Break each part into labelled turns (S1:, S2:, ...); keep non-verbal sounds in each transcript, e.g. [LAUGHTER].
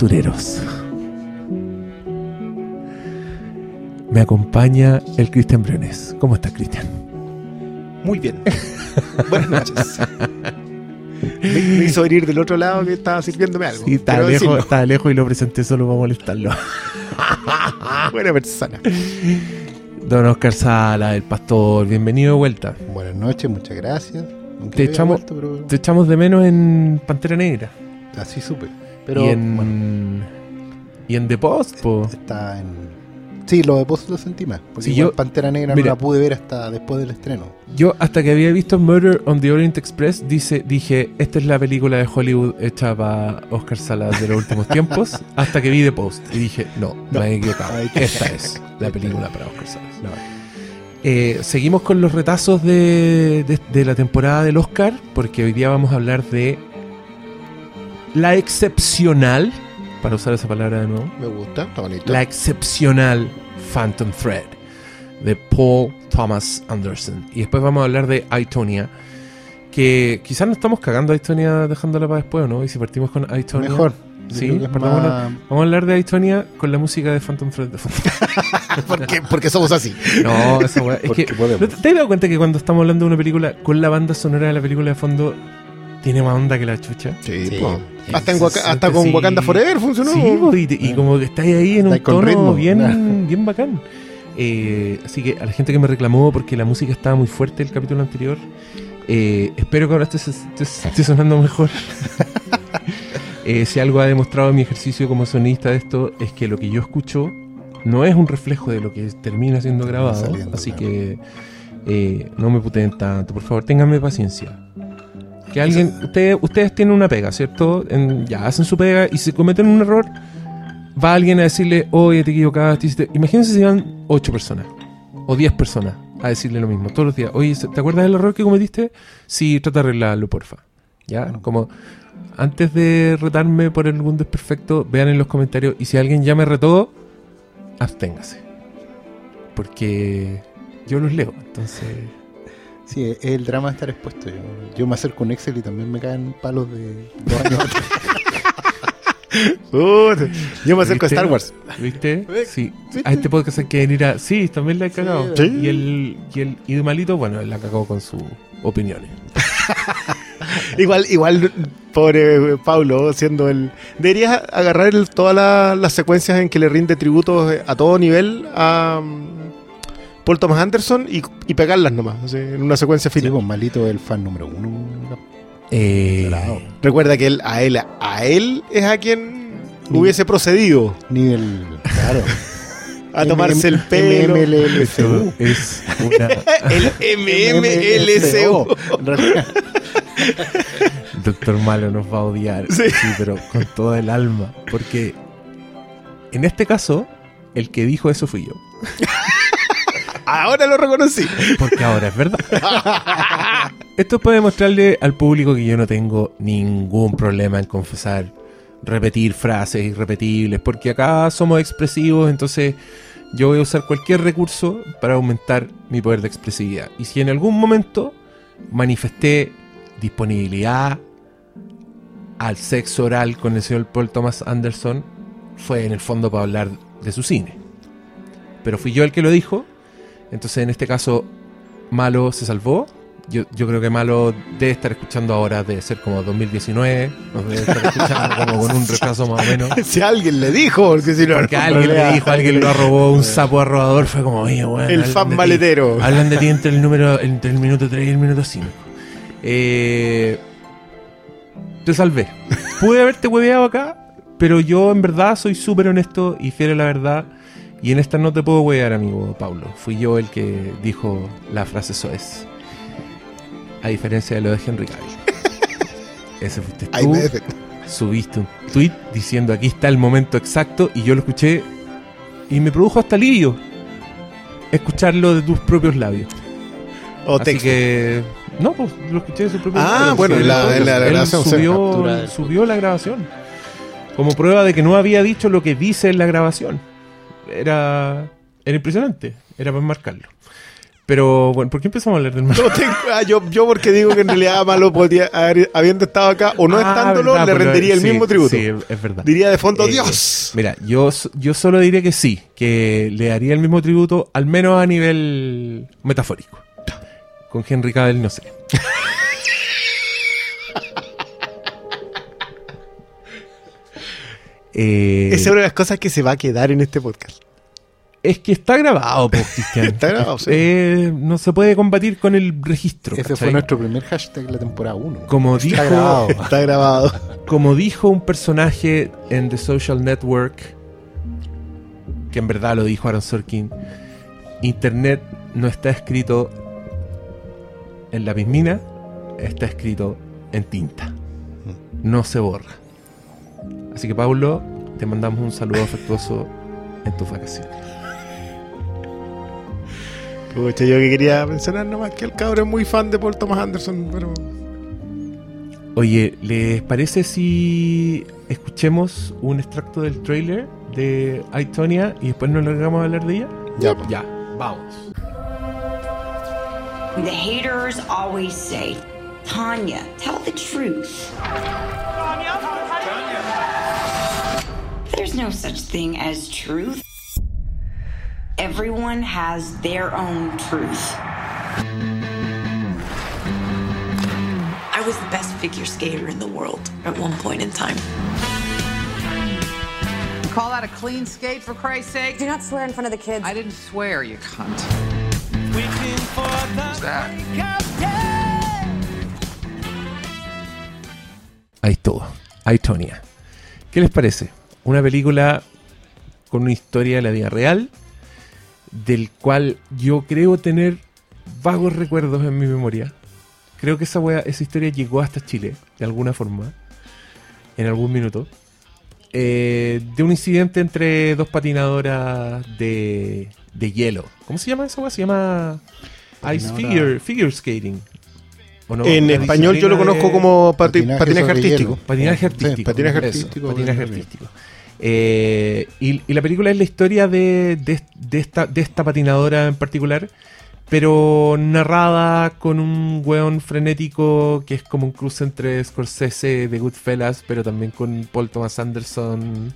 S1: costureros. Me acompaña el Cristian Briones. ¿Cómo estás, Cristian?
S2: Muy bien. Buenas noches. Me, me hizo venir del otro lado que estaba sirviéndome algo.
S1: Sí, estaba lejos, estaba lejos y lo presenté solo para molestarlo. [LAUGHS]
S2: Buena persona.
S1: Don Oscar Sala, el pastor, bienvenido de vuelta.
S3: Buenas noches, muchas gracias.
S1: Te echamos-
S3: vuelto, pero
S1: Te echamos de menos en Pantera Negra.
S3: así supe. Pero
S1: y en,
S3: bueno,
S1: y en The Post, po.
S3: está en. Sí, lo de Post lo sentí más. Porque igual
S1: yo-
S3: Pantera Negra
S1: mira.
S3: no la pude ver hasta después del estreno.
S1: Yo hasta que había visto Murder on the Orient Express dice, dije, esta es la película de Hollywood hecha para Oscar Salas de los últimos tiempos, [LAUGHS] hasta que vi The Post y dije, no,
S3: No.
S1: me he equivocado. Esta [LAUGHS] es la película para Oscar Salas. Eh, seguimos con los retazos de, de- de la temporada del Oscar, porque hoy día vamos a hablar de la excepcional, para usar esa palabra de nuevo,
S3: Me gusta, está bonito.
S1: la excepcional Phantom Thread de Paul Thomas Anderson. Y después vamos a hablar de Itonia, que quizás no estamos cagando a Itonia dejándola para después, ¿o ¿no? Y si partimos con Itonia.
S3: Mejor.
S1: Sí,
S3: más-
S1: Vamos a hablar de Itonia con la música de Phantom Thread de fondo. [LAUGHS]
S3: porque, porque somos así.
S1: No, esa weá. Es que.
S3: podemos.
S1: ¿no ¿Te te has dado cuenta que cuando estamos hablando de una película con la banda sonora de la película de fondo tiene más onda que la chucha?
S3: Sí,
S2: Sí.
S3: po.
S2: Hasta, en
S1: Sí,
S2: Waka-
S1: sí,
S2: hasta con
S1: sí.
S2: Wakanda Forever funcionó.
S1: Sí, po, y, y como que estáis ahí en un tono
S3: ritmo.
S1: bien, bien bacán. Eh, así que a la gente que me reclamó porque la música estaba muy fuerte el capítulo anterior, eh, espero que ahora esté, esté- esté sonando mejor. [LAUGHS] Eh, si algo ha demostrado mi ejercicio como sonista de esto es que lo que yo escucho no es un reflejo de lo que termina siendo grabado.
S3: saliendo,
S1: así
S3: claro.
S1: que eh, no me puteen tanto, por favor, ténganme paciencia. Que alguien, ustedes, ustedes tienen una pega, ¿cierto? En- ya hacen su pega y si cometen un error, va alguien a decirle, oye, te equivocaste. hiciste-". Imagínense si van 8 personas o 10 personas a decirle lo mismo todos los días. Oye, ¿te acuerdas del error que cometiste? Sí, trata de arreglarlo, porfa. ¿Ya? Como antes de retarme por algún desperfecto, vean en los comentarios y si alguien ya me retó, absténgase. Porque yo los leo, entonces...
S3: Sí, es el drama de estar expuesto. Yo, yo me acerco a un Excel y también me caen palos de dos años atrás. [LAUGHS]
S2: Puta, Yo me acerco a
S1: ¿Viste?
S2: Star Wars.
S1: ¿Viste? Sí.
S3: ¿Viste?
S1: A este podcast hay que venir a... Sí, también la he cagado.
S2: Sí.
S1: Y el, y el y Malito, bueno, él la cagó con sus opiniones. [LAUGHS]
S2: Igual, igual, pobre Pablo, siendo el. Deberías agarrar el- todas la- las secuencias en que le rinde tributos a todo nivel a um, Paul Thomas Anderson y, y pegarlas nomás, así, en una secuencia
S3: Sí,
S2: final.
S3: pues malito el fan número uno.
S1: Eh.
S2: Recuerda que él, a él, a él es a quien hubiese procedido
S3: Ni el. Claro. [LAUGHS]
S2: a tomarse el pelo.
S3: MMLSU.
S1: es una... [LAUGHS]
S2: El MMLSU.
S1: Doctor Malo nos va a odiar.
S2: Sí.
S1: Sí. pero con toda el alma. Porque en este caso, el que dijo eso fui yo. [LAUGHS]
S2: Ahora lo reconocí.
S1: Porque ahora es verdad. [LAUGHS] Esto puede demostrarle al público que yo no tengo ningún problema en confesar, repetir frases irrepetibles, porque acá somos expresivos, entonces yo voy a usar cualquier recurso para aumentar mi poder de expresividad. Y si en algún momento manifesté disponibilidad al sexo oral con el señor Paul Thomas Anderson, fue en el fondo para hablar de su cine. Pero fui yo el que lo dijo, entonces en este caso Malo se salvó. Yo, yo creo que Malo debe estar escuchando ahora, debe ser como 2019, nos debe estar escuchando como con un retraso más o menos. [LAUGHS]
S2: Si alguien le dijo, porque si no,
S1: Porque
S2: no,
S1: alguien le dijo, alguien lo arrobó, un sapo arrobador, fue como, oye, weón.
S2: El fan maletero.
S1: Hablan de ti entre el número, entre el minuto 3 y el minuto 5. Eh, te salvé. Pude haberte hueveado acá, pero yo en verdad soy súper honesto y fiel a la verdad. Y en esta no te puedo huevear, amigo Pablo. Fui yo el que dijo la frase soez. A diferencia de lo de Henry Cavill. [LAUGHS] Ese fuiste tú. Subiste un tweet diciendo aquí está el momento exacto y yo lo escuché y me produjo hasta alivio escucharlo de tus propios labios.
S2: O
S1: Así
S2: texto.
S1: que No, pues lo escuché de su propio
S2: Ah, bueno, la- la grabación,
S1: subió, subió la grabación. Como prueba de que no había dicho lo que dice en la grabación. Era, era impresionante, era para marcarlo. Pero bueno, ¿por qué empezamos a hablar del malo?
S2: No tengo- ah, yo, yo porque digo que en realidad Malo podría haber- habiendo estado acá o no
S1: Ah,
S2: estándolo,
S1: verdad,
S2: le
S1: porque-
S2: rendería el
S1: sí,
S2: mismo tributo.
S1: Sí, es verdad.
S2: Diría de fondo,
S1: Eh,
S2: Dios.
S1: Mira, yo, yo solo diría que sí, que le daría el mismo tributo, al menos a nivel metafórico. Con Henry Cavill no sé. [LAUGHS] Eh,
S2: Esa es una de las cosas que se va a quedar en este podcast.
S1: es que está grabado, pues, [LAUGHS] Cristian.
S2: Está grabado, sí.
S1: Eh, no se puede combatir con el registro.
S3: Ese
S1: ¿cachai?
S3: fue nuestro primer hashtag de la temporada 1.
S1: Como dijo,
S3: Está grabado. [LAUGHS]
S2: Está grabado.
S1: como dijo un personaje en The Social Network, que en verdad lo dijo Aaron Sorkin, Internet no está escrito en la pismina, está escrito en tinta. No se borra. Así que Paulo, te mandamos un saludo afectuoso en tus vacaciones.
S2: Pucha, yo que quería mencionar nomás que el cabrón es muy fan de Paul Thomas Anderson, pero
S1: Oye, ¿les parece si escuchemos un extracto del trailer de Aitonia y después nos largamos a hablar de ella?
S2: ya, pues.
S1: Ya, vamos.
S4: The haters always say, Tanya, tell the truth. There's no such thing as truth. Everyone has their own truth.
S5: I was the best figure skater in the world at one point in time.
S6: Call that a clean skate, for Christ's sake?
S7: Do not swear in front of the kids.
S6: I didn't swear, you cunt. Who's that?
S1: Ahí estuvo. Aitonia. ¿Qué les parece? Una película con una historia de la vida real, del cual yo creo tener vagos recuerdos en mi memoria. Creo que esa, wea- esa historia llegó hasta Chile, de alguna forma, en algún minuto. Eh, de un incidente entre dos patinadoras de, de hielo. ¿Cómo se llama esa wea? Se llama Ice Figure, figure Skating.
S2: En
S1: La
S2: español yo lo conozco como pati-
S3: Patinaje
S2: artístico.
S1: Patinaje
S3: Sí,
S1: artístico.
S2: patinaje
S1: Eso,
S3: artístico,
S1: patinaje artístico. Eh, y, y la película es la historia de, de- de esta, de esta patinadora en particular, pero narrada con un weón frenético que es como un cruce entre Scorsese de Goodfellas, pero también con Paul Thomas Anderson,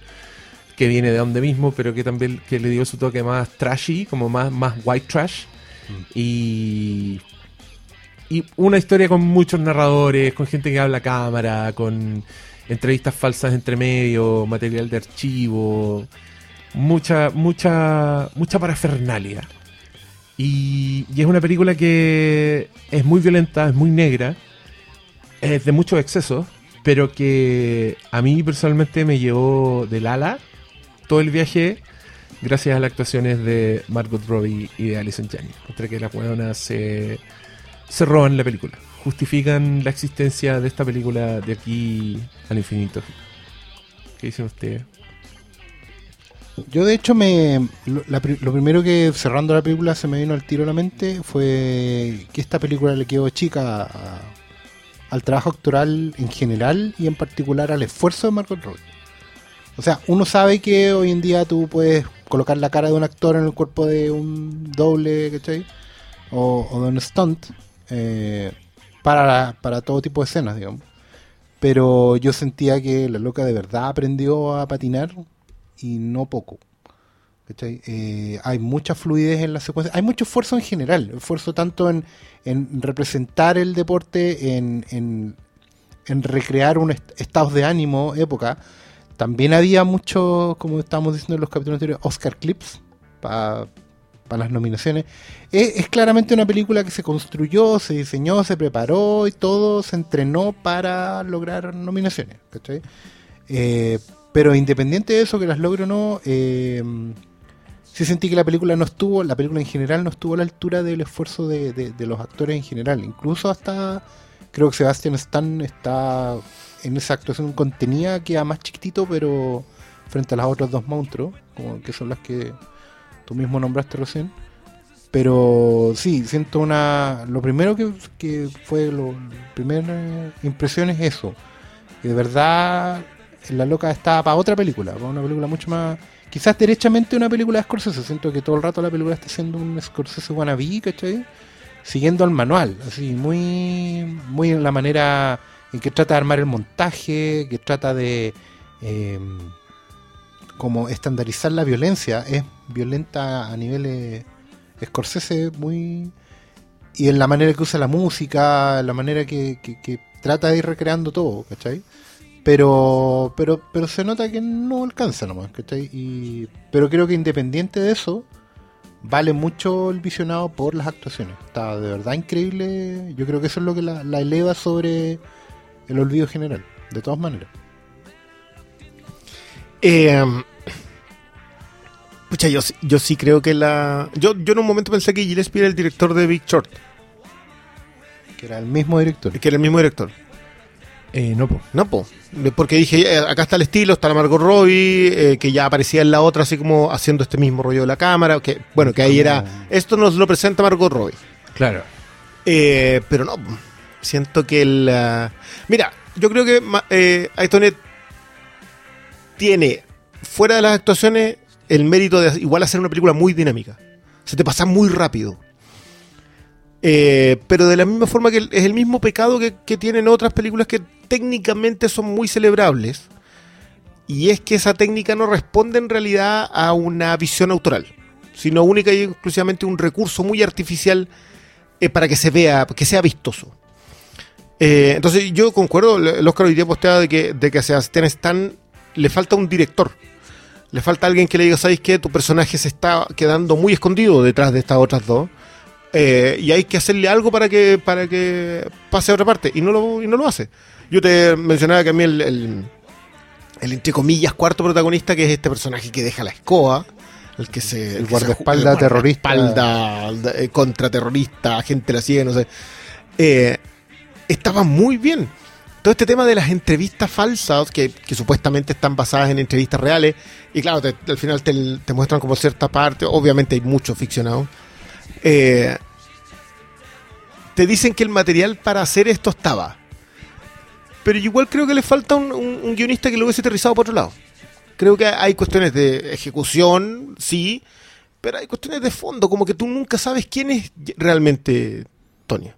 S1: que viene de donde mismo, pero que también que le dio su toque más trashy, como más, más white trash. Y y una historia con muchos narradores, con gente que habla cámara, con entrevistas falsas entre medio, material de archivo, mucha, mucha, mucha parafernalia. Y, y es una película que es muy violenta, es muy negra, es de muchos excesos, pero que a mí personalmente me llevó del ala todo el viaje gracias a las actuaciones de Margot Robbie y de Alison Janney. Entre que las hueonas se se roban la película. Justifican la existencia de esta película de aquí al infinito. ¿Qué dicen ustedes?
S3: Yo de hecho me lo, primero que cerrando la película se me vino al tiro a la mente fue que esta película le quedó chica al trabajo actoral en general y en particular al esfuerzo de Margot Robbie. O sea, uno sabe que hoy en día tú puedes colocar la cara de un actor en el cuerpo de un doble, ¿cachai? O, o de un stunt eh, para, para todo tipo de escenas, digamos. Pero yo sentía que la loca de verdad aprendió a patinar y no poco. Eh, hay mucha fluidez en la secuencia. Hay mucho esfuerzo en general. Esfuerzo tanto en, en representar el deporte, en, en, en recrear un est- estados de ánimo, época. También había mucho, como estábamos diciendo en los capítulos anteriores, Oscar Clips para las nominaciones. Es, claramente una película que se construyó, se diseñó, se preparó y todo se entrenó para lograr nominaciones. Eh, pero independiente de eso, que las logre o no, eh, sí sentí que la película no estuvo, la película en general no estuvo a la altura del esfuerzo de los actores en general. Incluso hasta creo que Sebastian Stan está en esa actuación contenida, queda más chiquitito, pero frente a las otras dos monstruos, como que son las que tú mismo nombraste recién. Pero sí, siento una. Lo primero que, que fue, la primera impresión es eso. Que de verdad la loca está para otra película, para una película mucho más quizás derechamente una película de Scorsese. Siento que todo el rato la película está siendo un Scorsese wannabe, ¿cachai? Siguiendo al manual, así, muy, muy en la manera en que trata de armar el montaje, que trata de eh, como estandarizar la violencia. Es violenta a niveles Scorsese muy... Y en la manera que usa la música, la manera que, trata de ir recreando todo, ¿cachai? Pero, pero, pero se nota que no alcanza nomás, ¿cachai? Y, pero creo que independiente de eso, vale mucho el visionado por las actuaciones. Está de verdad increíble. Yo creo que eso es lo que la, la eleva sobre el olvido general, de todas maneras.
S2: Eh, pucha, yo, sí- yo sí creo que la. Yo, yo en un momento pensé que Gillespie era el director de Big Short,
S3: Que era el mismo director.
S2: que era el mismo director.
S1: Eh, no, po.
S2: No, po. porque dije, eh, acá está el estilo, está la Margot Robbie, eh, que ya aparecía en la otra, así como haciendo este mismo rollo de la cámara. Que, bueno, que ahí era. Esto nos lo presenta Margot Robbie.
S1: Claro.
S2: Eh, pero no, siento que el... ah, mira, yo creo que eh, Aitonet tiene, fuera de las actuaciones, el mérito de igual hacer una película muy dinámica. Se te pasa muy rápido. Eh, pero de la misma forma que es el mismo pecado que, tienen otras películas que técnicamente son muy celebrables. Y es que esa técnica no responde en realidad a una visión autoral, sino única y exclusivamente un recurso muy artificial eh, para que se vea, que sea vistoso. Eh, entonces yo concuerdo, el Oscar hoy día posteaba de que, de que a Sebastián Stan le falta un director. Le falta alguien que le diga, ¿sabes qué? Tu personaje se está quedando muy escondido detrás de estas otras dos. eh, y hay que hacerle algo para que, para que pase a otra parte. Y no lo, y no lo hace. Yo te mencionaba que a mí el, el, el, entre comillas cuarto protagonista, que es este personaje que deja la escoba, el que se...
S3: El guardaespaldas terrorista.
S2: guardaespaldas, eh, contraterrorista, agente de la CIA, no sé. Eh, estaba muy bien. Todo este tema de las entrevistas falsas, que, supuestamente están basadas en entrevistas reales, y claro, al final te, muestran como cierta parte, obviamente hay mucho ficcionado. eh, te dicen que el material para hacer esto estaba. Pero igual creo que le falta un guionista que lo hubiese aterrizado por otro lado. Creo que hay cuestiones de ejecución, sí, pero hay cuestiones de fondo, como que tú nunca sabes quién es realmente Tonya.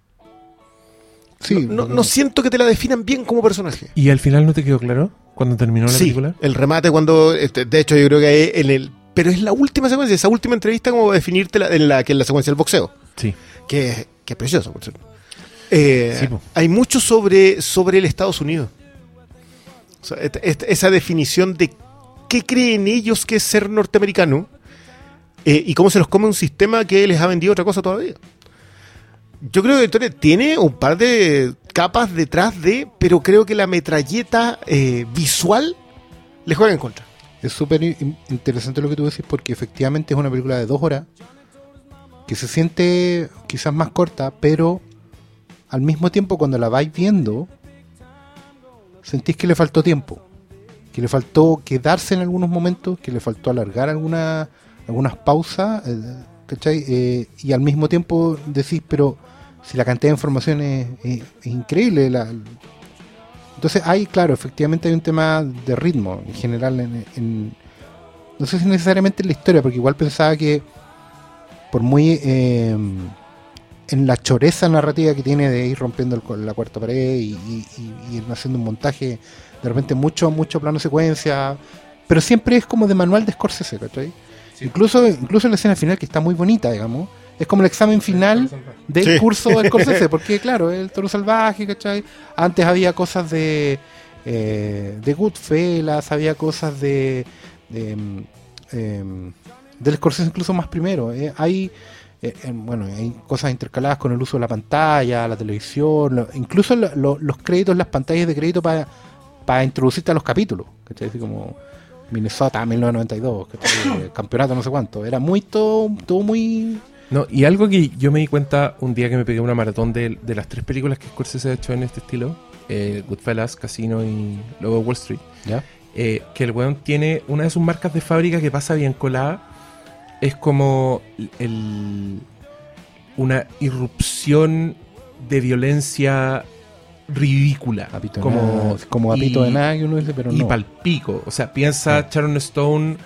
S3: Sí,
S2: No, no siento que te la definan bien como personaje.
S1: ¿Y al final no te quedó claro cuando terminó la
S2: Sí,
S1: película?
S2: el remate cuando, este, de hecho yo creo que ahí en el, pero es la última secuencia, esa última entrevista como definirte la, en la que es la secuencia del boxeo,
S1: Sí.
S2: que, es- que es precioso. por cierto. Eh,
S1: Sí,
S2: hay mucho sobre, sobre el Estados Unidos. O sea, esta- esta- esa definición de qué creen ellos que es ser norteamericano eh, y cómo se los come un sistema que les ha vendido otra cosa todavía. Yo creo que entonces tiene un par de capas detrás de, pero creo que la metralleta eh, visual le juega en contra.
S3: Es súper in- interesante lo que tú decís porque efectivamente es una película de dos horas que se siente quizás más corta, pero al mismo tiempo cuando la vais viendo sentís que le faltó tiempo, que le faltó quedarse en algunos momentos, que le faltó alargar alguna, algunas pausas, eh, ¿cachai? Eh, y al mismo tiempo decís, pero si la cantidad de información es, es- es increíble, la, entonces hay, claro, efectivamente hay un tema de ritmo en general. En, en- no sé si necesariamente en la historia, porque igual pensaba que por muy eh, en la choreza narrativa que tiene de ir rompiendo el la cuarta pared y, y- y- y ir haciendo un montaje, de repente mucho, mucho plano secuencia, pero siempre es como de manual de Scorsese, ¿cachai? Incluso, incluso la escena final que está muy bonita, digamos. Es como el examen final del
S2: Sí.
S3: curso de Scorsese, [LAUGHS] porque claro, el toro salvaje, ¿cachai? Antes había cosas de, eh, de Goodfellas, había cosas de, de mm, em, del Scorsese incluso más primero. eh, hay, eh, bueno, hay cosas intercaladas con el uso de la pantalla, la televisión, lo- incluso lo- lo- los créditos, las pantallas de crédito para para introducirte a los capítulos, ¿cachai? Así como Minnesota 1992, ¿cachai? [CLEARS THROAT] campeonato no sé cuánto. Era muy todo, todo muy...
S1: No, y algo que yo me di cuenta un día que me pegué una maratón de, de las tres películas que Scorsese ha hecho en este estilo, eh, Goodfellas, Casino y luego Wall Street,
S3: ¿Ya?
S1: eh, que el weón tiene una de sus marcas de fábrica que pasa bien colada, es como el, una irrupción de violencia ridícula.
S3: Apito
S1: como,
S3: como apito
S1: y-
S3: de nada que uno dice, pero
S1: y
S3: no.
S1: palpico. O sea, piensa Sharon Stone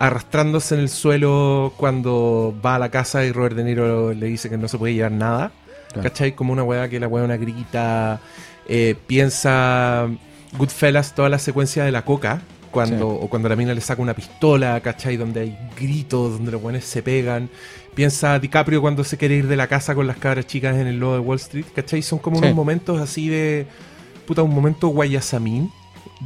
S1: arrastrándose en el suelo cuando va a la casa y Robert De Niro le dice que no se puede llevar nada.
S3: Claro.
S1: ¿Cachai? Como una weá que la weá una grita. eh, piensa Goodfellas toda la secuencia de la coca. Cuando,
S3: Sí.
S1: O cuando la mina le saca una pistola, ¿cachai? Donde hay gritos, donde los weones se pegan. Piensa DiCaprio cuando se quiere ir de la casa con las cabras chicas en el lodo de Wall Street, ¿cachai? Son como
S3: Sí.
S1: unos momentos así de. Puta, un momento guayasamín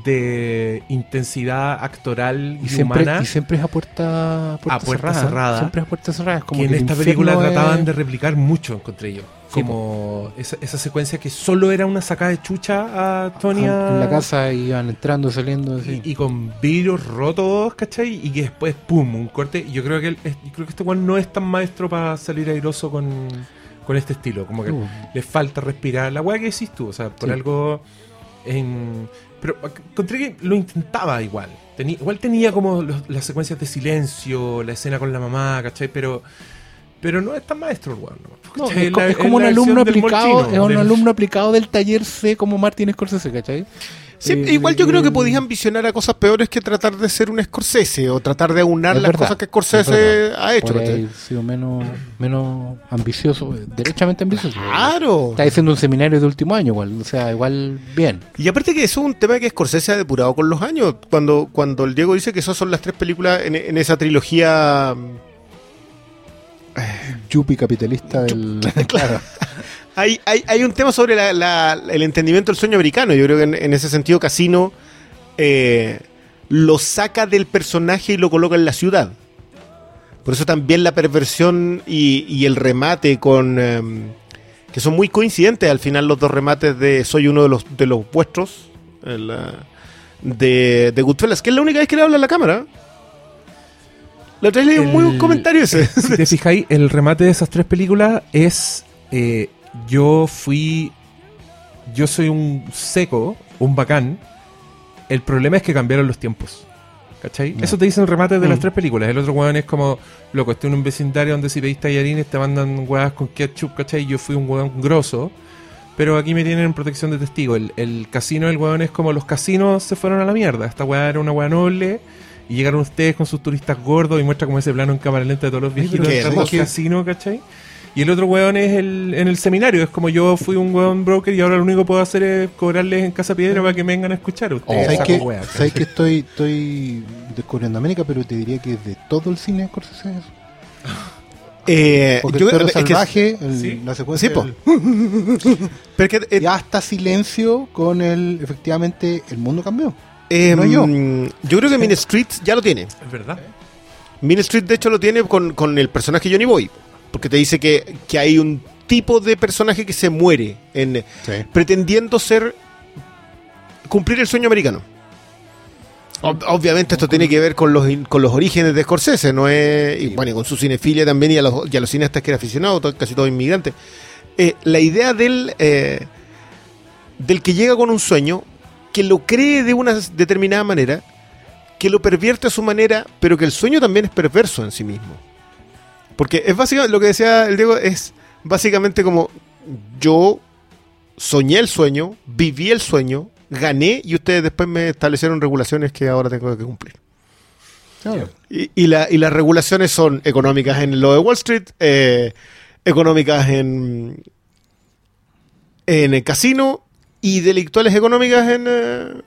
S1: de intensidad actoral y,
S3: Y siempre,
S1: humana.
S3: y siempre es a puerta,
S1: A puerta cerrada.
S3: Siempre es a puerta cerrada. Es como
S1: que en
S3: que
S1: esta película
S3: es-
S1: trataban de replicar mucho, encontré yo.
S3: Sí,
S1: Como esa, esa secuencia que solo era una sacada de chucha a Tony
S3: En la casa iban entrando, saliendo. así.
S1: y, y con vidrios rotos, ¿cachai? Y que después, pum, un corte. Y yo creo que el- yo creo que este weón no es tan maestro para salir airoso con, con este estilo. Como que
S3: Uh.
S1: le falta respirar. La weá que decís tú, o sea, por
S3: Sí.
S1: algo. en- pero encontré que lo intentaba igual. Tenía, igual tenía como los- las secuencias de silencio, la escena con la mamá, ¿cachai? Pero. Pero no es tan maestro weón.
S3: No, es,
S1: la-
S3: es como un alumno aplicado,
S1: molchino,
S3: es un
S1: del-
S3: alumno aplicado del taller C como Martin Scorsese, ¿cachai?
S2: Sí,
S3: Eh,
S2: igual yo creo que
S3: eh,
S2: podías ambicionar a cosas peores que tratar de ser un Scorsese o tratar de aunar las
S3: verdad,
S2: cosas que
S3: es
S2: Scorsese ha hecho.
S3: Podría sido menos, menos ambicioso, derechamente ambicioso.
S2: Claro.
S3: Está diciendo un seminario de último año, igual, o sea, igual bien.
S2: Y aparte que eso es un tema que Scorsese ha depurado con los años. Cuando, cuando el Diego dice que esas son las tres películas en, en esa trilogía...
S3: Yupi capitalista del. [LAUGHS] claro. [LAUGHS]
S2: Hay, hay, hay un tema sobre la- la- el entendimiento del sueño americano. Yo creo que en, en ese sentido Casino eh, lo saca del personaje y lo coloca en la ciudad. Por eso también la perversión y, y el remate con... em, que son muy coincidentes al final los dos remates de Soy uno de los, de los vuestros. el, de, de Goodfellas, que es la única vez que le habla a la cámara. La otra vez leí un muy buen comentario ese.
S1: Si te fijáis, el remate de esas tres películas es. eh, yo fui. Yo soy un seco, un bacán. El problema es que cambiaron los tiempos. ¿Cachai? Eso te dice el remate de las
S2: Mm.
S1: tres películas. El otro weón es como. Loco, estoy en un vecindario donde si pedís tallarines te mandan weas con ketchup, ¿cachai? Yo fui un weón grosso. Pero aquí me tienen en protección de testigo. El, el casino del weón es como los casinos se fueron a la mierda. Esta weá era una weá noble. Y llegaron ustedes con sus turistas gordos y muestra como ese plano en cámara lenta de todos los viejitos
S2: ¿qué?
S1: casino, ¿cachai? Y el otro weón es el, en el seminario. Es como yo fui un weón broker y ahora lo único que puedo hacer es cobrarles en Casa Piedra para que me vengan a escuchar a ustedes.
S3: ¿Sabes
S1: saco
S3: que,
S1: wea,
S3: ¿sabes que estoy, estoy descubriendo América, pero te diría que es de todo el cine de Scorsese eso? [LAUGHS]
S2: Eh,
S3: Porque
S2: yo-
S3: el toro
S2: es que-
S3: salvaje, el-
S1: sí.
S3: la secuencia
S2: Sí,
S3: del- [LAUGHS]
S2: pero es que, eh,
S3: y hasta silencio con el, efectivamente, el mundo cambió.
S2: Eh,
S3: No yo.
S2: mm, yo creo que Mean Street ya lo tiene.
S1: Es verdad.
S2: Mean Street, de hecho, lo tiene con, con el personaje Johnny Boy. Porque te dice que, que hay un tipo de personaje que se muere en, pretendiendo ser. cumplir el sueño americano. Ob- obviamente, esto tiene que ver con los, con los orígenes de Scorsese, no es. Y bueno, y con su cinefilia también y a los, y a los cineastas que era aficionado, to- casi todos inmigrantes. Eh, la idea del. eh, del que llega con un sueño, que lo cree de una determinada manera, que lo pervierte a su manera, pero que el sueño también es perverso en sí mismo. Porque es básicamente, lo que decía el Diego, es básicamente como yo soñé el sueño, viví el sueño, gané y ustedes después me establecieron regulaciones que ahora tengo que cumplir.
S3: Claro.
S2: Y, y la- y las regulaciones son económicas en lo de Wall Street, eh, económicas en, en el casino y delictuales económicas en... eh,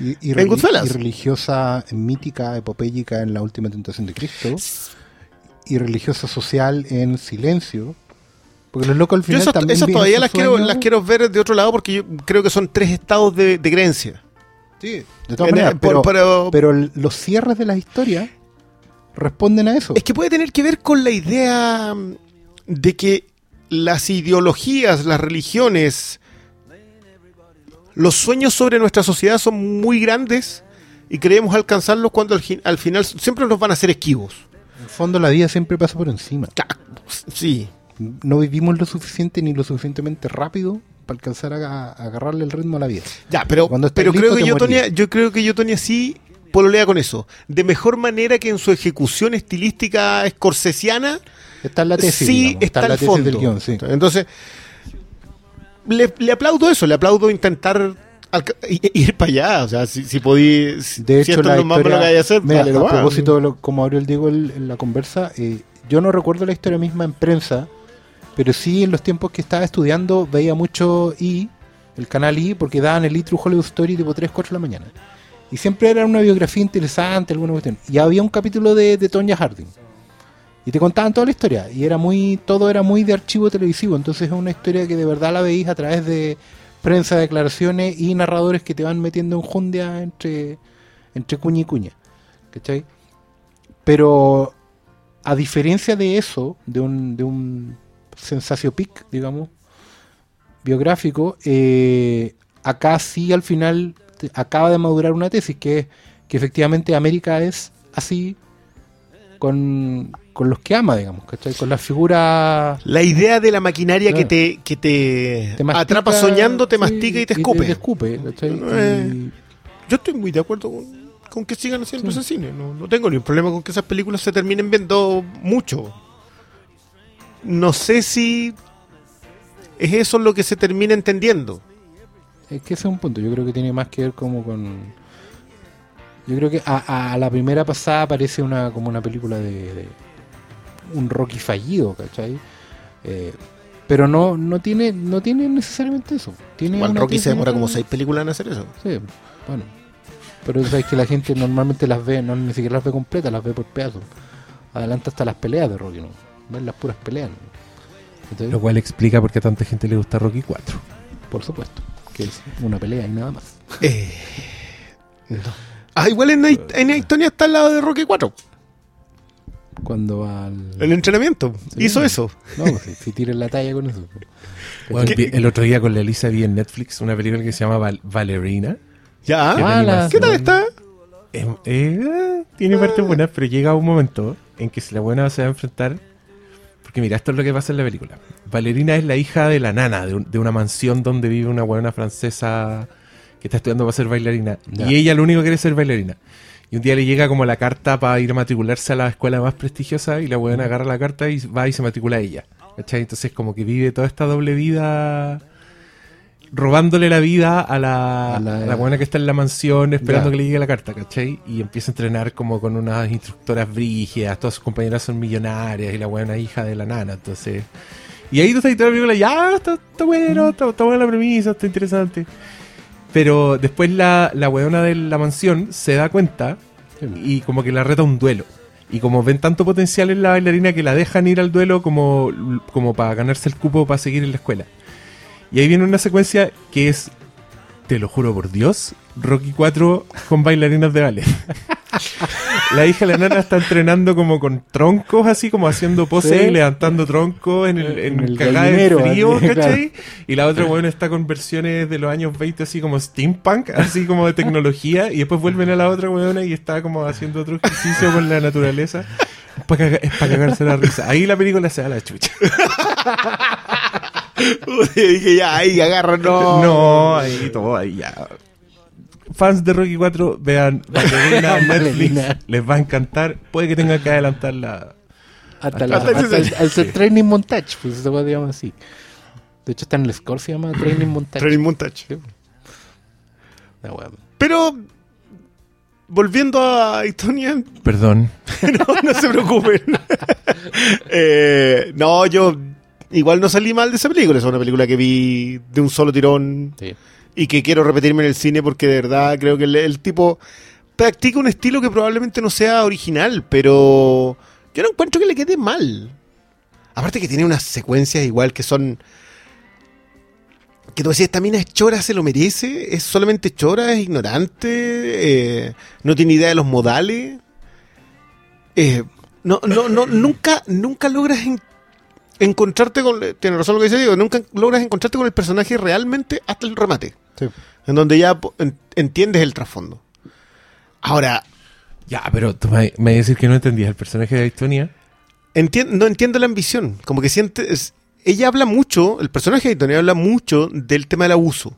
S3: Y, y,
S2: En
S3: y religiosa, mítica, epopéyica en La Última Tentación de Cristo. Y religiosa social en Silencio. Porque los locos al final
S2: esas,
S3: también
S2: esas todavía las quiero, las quiero ver de otro lado porque yo creo que son tres estados de, de creencia.
S3: Sí, de todas
S2: En-
S3: maneras.
S2: por-
S3: pero,
S2: pero-
S3: los cierres de las historias responden a eso.
S2: Es que puede tener que ver con la idea mm, de que las ideologías, las religiones, los sueños sobre nuestra sociedad son muy grandes y creemos alcanzarlos cuando al, al final siempre nos van a hacer esquivos.
S3: En el fondo la vida siempre pasa por encima.
S2: Sí.
S3: No vivimos lo suficiente ni lo suficientemente rápido para alcanzar a, a agarrarle el ritmo a la vida.
S2: Ya, pero,
S3: Cuando
S2: pero
S3: listo,
S2: creo que yo. Tonya, yo creo que yo Tonya sí pololea con eso. De mejor manera que en su ejecución estilística escorsesiana,
S3: Está en la tesis,
S2: sí
S3: digamos,
S2: está,
S3: en la tesis
S2: fondo.
S3: del guion, sí.
S2: Entonces, le, le aplaudo eso, le aplaudo intentar ir para allá. O sea, si, si podí. Si,
S3: De
S2: si
S3: hecho,
S2: esto
S3: la
S2: es lo más malo
S3: historia,
S2: que hacer,
S3: Mira,
S2: dale
S3: a propósito lo, como abrió el Diego el- en la conversa, eh, yo no recuerdo la historia misma en prensa, pero sí en los tiempos que estaba estudiando veía mucho I, el canal I, porque daban el I True Hollywood Story tipo 3, 4 de la mañana. Y siempre era una biografía interesante, alguna cuestión. Y había un capítulo de, de Tonya Harding. Y te contaban toda la historia. Y era muy, todo era muy de archivo televisivo. Entonces es una historia que de verdad la veís a través de prensa, declaraciones y narradores que te van metiendo en jundia entre, entre cuña y cuña. ¿Cachai? Pero a diferencia de eso, de un, de un sensacionpic, digamos, biográfico, eh, acá sí al final te- acaba de madurar una tesis que es que efectivamente América es así con, con los que ama, digamos, ¿cachai? Con las figuras
S2: La idea de la maquinaria
S3: Claro.
S2: que te, que te,
S3: te mastica,
S2: atrapa soñando, te
S3: sí,
S2: mastica y te escupe.
S3: te escupe, ¿cachai?
S2: Eh. Yo estoy muy de acuerdo con, con que sigan haciendo ese cine. No, no tengo ningún problema con que esas películas se terminen viendo mucho. No sé si es eso lo que se termina entendiendo.
S3: Es que ese es un punto. Yo creo que tiene más que ver como con. Yo creo que a, a la primera pasada parece una como una película de, de un Rocky fallido, ¿cachai? Eh, pero no no tiene no tiene necesariamente eso. Tiene
S2: Igual Rocky se demora como seis películas en hacer eso.
S3: Sí, bueno. Pero sabes que la gente normalmente las ve, no ni siquiera las ve completas, las ve por pedazos. Adelanta hasta las peleas de Rocky, ¿no? Ven las puras peleas. ¿no?
S1: Lo cual explica por qué a tanta gente le gusta Rocky 4.
S3: Por supuesto. Que es una pelea y nada más.
S2: Eh, no. Ah, igual en, en Estonia está al lado de Rocky 4.
S3: Cuando va al.
S2: El entrenamiento.
S3: Sí.
S2: Hizo eso.
S3: No, pues, si, si tiran la talla con eso.
S1: El otro día con la Elisa vi en Netflix una película que se llama Val- Valerina.
S2: Ya.
S1: ¿Qué
S3: Ah, la-
S2: ¿Qué tal está?
S1: Eh, eh, tiene partes buenas, pero llega un momento en que si la buena se va a enfrentar. Porque mira, esto es lo que pasa en la película. Valerina es la hija de la nana de, un- de una mansión donde vive una buena francesa que está estudiando para ser bailarina.
S3: Ya.
S1: Y ella lo único que quiere es ser bailarina. Y un día le llega como la carta para ir a matricularse a la escuela más prestigiosa y la buena agarra la carta y va y se matricula ella. ¿Cachai? Entonces como que vive toda esta doble vida robándole la vida a la,
S3: A la-
S1: a la buena que está en la mansión esperando que le llegue la carta, ¿cachai? Y empieza a entrenar como con unas instructoras brígidas, todas sus compañeras son millonarias y la buena hija de la nana, entonces... Y ahí tú estás y toda la película, ya, está, está bueno, está, está buena la premisa, está interesante. Pero después la, la weona de la mansión se da cuenta y como que la reta un duelo. Y como ven tanto potencial en la bailarina que la dejan ir al duelo como, como para ganarse el cupo para seguir en la escuela. Y ahí viene una secuencia que es, te lo juro por Dios, Rocky 4 con bailarinas de ballet. [LAUGHS] la hija de la nana está entrenando como con troncos, así como haciendo poses
S3: Sí.
S1: y levantando troncos en el, en
S3: En el
S1: cagada de frío, [LAUGHS] ¿cachai? Y la otra weón está con versiones de los años 20 así como steampunk, así como de tecnología, y después vuelven a la otra weona y está como haciendo otro ejercicio con la naturaleza. Es para, cagarse la risa. Ahí la película se da la chucha. [LAUGHS] [LAUGHS]
S2: Y dije, ya, ahí agarra, no.
S1: No, ahí todo, ahí ya. Fans de Rocky 4, vean [LAUGHS] Valerina Netflix, les va a encantar. Puede que tengan que adelantar la.
S3: Hasta, la,
S2: Hasta
S3: el, hasta el training montage, pues se puede llamar así. De hecho, está en el score, se llama training montage.
S2: Training montage.
S3: Sí. Ah, bueno.
S2: Pero, volviendo a Estonia,
S1: Perdón. [LAUGHS]
S2: no, no se preocupen. Eh, no, yo igual no salí mal de esa película. Es una película que vi de un solo tirón
S3: Sí.
S2: y que quiero repetirme en el cine porque de verdad creo que el, el tipo practica un estilo que probablemente no sea original, pero yo no encuentro que le quede mal. Aparte que tiene unas secuencias igual que son... Que tú decías, esta mina es chora, se lo merece, es solamente chora, es ignorante, eh, no tiene idea de los modales. Eh, no, no, no, nunca, nunca logras en- encontrarte con. Tiene razón lo que dice Diego, nunca logras encontrarte con el personaje realmente hasta el remate.
S3: Sí.
S2: En donde ya entiendes el trasfondo. Ahora,
S1: Ya, pero tú me, me decir que no entendías el personaje de Estonia.
S2: entien- no entiendo la ambición. Como que siente. es- ella habla mucho, el personaje de Tony habla mucho del tema del abuso.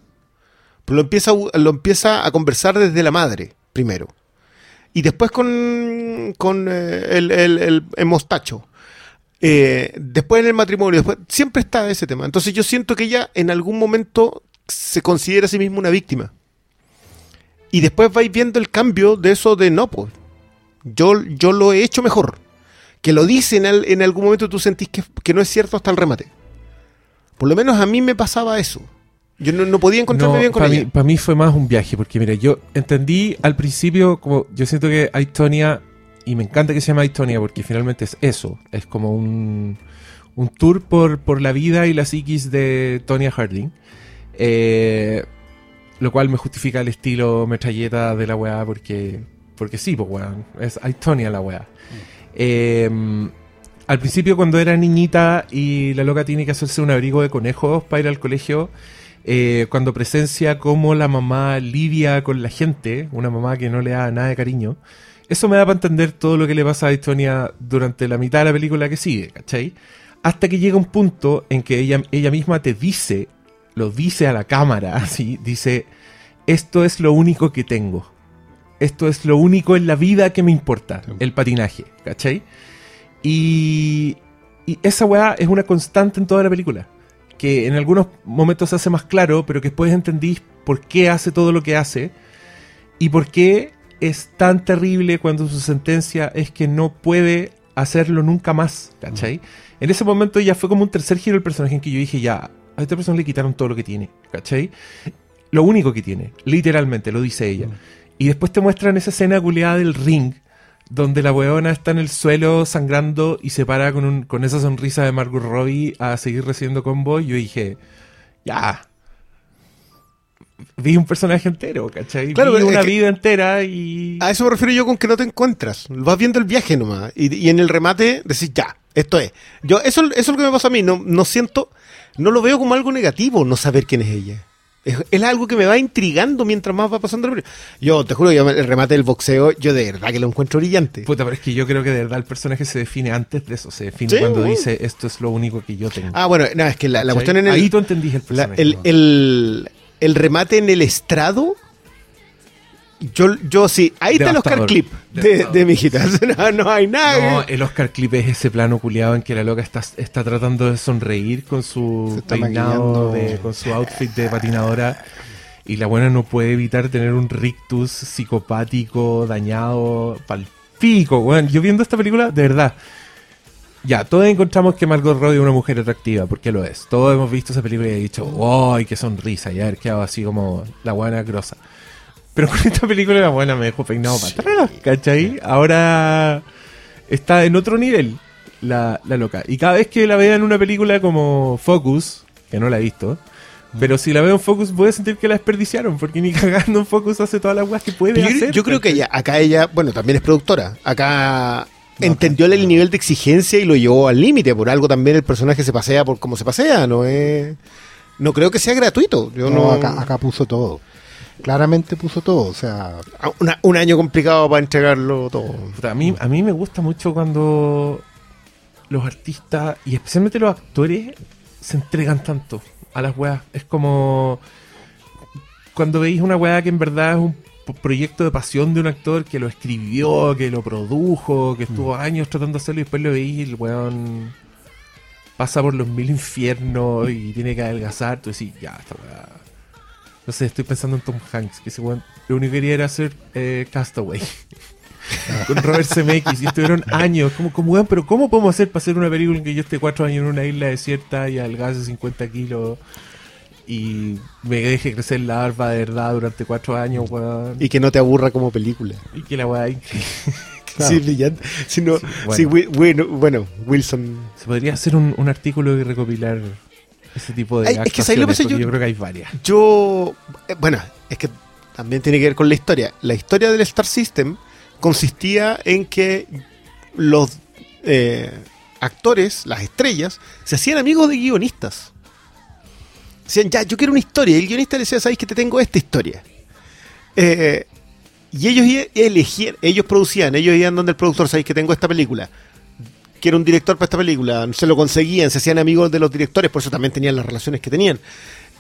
S2: Pero lo empieza, lo empieza a conversar desde la madre, primero. Y después con, con eh, el, el, el- el mostacho. Eh, después en el matrimonio, después, siempre está ese tema. Entonces yo siento que ella en algún momento se considera a sí misma una víctima. Y después vais viendo el cambio de eso de no, pues. Yo, yo lo he hecho mejor. Que lo dice en, en algún momento tú sentís que, que no es cierto hasta el remate. Por lo menos a mí me pasaba eso. Yo no, no podía encontrarme bien con
S1: para
S2: ella.
S1: mí, para mí fue más un viaje, porque mira, yo entendí al principio, como yo siento que Aitonia, y me encanta que se llama Aitonia, porque finalmente es eso, es como un, un tour por, por la vida y la psiquis de Tonya Harding. Eh, lo cual me justifica el estilo metralleta de la weá, porque, porque sí, pues weón, es Aitonia la weá. Eh, al principio cuando era niñita y la loca tiene que hacerse un abrigo de conejos para ir al colegio, eh, cuando presencia cómo la mamá lidia con la gente, una mamá que no le da nada de cariño, eso me da para entender todo lo que le pasa a Estonia durante la mitad de la película que sigue, ¿cachai? Hasta que llega un punto en que ella, ella misma te dice, lo dice a la cámara, [LAUGHS] así, dice, esto es lo único que tengo. Esto es lo único en la vida que me importa, el patinaje, ¿cachai? Y, y esa weá es una constante en toda la película. Que en algunos momentos se hace más claro, pero que después entendís por qué hace todo lo que hace y por qué es tan terrible cuando su sentencia es que no puede hacerlo nunca más, ¿cachai? En ese momento ya fue como un tercer giro del personaje en que yo dije, ya, a esta persona le quitaron todo lo que tiene, ¿cachai? Lo único que tiene, literalmente, lo dice ella. Y después te muestran esa escena culiada del ring, donde la weona está en el suelo sangrando y se para con, un- con esa sonrisa de Margot Robbie a seguir recibiendo combo. Y yo dije, ya. Vi un personaje entero, ¿cachai?
S2: Claro,
S1: Vi una
S2: que-
S1: vida entera y.
S2: A eso me refiero yo con que no te encuentras. Vas viendo el viaje nomás. Y, y en el remate decís, ya, esto es. Yo, eso, eso es lo que me pasa a mí. No, no siento, no lo veo como algo negativo no saber quién es ella. Es, es algo que me va intrigando mientras más va pasando película. Yo te juro, yo, el remate del boxeo, yo de verdad que lo encuentro brillante.
S1: Puta, pero es que yo creo que de verdad el personaje se define antes de eso. Se define
S2: Sí,
S1: cuando dice esto es lo único que yo tengo.
S2: Ah, bueno, no, es que la, cuestión en el.
S1: Ahí tú entendís el
S2: la-
S1: personaje.
S2: el, el, el remate en el estrado. Yo, yo sí, ahí está el Oscar. Clip de, de mijitas. [LAUGHS] No, no hay nada.
S1: No, el Oscar Clip es ese plano culiado en que la loca está, está tratando de sonreír con su peinado, de- con su outfit de patinadora. Y la buena no puede evitar tener un rictus psicopático, dañado, palpico, weón. Yo viendo esta película, de verdad. Ya, todos encontramos que Margot Robbie es una mujer atractiva, porque lo es. Todos hemos visto esa película y he dicho, ¡ay, qué sonrisa! Y haber quedado así como la buena grosa. Pero con esta película la buena me dejó peinado para atrás, ¿cachai? Ahora está en otro nivel la, la loca. Y cada vez que la vea en una película como Focus, que no la he visto, pero si la veo en Focus voy a sentir que la desperdiciaron, porque ni [LAUGHS] cagando en Focus hace todas las weas que puede
S2: Yo,
S1: hacer.
S2: yo creo que ella, acá ella, bueno, también es productora. Acá entendió el nivel de exigencia y lo llevó al límite. Por algo también el personaje se pasea por como se pasea, no es. No creo que sea gratuito. Yo no,
S3: No, acá, acá puso todo. Claramente puso todo. O sea,
S2: Ah, una- un año complicado para entregarlo todo.
S1: A, mí, a mí me gusta mucho cuando los artistas y especialmente los actores se entregan tanto a las weas. Es como cuando veis una wea que en verdad es un proyecto de pasión de un actor que lo escribió, que lo produjo, que estuvo años tratando de hacerlo y después lo y el weón pasa por los mil infiernos y tiene que adelgazar. Tú decís, ya, esta wea. No sé, estoy pensando en Tom Hanks, que ese weón lo único que quería era hacer eh, Castaway [LAUGHS] con Robert Zemeckis y estuvieron años como, como weón, pero ¿cómo podemos hacer para hacer una película en que yo esté cuatro años en una isla desierta y adelgace 50 kilos y me deje crecer la barba de verdad durante cuatro años, weón?
S2: Y que no te aburra como película.
S1: Y que la weá increíble. [LAUGHS]
S2: Sí, brillante. Si no-
S1: Sí, bueno.
S2: Wi- bueno, bueno, Wilson.
S1: Se podría hacer un, un artículo y recopilar ese tipo de
S2: Ay, es que ¿sabes lo Yo-
S1: yo creo que hay varias.
S2: Yo. eh, bueno, es que también tiene que ver con la historia. La historia del Star System consistía en que los eh, actores, las estrellas, se hacían amigos de guionistas. Decían, ya, yo quiero una historia. Y el guionista le decía, sabéis que te tengo esta historia. Eh, y ellos elegían, ellos producían, ellos iban donde el productor, sabéis que tengo esta película. Quiero un director para esta película. Se lo conseguían, se hacían amigos de los directores, por eso también tenían las relaciones que tenían.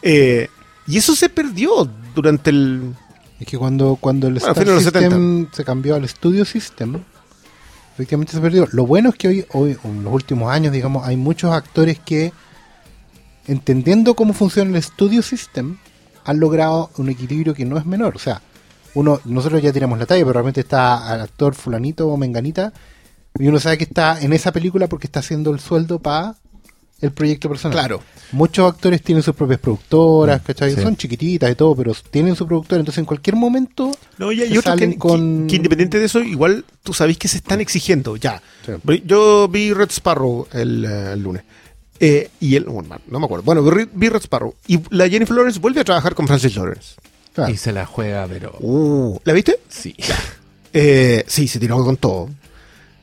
S2: Eh, y eso se perdió durante el.
S3: es que cuando, cuando el
S2: Bueno,
S3: Star
S2: fines de los
S3: System se cambió al Studio System, efectivamente se perdió. Lo bueno es que hoy, hoy, en los últimos años, digamos, hay muchos actores que, entendiendo cómo funciona el Studio System, han logrado un equilibrio que no es menor. O sea, uno, nosotros ya tiramos la talla, pero realmente está al actor fulanito o menganita, y uno sabe que está en esa película porque está haciendo el sueldo para el proyecto personal.
S2: Claro.
S3: Muchos actores tienen sus propias productoras, ¿cachai?
S1: sí.
S3: Son chiquititas y todo, pero tienen su productora, entonces en cualquier momento
S2: No, y hay otros que,
S3: con...
S2: que- independiente de eso, igual tú sabés que se están exigiendo. Ya.
S3: Sí.
S2: Yo vi Red Sparrow el, eh, el lunes. Eh, y él, bueno, no me acuerdo. Bueno, vi, Red Sparrow. Y la Jennifer Lawrence vuelve a trabajar con Francis Lawrence.
S3: Claro.
S1: Y se la juega, pero.
S2: Uh, ¿La viste?
S1: Sí.
S2: Eh, sí, se tiró con todo.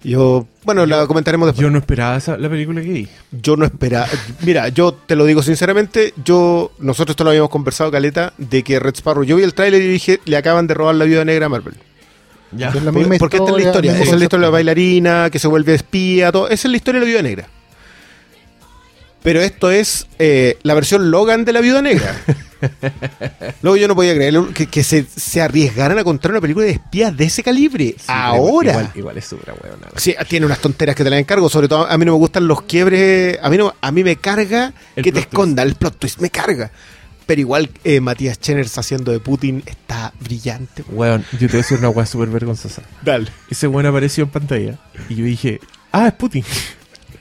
S2: Yo, bueno, la comentaremos después.
S1: Yo no esperaba esa, la película que vi.
S2: Yo no esperaba. Mira, yo te lo digo sinceramente. Yo, nosotros esto lo habíamos conversado, Caleta, de que Red Sparrow. Yo vi el tráiler y dije, le acaban de robar la vida negra a Marvel.
S1: Ya.
S3: Es la
S2: Porque,
S3: misma
S2: porque esta es la historia. Esa es la historia de la bailarina, que se vuelve espía, todo. Esa es la historia de la viuda negra. Pero esto es eh, la versión Logan de la viuda negra. [LAUGHS] Luego yo no podía creer que, que se, se arriesgaran a contar una película de espías de ese calibre.
S1: Sí,
S2: Ahora.
S1: Igual, igual es súper huevona.
S2: Sí, tiene unas tonteras que te las encargo. Sobre todo, a mí no me gustan los quiebres. A mí, no, a mí me carga
S1: El
S2: que te
S1: twist.
S2: esconda el plot twist. Me carga. Pero igual, eh, Matías Cheners haciendo de Putin está brillante.
S1: Weón, yo te voy a decir una weá súper vergonzosa.
S2: Dale.
S1: Ese weón apareció en pantalla y yo dije, ah, es Putin.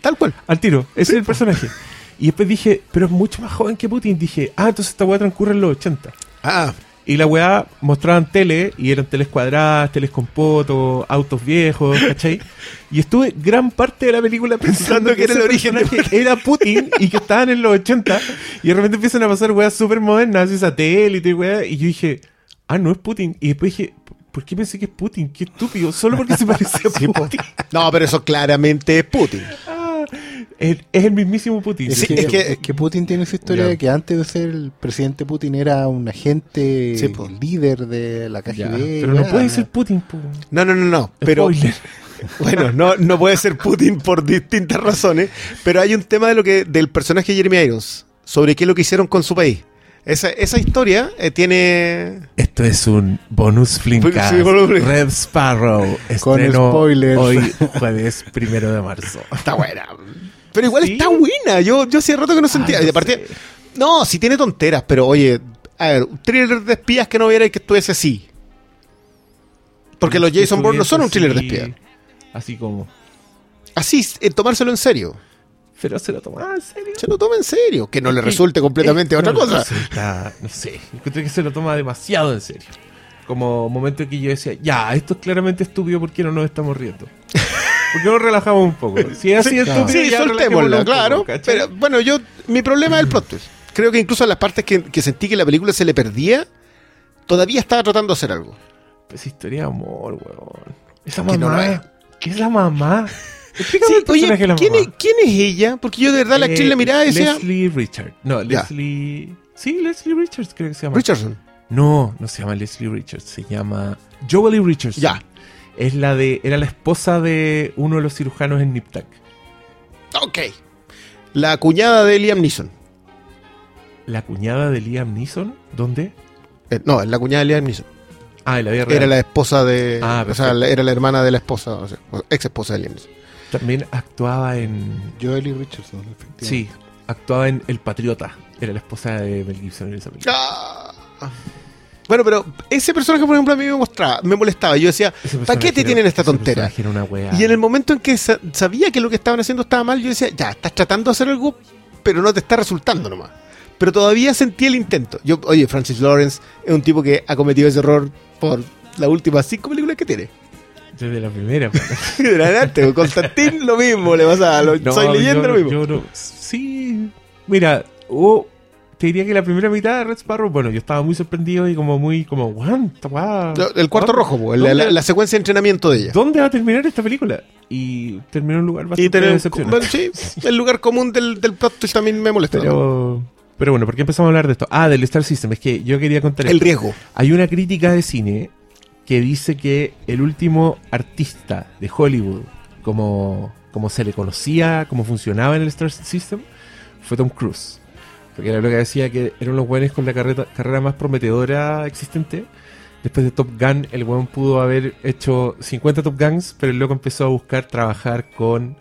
S2: Tal cual.
S1: Al tiro, ese es el personaje. Y después dije, pero es mucho más joven que Putin. Dije, ah, entonces esta weá transcurre en los 80.
S2: Ah,
S1: Y la weá mostraban tele, y eran teles cuadradas, teles con poto, autos viejos, ¿cachai? Y estuve gran parte de la película pensando
S2: Pensando que era el origen de
S1: era Putin y que estaban en los 80. Y de repente empiezan a pasar weas súper modernas, así satélite y weá. Y yo dije, ah, no es Putin. Y después dije, ¿por qué pensé que es Putin? Qué estúpido, solo porque se parece a [LAUGHS] Putin.
S2: no, pero eso claramente es Putin.
S1: Es, es el mismísimo Putin.
S3: Es,
S2: Sí,
S3: que,
S2: es que-
S3: es que Putin tiene esa historia de que antes de ser el presidente Putin era un agente
S2: Sí, po.
S3: líder de la KGB.
S1: Pero no puede ser Putin, po.
S2: No, no, no, no. Pero,
S1: Spoiler. [LAUGHS]
S2: bueno, no, no puede ser Putin por distintas razones. Pero hay un tema de lo que del personaje de Jeremy Irons sobre qué es lo que hicieron con su país. Esa, esa historia eh, tiene.
S1: Esto es un bonus Flimcast.
S2: Sí,
S1: Red Sparrow.
S3: Con
S1: Estreno
S3: spoilers.
S1: Hoy, jueves primero de marzo.
S2: Está buena. Pero igual
S1: ¿Sí?
S2: está buena. Yo, yo hacía rato que no sentía.
S1: Ah,
S2: y
S1: no
S2: aparte, no, si tiene tonteras, pero oye, a ver, un thriller de espías que no viera y que estuviese así. Porque los Jason Bourne no son un thriller de espías.
S1: Así como.
S2: Así, eh, tomárselo en serio.
S1: Pero se lo toma en serio.
S2: Se lo toma en serio. Que no le
S1: Es-
S2: resulte completamente otra
S1: no,
S2: cosa.
S1: resulta- no sé. Encuentro que se lo toma demasiado en serio. Como momento en que yo decía, ya, esto es claramente estúpido, ¿por qué no nos estamos riendo? ¿Por qué no nos relajamos un poco? Si es así
S2: Sí, soltémosla,
S1: relajémoslo un poco,
S2: claro. pero bueno, yo, mi problema es el plot twist. Creo que incluso las partes que, que sentí que la película se le perdía, todavía estaba tratando de hacer algo.
S1: Pues historia de amor, weón. Esa
S2: no
S1: mamá.
S2: es.
S1: ¿Qué es la mamá? Explícame
S2: Sí,
S1: el personaje
S2: oye,
S1: de la
S2: ¿quién
S1: mamá.
S2: es, quién es ella? Porque yo de verdad la actriz
S1: Eh,
S2: la miraba y decía...
S1: Leslie Richard. No. Leslie. Sí, Leslie Richards creo que se llama.
S2: Richardson.
S1: No, no se llama Leslie Richards, se llama Joely Richards.
S2: Ya.
S1: Es la de. Era la esposa de uno de los cirujanos en Niptak.
S2: Ok. La cuñada de Liam Neeson.
S1: La cuñada de Liam Neeson. ¿Dónde?
S2: Eh, no, la cuñada de Liam Neeson.
S1: Ah, en la vida real.
S2: Era la esposa de...
S1: Ah,
S2: o sea, era la hermana de la esposa, o sea, ex esposa de Liam Neeson.
S1: También actuaba en.
S3: Joel y Richardson, efectivamente.
S1: Sí, actuaba en El Patriota. Era la esposa de Mel Gibson en esa película.
S2: Ah. Bueno, pero ese personaje, por ejemplo, a mí me, mostraba, me molestaba. Yo decía, ¿para qué te
S1: era-
S2: tienen esta tontera? Y en el momento en que sa- sabía que lo que estaban haciendo estaba mal, yo decía, ya, estás tratando de hacer algo, pero no te está resultando nomás. Pero todavía sentí el intento. Yo, oye, Francis Lawrence es un tipo que ha cometido ese error por las últimas cinco películas que tiene.
S1: Desde la primera. pues. [LAUGHS]
S2: De adelante, Constantín lo mismo le pasa.
S1: No,
S2: soy leyenda
S1: yo-
S2: lo mismo.
S1: yo no- sí. Mira, hubo- te diría que la primera mitad de Red Sparrow, bueno, yo estaba muy sorprendido y como muy, como, weá,
S2: el cuarto
S1: ¿dónde-
S2: rojo, po, la,
S1: dónde-
S2: la- la secuencia de entrenamiento de ella.
S1: ¿Dónde va a terminar esta película? Y terminó en un lugar
S2: Y
S1: bastante
S2: bueno, sí, [LAUGHS] el lugar común del, del plot twist también me molesta.
S1: Pero, pero bueno, ¿por qué empezamos a hablar de esto? Ah, del Star System. Es que yo quería contar
S2: el
S1: esto.
S2: riesgo.
S1: Hay una crítica de cine que dice que el último artista de Hollywood, como, como se le conocía, como funcionaba en el Star System, fue Tom Cruise. Porque era lo que decía que eran los buenos con la carrera más prometedora existente. Después de Top Gun, el weón pudo haber hecho 50 Top Guns, pero el loco empezó a buscar trabajar con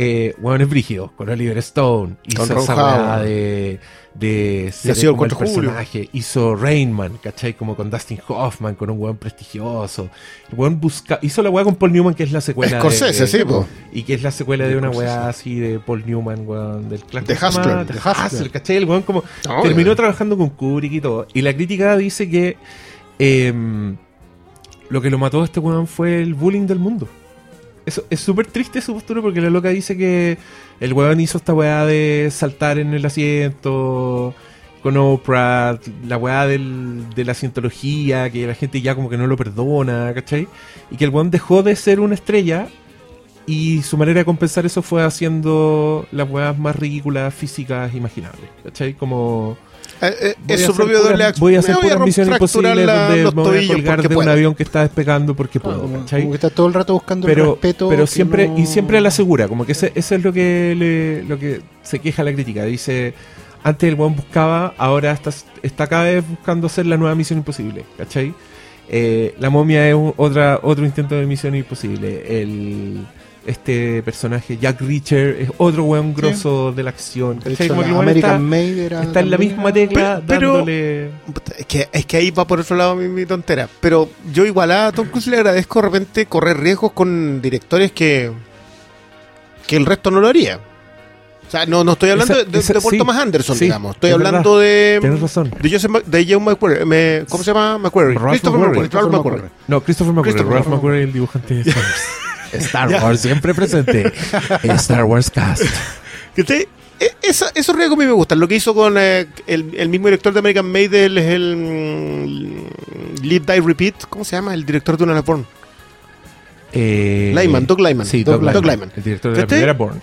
S1: Eh, weón es brígido, con Oliver Stone. Hizo
S2: Con
S1: esa de, de ser el
S2: contra Julio.
S1: personaje. Hizo Rainman, ¿cachai? Como con Dustin Hoffman, con un weón prestigioso. El weón busca, hizo la weá con Paul Newman, que es la secuela
S2: Scorsese,
S1: de,
S2: sí, po.
S1: Y que es la secuela de, una weá así de Paul Newman, weón, del clásico.
S2: De Hustler.
S1: De
S2: De
S1: Hustler, ¿cachai? El weón como
S2: No,
S1: terminó
S2: weón.
S1: trabajando con Kubrick y todo. Y la crítica dice que em, lo que lo mató a este weón fue el bullying del mundo. Es súper triste su postura porque la loca dice que el weón hizo esta weá de saltar en el asiento con Oprah, la weá del- de la cientología, que la gente ya como que no lo perdona, ¿cachai? Y que el weón dejó de ser una estrella y su manera de compensar eso fue haciendo las weas más ridículas físicas imaginables, ¿cachai? Como...
S2: Eh, eh,
S1: voy
S2: es
S1: a
S2: su
S1: hacer
S2: propio
S1: puras-
S2: doble acto.
S1: Voy a hacer
S2: Me
S1: puras
S2: romp-
S1: misiones
S2: fracturar
S1: imposibles
S2: la-
S1: donde me voy a colgar de un avión que está despegando porque puedo, ¿cachai?
S3: como que está todo el rato buscando el
S1: pero,
S3: respeto.
S1: pero siempre
S3: no-
S1: y siempre a la segura como que ese, eso es lo que le- lo que se queja la crítica dice antes el weón buscaba ahora está, está cada vez buscando hacer la nueva misión imposible ¿cachai? Eh, la momia es otra otro intento de misión imposible el este personaje Jack Reacher es otro weón grosso de la acción
S3: De hecho, la American
S1: está,
S3: Made era
S1: está en la misma tecla
S2: Pero-
S1: dándole
S2: Es que, es que ahí va por otro lado mi, mi tontera. Pero yo igual a Tom Cruise le agradezco de repente correr riesgos con directores que que el resto no lo haría. O sea, no, no estoy hablando
S1: Esa-
S2: de,
S1: esa-
S2: de Paul
S1: sí,
S2: Thomas Anderson,
S1: sí,
S2: digamos. Estoy
S1: es
S2: hablando de
S1: tienes razón
S2: de Joseph de Joe McQuarrie. Me- ¿Cómo se llama? McQuarrie. Christopher
S1: McQuarrie. No, Christopher McQuarrie,
S2: Christopher
S1: Ralph
S2: McQuarrie.
S1: McQuarrie, el dibujante de [LAUGHS] Star Wars. Siempre presente. [LAUGHS] Star Wars Cast.
S2: Que te- e- esa- esos riesgos a mí me gustan. Lo que hizo con eh, el, el mismo director de American Made es el mm, Live Die Repeat. ¿Cómo se llama? El director de una Born.
S1: Eh,
S2: Lyman, Doug Lyman.
S1: Sí,
S2: Doug
S1: Doug,
S2: Lyman.
S1: Lyman, El director de la primera Born.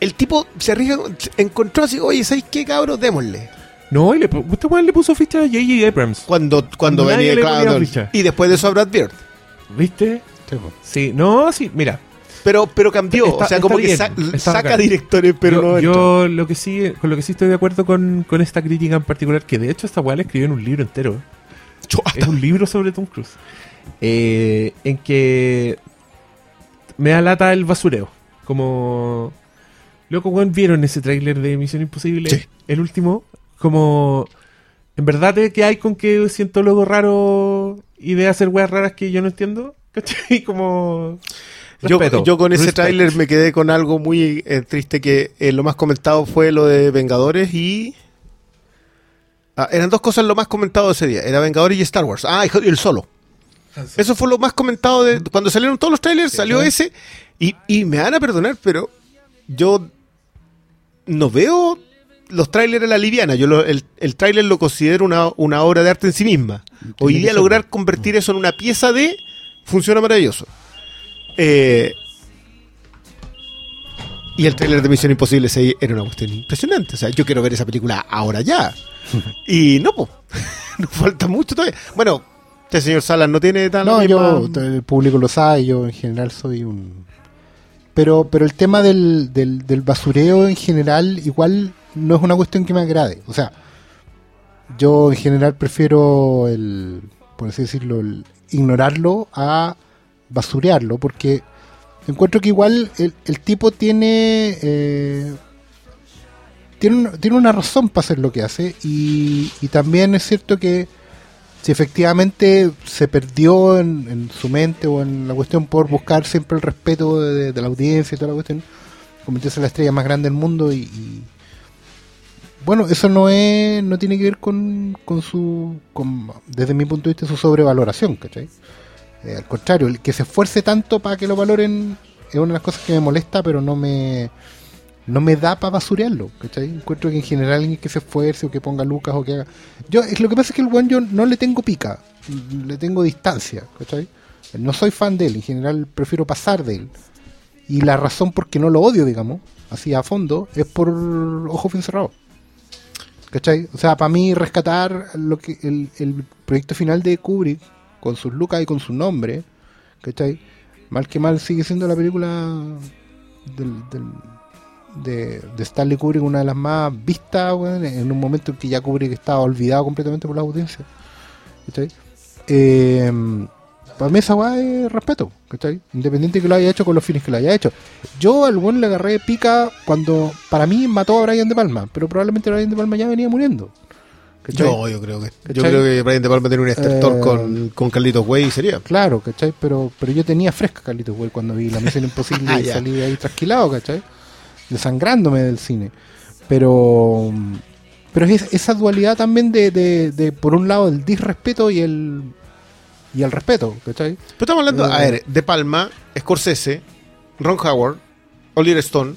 S2: El tipo se arriesga, encontró así, oye, ¿sabes qué, cabros? Démosle.
S1: No, y le, weón le puso ficha a J.J. Abrams.
S2: Cuando, cuando
S1: Nadie
S2: venía claro. Y después de eso a Brad Bird.
S1: ¿Viste?
S3: Sí, po.
S1: Sí, no, sí, mira.
S2: Pero, pero cambió.
S1: Está-
S2: o sea, como que sa- saca
S1: bacán.
S2: directores, pero
S1: yo,
S2: no
S1: yo lo que sí, con lo que sí estoy de acuerdo con, con esta crítica en particular, que de hecho esta weá la escribió en un libro entero. Es un libro sobre Tom Cruise. Eh, en que me da lata el basureo. Como. Loco, weón, vieron ese tráiler de Misión Imposible.
S2: Sí.
S1: El último. Como. En verdad, que hay con que siento luego raro y de hacer weas raras que yo no entiendo? ¿Cachai? [LAUGHS] Como.
S2: Yo, con ese
S1: respect.
S2: tráiler me quedé con algo muy eh, triste que eh, lo más comentado fue lo de Vengadores y... Ah, eran dos cosas lo más comentado ese día. Era Vengadores y Star Wars. Ah, y el solo. Eso fue lo más comentado de cuando salieron todos los trailers, salió ese y, y me van a perdonar, pero yo no veo los trailers a la liviana. Yo lo- el, el tráiler lo considero una, una obra de arte en sí misma. Hoy día lograr convertir eso en una pieza de funciona maravilloso. Eh, y el tráiler de Misión Imposible 6 era una cuestión impresionante. O sea, yo quiero ver esa película ahora ya. [LAUGHS] y no, po. [LAUGHS] nos falta mucho todavía. Bueno, este señor Salas no tiene tan
S3: No, yo, el público lo sabe, yo en general soy un... Pero, pero el tema del, del, del basureo en general igual no es una cuestión que me agrade. O sea, yo en general prefiero el, por así decirlo, el ignorarlo a basurearlo, porque encuentro que igual el, el tipo tiene... eh, tiene, un- tiene una razón para hacer lo que hace y, y también es cierto que si efectivamente se perdió en, en su mente o en la cuestión por buscar siempre el respeto de, la audiencia y toda la cuestión, convertirse en la estrella más grande del mundo y- bueno, eso no es no tiene que ver con, con su con, desde mi punto de vista su sobrevaloración, ¿cachai? Eh, al contrario, el que se esfuerce tanto para que lo valoren es una de las cosas que me molesta, pero no me no me da para basurearlo, ¿cachai? Encuentro que en general alguien que se esfuerce o que ponga lucas o que haga... Yo, lo que pasa es que el buen yo no le tengo pica, le tengo distancia, ¿cachai? No soy fan de él, en general prefiero pasar de él. Y la razón por qué no lo odio, digamos, así a fondo, es por ojo bien cerrado. ¿Cachai? O sea, para mí rescatar lo que el, el proyecto final de Kubrick, con sus lucas y con su nombre, ¿cachai? Mal que mal sigue siendo la película del, de, de Stanley Kubrick una de las más vistas, weón, en un momento en que ya Kubrick estaba olvidado completamente por la audiencia. ¿cachai? Eh, para mí esa weá es respeto, ¿cachai? Independiente que lo haya hecho con los fines que lo haya hecho. Yo al buen le agarré pica cuando para mí mató a Brian De Palma, pero probablemente Brian De Palma ya venía muriendo. ¿cachai?
S2: Yo, yo creo que. Yo creo que Brian De Palma tiene un estertor
S3: Eh,
S2: con, con Carlitos Way y sería.
S3: Claro, ¿cachai? Pero, pero yo tenía fresca Carlitos Way cuando vi la misión imposible [LAUGHS]
S2: Ah,
S3: y salí ahí trasquilado, ¿cachai? Desangrándome del cine. Pero pero es esa dualidad también de, de, de, por un lado el disrespeto y el y el respeto, ¿cachai?
S2: Pero estamos hablando, a
S3: Eh.
S2: ver, De Palma, Scorsese, Ron Howard, Oliver Stone,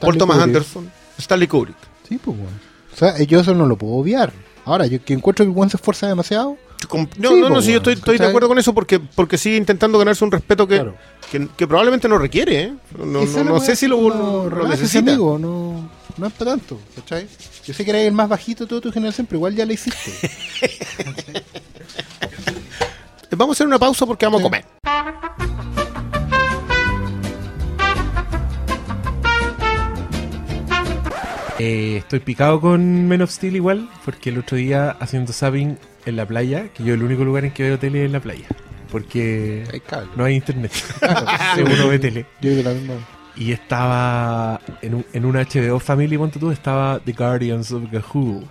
S2: Paul Thomas
S3: Kubrick.
S2: Anderson, Stanley Kubrick.
S3: Sí, pues bueno. O sea, yo eso no lo puedo obviar. Ahora, yo que encuentro que buen se esfuerza demasiado,
S2: Com- No,
S3: Sí,
S2: no, no,
S3: pues,
S2: sí, yo estoy, estoy de
S3: ¿cachai?
S2: acuerdo con eso porque, porque sigue intentando ganarse un respeto que,
S3: Claro.
S2: que, que probablemente no requiere. ¿eh? No,
S3: Esa
S2: no,
S3: la
S2: no
S3: weá,
S2: sé si lo,
S3: no,
S2: lo
S3: relájese,
S2: necesita.
S3: amigo, no, no es para tanto, ¿cachai? Yo sé que eres el más bajito de toda tu generación, pero igual ya lo hiciste. [LAUGHS]
S2: Vamos a hacer una pausa porque vamos
S3: Sí.
S2: a comer.
S1: Eh, estoy picado con Men of Steel igual, porque el otro día haciendo zapping en la playa, que yo el único lugar en que veo tele es en la playa, porque
S3: Hay
S1: no hay internet. [LAUGHS] Uno ve tele.
S3: Yo digo la misma.
S1: Y estaba en un, en un HBO Family, ponte tú, estaba The Guardians of Gahoo.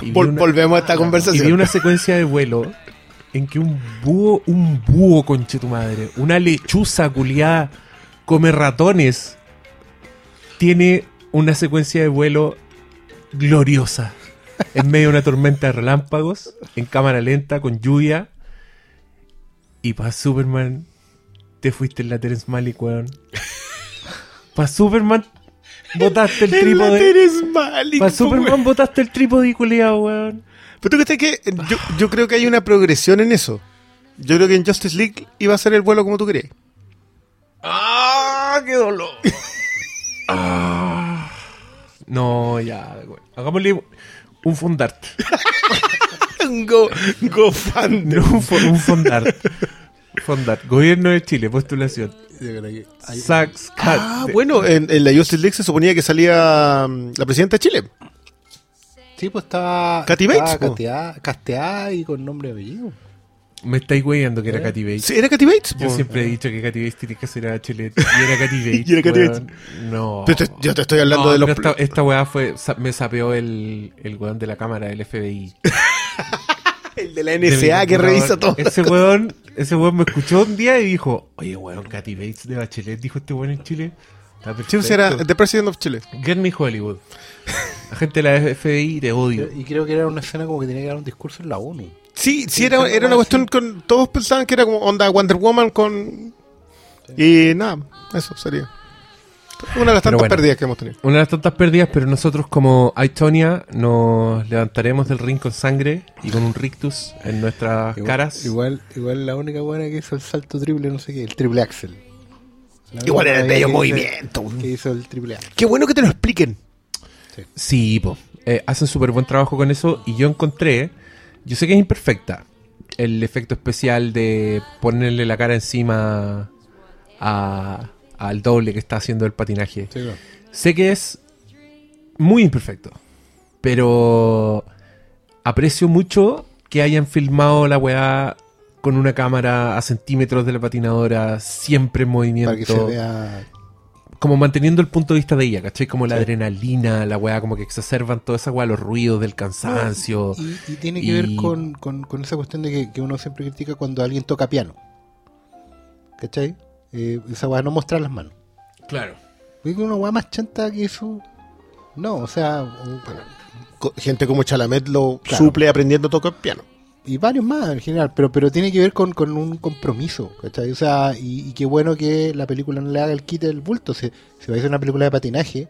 S1: Y vi
S2: Vol-
S1: una-
S2: volvemos a esta
S1: y vi
S2: conversación.
S1: una secuencia de vuelo en que un búho, un búho, conche tu madre, una lechuza culiada, come ratones, tiene una secuencia de vuelo gloriosa. En medio de una tormenta de relámpagos, en cámara lenta, con lluvia. Y para Superman, te fuiste en la Terence Malick, weón. Para Superman, botaste el trípode. Para Superman, botaste el trípode, culiado, weón.
S2: Pero tú crees que yo, yo creo que hay una progresión en eso. Yo creo que en Justice League iba a ser el vuelo como tú crees.
S1: ¡Ah! ¡Qué dolor! [LAUGHS] Ah. No, ya, güey. Hagámosle un fondart. [LAUGHS]
S2: Un go, go fan. [LAUGHS]
S1: No, un, fo- un fondart. Fondart. Gobierno de Chile, postulación. Sax Cat.
S2: Ah, bueno, en, en la Justice League se suponía que salía mm, la presidenta de Chile.
S3: Sí, pues estaba.
S2: Katy Bates, po.
S3: casteada, casteada y con nombre y apellido.
S1: Me estáis weyando que era Katy Bates.
S2: Sí, ¿Era Katy Bates?
S1: Yo
S2: po.
S1: siempre he dicho que Katy Bates tiene que ser a Chile. Y era Katy [LAUGHS] Bates.
S2: Y era Katy. Bates.
S1: No.
S2: Pero te- yo te estoy hablando
S1: No,
S2: de los...
S1: Esta, esta weá fue. Me sapeó el, el weón de la cámara del FBI. [LAUGHS]
S2: El de la
S1: de
S2: NSA que revisa todo.
S1: Ese weón, ese weón me escuchó un día y dijo, oye weón, Katy Bates de Bachelet, dijo este weón en Chile.
S2: Pues era The President of Chile.
S1: Get me Hollywood. La gente de la FBI te odio.
S3: Y creo que era una escena como que tenía que dar un discurso en la ONU.
S2: Sí, sí, era, era una cuestión con... Todos pensaban que era como onda Wonder Woman con... Y nada, eso sería. Una de las tantas
S1: bueno.
S2: pérdidas que hemos tenido.
S1: Una de las tantas pérdidas, pero nosotros como Aitonia nos levantaremos del ring con sangre y con un rictus en nuestras
S3: Igual-
S1: caras.
S3: Igual, igual la única buena que hizo el salto triple, no sé qué, el triple axel.
S2: Igual era el bello
S3: que
S2: movimiento.
S3: hizo- Que hizo el triple axel.
S2: Qué bueno que te lo expliquen.
S1: Sí, po. Eh, hacen súper buen trabajo con eso y yo encontré, yo sé que es imperfecta, el efecto especial de ponerle la cara encima a- al doble que está haciendo el patinaje.
S3: Sí, claro.
S1: Sé que es muy imperfecto, pero aprecio mucho que hayan filmado la weá con una cámara a centímetros de la patinadora, siempre en movimiento
S3: Para que se vea.
S1: como manteniendo el punto de vista de ella, ¿cachai? Como la
S3: Sí.
S1: adrenalina, la weá, como que exacerban toda esa weá, los ruidos del cansancio.
S3: Y, y tiene que
S1: Y-
S3: ver con, con- con esa cuestión de que, que uno siempre critica cuando alguien toca piano. ¿Cachai? Eh, esa weá, no mostrar las manos.
S1: Claro.
S3: Es una weá más chanta que eso. No, o sea,
S2: Co- Gente como Chalamet lo
S3: Claro.
S2: suple aprendiendo a tocar piano.
S3: Y varios más en general, pero pero tiene que ver con, con un compromiso, ¿cachai? O sea, y, y qué bueno que la película no le haga el quite del bulto. Si, si va a ser una película de patinaje,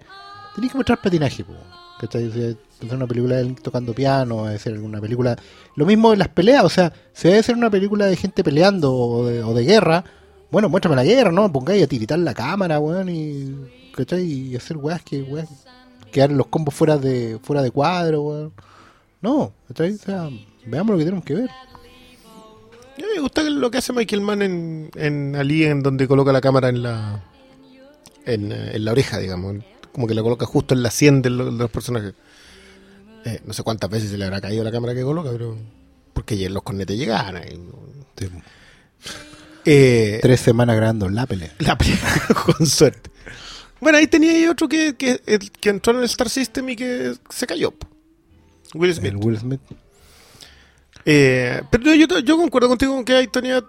S3: tiene que mostrar patinaje, po, ¿cachai? O sea, ser una película de tocando piano, va a ser una película... Lo mismo en las peleas, o sea, si va a ser una película de gente peleando o de, o de guerra, bueno, muéstrame la guerra, ¿no? Pongáis a tiritar la cámara, weón, y... ¿cachai? Y hacer weas que, weón, quedar los combos fuera de fuera de cuadro, weón. No, ¿cachai? O sea, veamos lo que tenemos que ver.
S2: A mí me gusta lo que hace Michael Mann en, en Ali, en donde coloca la cámara en la en, eh, en la oreja, digamos. Como que la coloca justo en la sien de, lo- de los personajes. Eh, no sé cuántas veces se le habrá caído la cámara que coloca, pero. Porque los cornetes llegaban. ahí. Eh,
S3: Tres semanas grabando la pelea.
S2: la pelea, [LAUGHS] con suerte. Bueno, ahí tenía ahí otro que, que, que entró en el Star System y que se cayó. Will Smith.
S3: El Will Smith.
S2: Eh, pero yo, yo concuerdo contigo con que Aitonia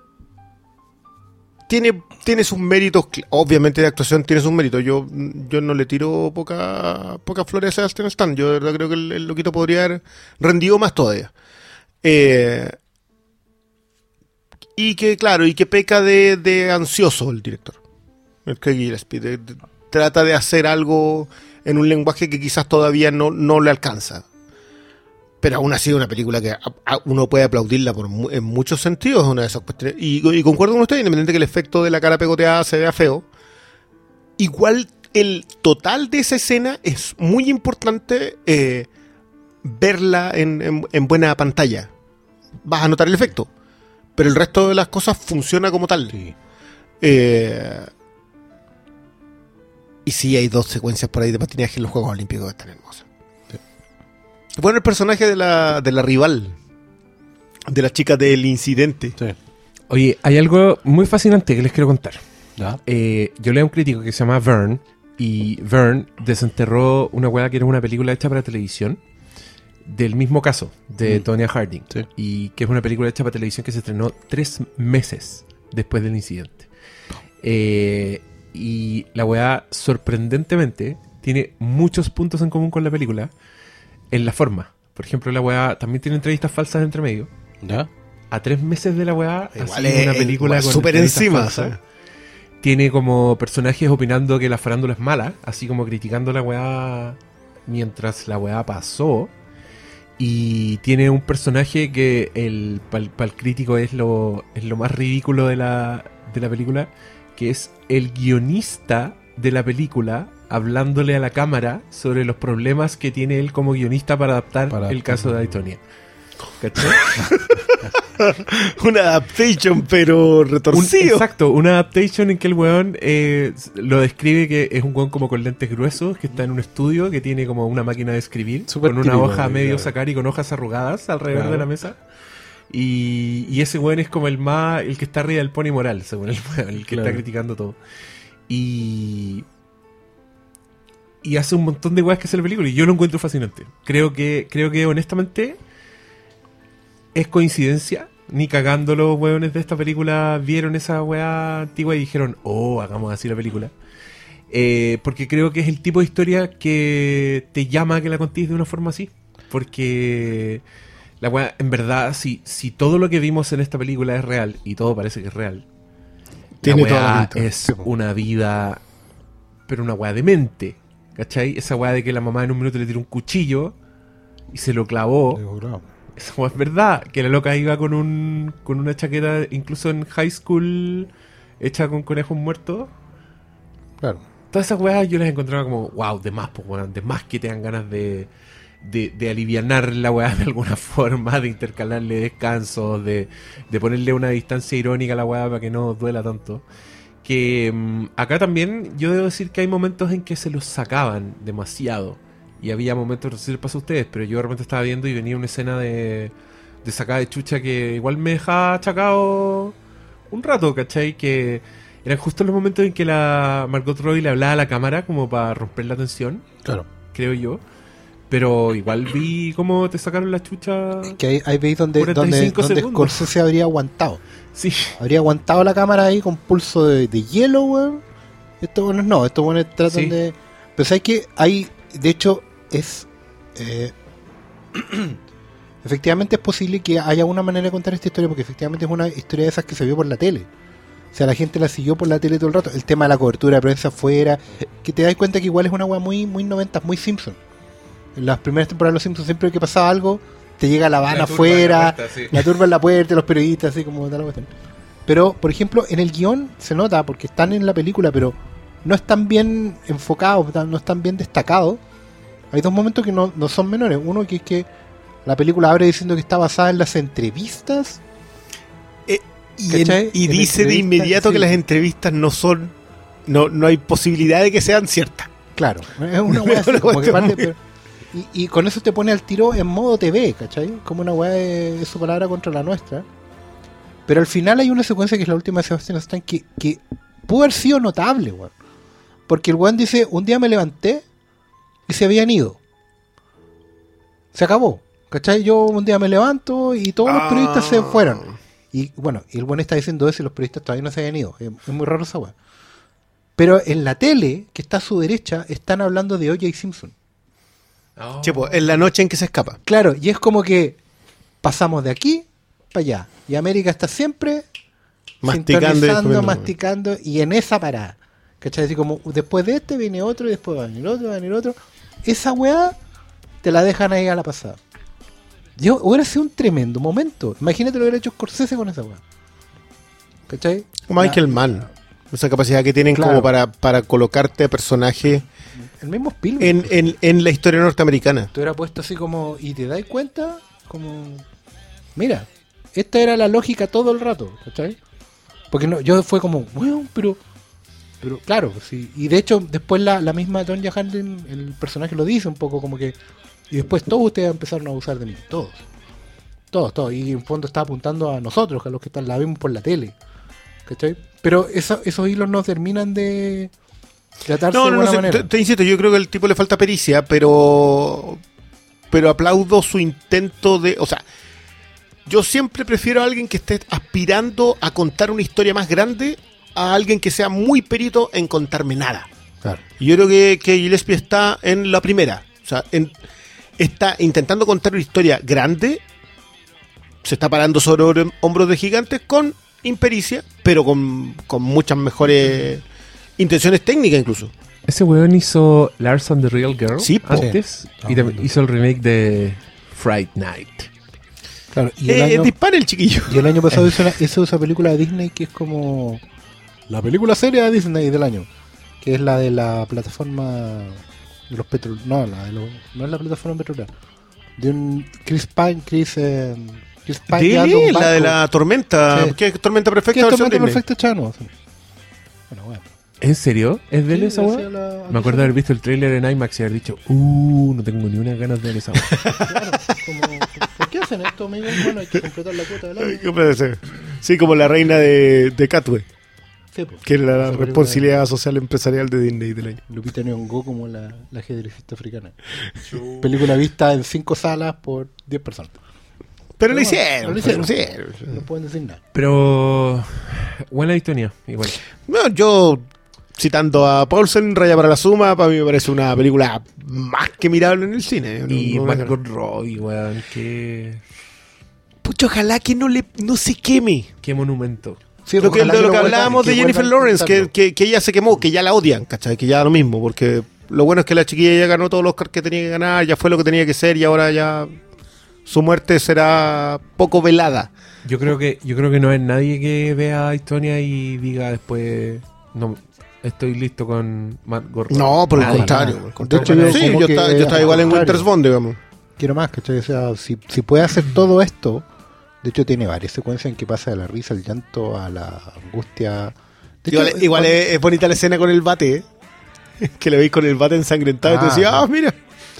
S2: tiene, tiene sus méritos, obviamente de actuación tiene sus méritos. Yo, yo no le tiro poca, pocas flores a Sebastian Stan. Yo creo que el, loquito podría haber rendido más todavía. Eh, y que, claro, y que peca de, de ansioso el director. El Craig Gillespie. trata de hacer algo en un lenguaje que quizás todavía no, no le alcanza. Pero aún así es una película que a- a- uno puede aplaudirla por mu- en muchos sentidos. Una de esas cuestiones. Y, y concuerdo con usted, independiente que el efecto de la cara pegoteada se vea feo. Igual el total de esa escena es muy importante eh, verla en, en- en buena pantalla. Vas a notar el efecto. Pero el resto de las cosas funciona como tal.
S3: Sí.
S2: Eh, y sí, hay dos secuencias por ahí de patinaje en los Juegos Olímpicos que están hermosas. Bueno, el personaje de la, de la rival, de la chica del incidente.
S3: Sí.
S1: Oye, hay algo muy fascinante que les quiero contar.
S3: ¿Ya?
S1: Eh, yo leí a un crítico que se llama Vern y Vern desenterró una weá que era una película hecha para televisión del mismo caso de
S3: Mm.
S1: Tonya Harding
S3: Sí.
S1: y que es una película hecha para televisión que se estrenó tres meses después del incidente. Eh, y la weá sorprendentemente tiene muchos puntos en común con la película en la forma. Por ejemplo, la weá también tiene entrevistas falsas entre medio.
S3: ¿Ya?
S1: A tres meses de la weá,
S2: Igual es-
S1: una película con entrevistas
S2: encima.
S1: Tiene como personajes opinando que la farándula es mala, así como criticando la weá mientras la weá pasó. Y tiene un personaje que el para el crítico es lo, es lo más ridículo de la, de la película, que es el guionista de la película hablándole a la cámara sobre los problemas que tiene él como guionista para adaptar
S3: Para
S1: el caso de Aitonia. [LAUGHS]
S2: Una adaptation, pero
S1: Un-
S2: retorcido.
S1: exacto, una adaptation en que el weón eh, lo describe que es un weón como con lentes gruesos, que está en un estudio, que tiene como una máquina de escribir, con una hoja medio
S3: claro.
S1: sacar y con hojas arrugadas alrededor
S3: Claro.
S1: de la mesa. Y, y ese weón es como el más, el que está arriba del pony moral, según el weón, el que
S3: Claro.
S1: está criticando todo. Y. Y hace un montón de weas que hace la película y yo lo encuentro fascinante. Creo que, creo que honestamente es coincidencia. Ni cagando los weones de esta película vieron esa wea antigua y dijeron, oh, hagamos así la película. Eh, porque creo que es el tipo de historia que te llama a que la contéis de una forma así. Porque la wea, en verdad, si, si todo lo que vimos en esta película es real, y todo parece que es real,
S2: Tiene
S1: la
S2: toda la
S1: weá
S2: pinta.
S1: es una vida, pero una weá de mente. ¿Cachai? Esa weá de que la mamá en un minuto le tiró un cuchillo y se lo clavó. Esa weá es verdad. Que la loca iba con un con una chaqueta, incluso en high school, hecha con conejos muertos.
S3: Claro.
S1: Todas esas weas yo las encontraba como, wow, de más, pues weón, de más que tengan ganas de, de, de alivianar la weá de alguna [LAUGHS] forma, de intercalarle descansos, de, de ponerle una distancia irónica a la weá para que no duela tanto. Que mm, acá también yo debo decir que hay momentos en que se los sacaban demasiado. Y había momentos, no sé si les pasa a ustedes, pero yo de repente estaba viendo y venía una escena de, de sacada de chucha que igual me dejaba achacado un rato, ¿cachai? Que eran justo los momentos en que la Margot Robbie le hablaba a la cámara como para romper la tensión,
S3: Claro.
S1: creo yo. Pero igual vi cómo te sacaron la chucha.
S3: Que ahí, ahí veis donde,
S1: 45
S3: donde, donde. Scorsese habría aguantado.
S1: Sí,
S3: Habría aguantado la cámara ahí con pulso de, de hielo, weón. Estos buenos no, estos buenos tratan
S1: Sí.
S3: de. Pero sabes que hay, de hecho, es. eh, [CLEARS THROAT] efectivamente es posible que haya una manera de contar esta historia, porque efectivamente es una historia de esas que se vio por la tele. O sea, la gente la siguió por la tele todo el rato. El tema de la cobertura de prensa afuera, que te das cuenta que igual es una weá muy, muy 90, muy Simpson. En las primeras temporadas de los Simpsons, siempre que pasaba algo, te llega la
S1: turba
S3: afuera,
S1: la puerta, sí.
S3: la turba en la puerta, los periodistas, así como tal cuestión. Pero, por ejemplo, en el guion se nota, porque están en la película, pero no están bien enfocados, no están bien destacados. Hay dos momentos que no, no son menores. Uno que es que la película abre diciendo que está basada en las entrevistas.
S2: Y, en- y
S3: En
S2: dice de
S3: entrevistas,
S2: inmediato
S3: sí.
S2: que las entrevistas no son. No, no hay posibilidad de que sean ciertas.
S3: Claro, es una [LAUGHS] weá así, como que parte,
S2: muy-
S3: pero- y, y con eso te pone al tiro en modo TV, ¿cachai? Como una weá de, su palabra contra la nuestra. Pero al final hay una secuencia que es la última de Sebastian Stan que, que pudo haber sido notable, weón. Porque el weón dice, un día me levanté y se habían ido. Se acabó. ¿Cachai? Yo un día me levanto y todos los periodistas se fueron. Y bueno, y el buen está diciendo eso y los periodistas todavía no se habían ido. Es, es muy raro esa weá. Pero en la tele, que está a su derecha, están hablando de O.J. Simpson.
S2: Che, pues, en la noche en que se escapa.
S3: Claro, y es como que pasamos de aquí para allá. Y América está siempre
S2: Masticando
S3: masticando, y en esa parada. ¿Cachai? Así como después de este viene otro, y después va a venir otro, va a venir otro. Esa weá te la dejan ahí a la pasada. Yo, hubiera sido un tremendo momento. Imagínate lo que hubiera hecho Scorsese con esa weá. ¿Cachai?
S2: Michael Mann. Esa capacidad que tienen
S3: Claro.
S2: como para, para colocarte a personaje
S3: El mismo Spielberg.
S2: en, en, en la historia norteamericana.
S3: Te hubiera puesto así como, y te das cuenta, como, mira, esta era la lógica todo el rato, ¿cachai? Porque no, yo fue como, bueno, pero, pero claro, sí. Y de hecho, después la, la misma Tonya Harding, el personaje lo dice un poco como que, y después todos ustedes empezaron a abusar de mí, todos. Todos, todos. Y en fondo está apuntando a nosotros, a los que están, la vimos por la tele. ¿Cachai? Pero eso- esos hilos no terminan de tratarse
S2: No,
S3: de
S2: no, no,
S3: buena
S2: sé,
S3: manera.
S2: te, te insisto, yo creo que al tipo le falta pericia, pero pero aplaudo su intento de, o sea, yo siempre prefiero a alguien que esté aspirando a contar una historia más grande a alguien que sea muy perito en contarme nada.
S3: Claro.
S2: Y yo creo que, que Gillespie está en la primera. O sea, en- está intentando contar una historia grande. Se está parando sobre hom- hombros de gigantes con impericia, pero con, con muchas mejores intenciones técnicas incluso.
S1: Ese weón hizo Lars and the Real Girl
S2: Sí,
S1: antes
S3: Sí.
S1: y también hizo el remake de Fright Night.
S3: Claro, y el
S2: Eh,
S3: año-
S2: Dispara el chiquillo.
S3: Y el año pasado hizo, una- hizo esa película de Disney que es como la película seria de Disney del año, que es la de la plataforma de los petrol, no, la de los, no es la plataforma petrolera, de un Chris Pine, Chris, eh,
S2: Dile, la de la tormenta.
S3: Sí.
S2: ¿Qué es tormenta perfecta?
S3: es totalmente
S2: Disney?
S3: perfecto chano. sí. Bueno, bueno.
S1: ¿En serio? ¿Es de él esa Me acuerdo de haber visto el tráiler en IMAX y haber dicho, uh, no tengo ni una ganas de ver esa. [LAUGHS]
S3: Claro, como, ¿por qué hacen esto, amigos? Bueno, hay que completar la cuota del año.
S2: ¿qué puede ser? Sí, como la reina de, de Catway,
S3: Sí, pues.
S2: que es la responsabilidad social empresarial de Disney del año.
S3: Lupita Nyong'o como la, la ajedrecista africana. Película vista en cinco salas por 10 personas.
S2: Pero lo
S3: No,
S2: hicieron.
S3: no lo hicieron.
S2: lo hicieron.
S3: No pueden decir nada.
S1: Pero, buena historia, igual.
S2: Bueno, yo, citando a Paulsen, Raya para la Suma, para mí me parece una película más que mirable en el cine.
S1: Y
S2: No- no-
S1: Margot Robbie, weón, qué,
S2: Pucha, ojalá que no, le, no se queme.
S1: qué monumento.
S3: Sí,
S2: lo que, lo que hablábamos de
S3: que
S2: Jennifer Lawrence, que, que, que ella se quemó, que ya la odian, ¿cachai? Que ya da lo mismo, porque lo bueno es que la chiquilla ya ganó todos los Oscars que tenía que ganar, ya fue lo que tenía que ser y ahora ya su muerte será poco velada.
S1: Yo creo que yo creo que no hay nadie que vea a Estonia y diga después no estoy listo con Margot Robbie.
S2: No, por el
S1: Nadie.
S2: contrario.
S3: nada.
S2: por el contrario.
S3: De hecho, yo
S2: sí, estaba, yo estaba
S3: al
S2: igual en. Winter's Bond, digamos.
S3: Quiero más, ¿cachai? O sea, si, si puede hacer todo esto, de hecho tiene varias secuencias en que pasa de la risa, el llanto, a la angustia. De
S2: Igual,
S3: hecho,
S2: igual
S3: cuando-
S2: es, es bonita la escena con el bate, ¿eh? [LAUGHS] que le veis con el bate ensangrentado y te
S3: Ah,
S2: decís, ah, mira,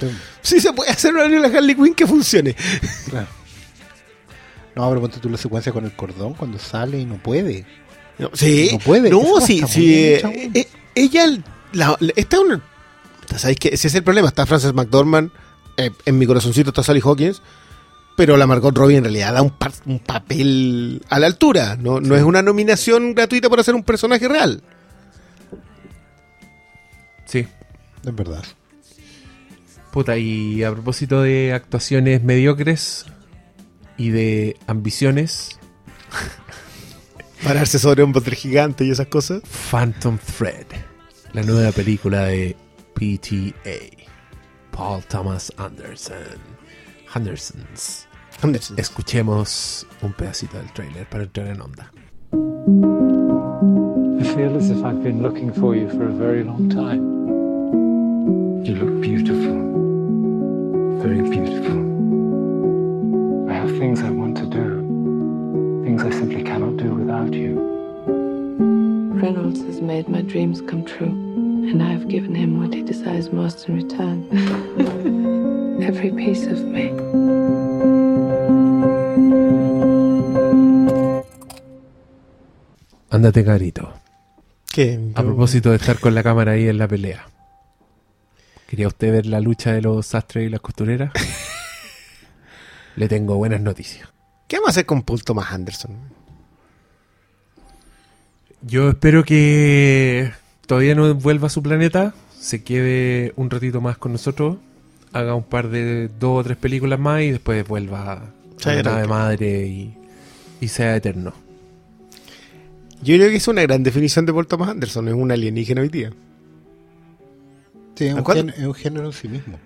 S3: Sí,
S2: sí se puede hacer una película de Harley Quinn que funcione.
S3: claro. [LAUGHS] No, pero ponte tú la secuencia con el cordón cuando sale y no puede.
S2: No, sí,
S3: No puede,
S2: No, sí, sí. eh, eh, ella, la, la- esta es una. ¿Sabéis que Ese es el problema. Está Frances McDormand, eh, en mi corazoncito está Sally Hawkins, pero la Margot Robbie en realidad da un, par- un papel a la altura. No, no es una nominación gratuita para ser un personaje real.
S1: Sí.
S3: Es verdad.
S1: Puta, y a propósito de actuaciones mediocres y de ambiciones, [LAUGHS]
S2: Pararse sobre hombros del gigante y esas cosas.
S1: Phantom Thread, la nueva película de PTA, Paul Thomas Anderson. Andersons. Escuchemos un pedacito del trailer para entrar en onda.
S7: I feel as if I've been looking for you for a very long time. You look beautiful. Very beautiful. I have things I want to do. Things I simply cannot do without you.
S8: Reynolds has made my dreams come true, and I have given him what he desires most in return. [LAUGHS] Every piece of me.
S1: Ándate, carito.
S2: ¿Qué?
S1: A propósito de estar con la cámara ahí en la pelea. ¿Quería usted ver la lucha de los sastres y las costureras? [LAUGHS] Le tengo buenas noticias.
S2: ¿Qué vamos a hacer con Paul Thomas Anderson?
S1: Yo espero que todavía no vuelva a su planeta, se quede un ratito más con nosotros, haga un par de dos o tres películas más y después vuelva a la
S2: tranquilo.
S1: madre y, y sea eterno.
S2: Yo creo que es una gran definición de Paul Thomas Anderson. Es un alienígena hoy día.
S3: Sí, es
S2: ¿A
S3: un, es género en sí mismo.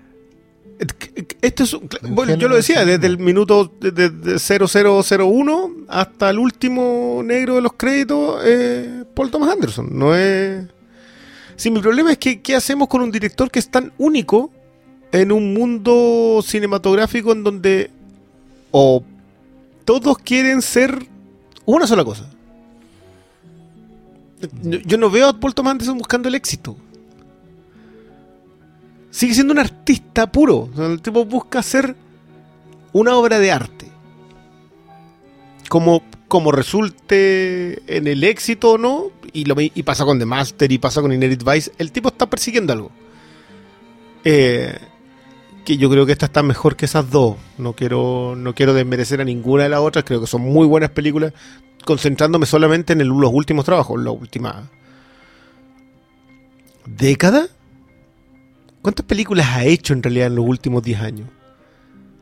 S2: Esto es, bueno, yo lo decía, desde el minuto de, de- de 0001 hasta el último negro de los créditos, eh, Paul Thomas Anderson. No es. Sí, mi problema es que ¿qué hacemos con un director que es tan único en un mundo cinematográfico en donde o todos quieren ser una sola cosa? Yo, yo no veo a Paul Thomas Anderson buscando el éxito sigue siendo un artista puro. El tipo busca hacer una obra de arte. Como, como resulte en el éxito o no, y, lo, y pasa con The Master y pasa con Inherit Vice, el tipo está persiguiendo algo. Eh, que yo creo que esta está mejor que esas dos. No quiero, no quiero desmerecer a ninguna de las otras, creo que son muy buenas películas, concentrándome solamente en el- los últimos trabajos, la última década. ¿Cuántas películas ha hecho en realidad en los últimos 10 años?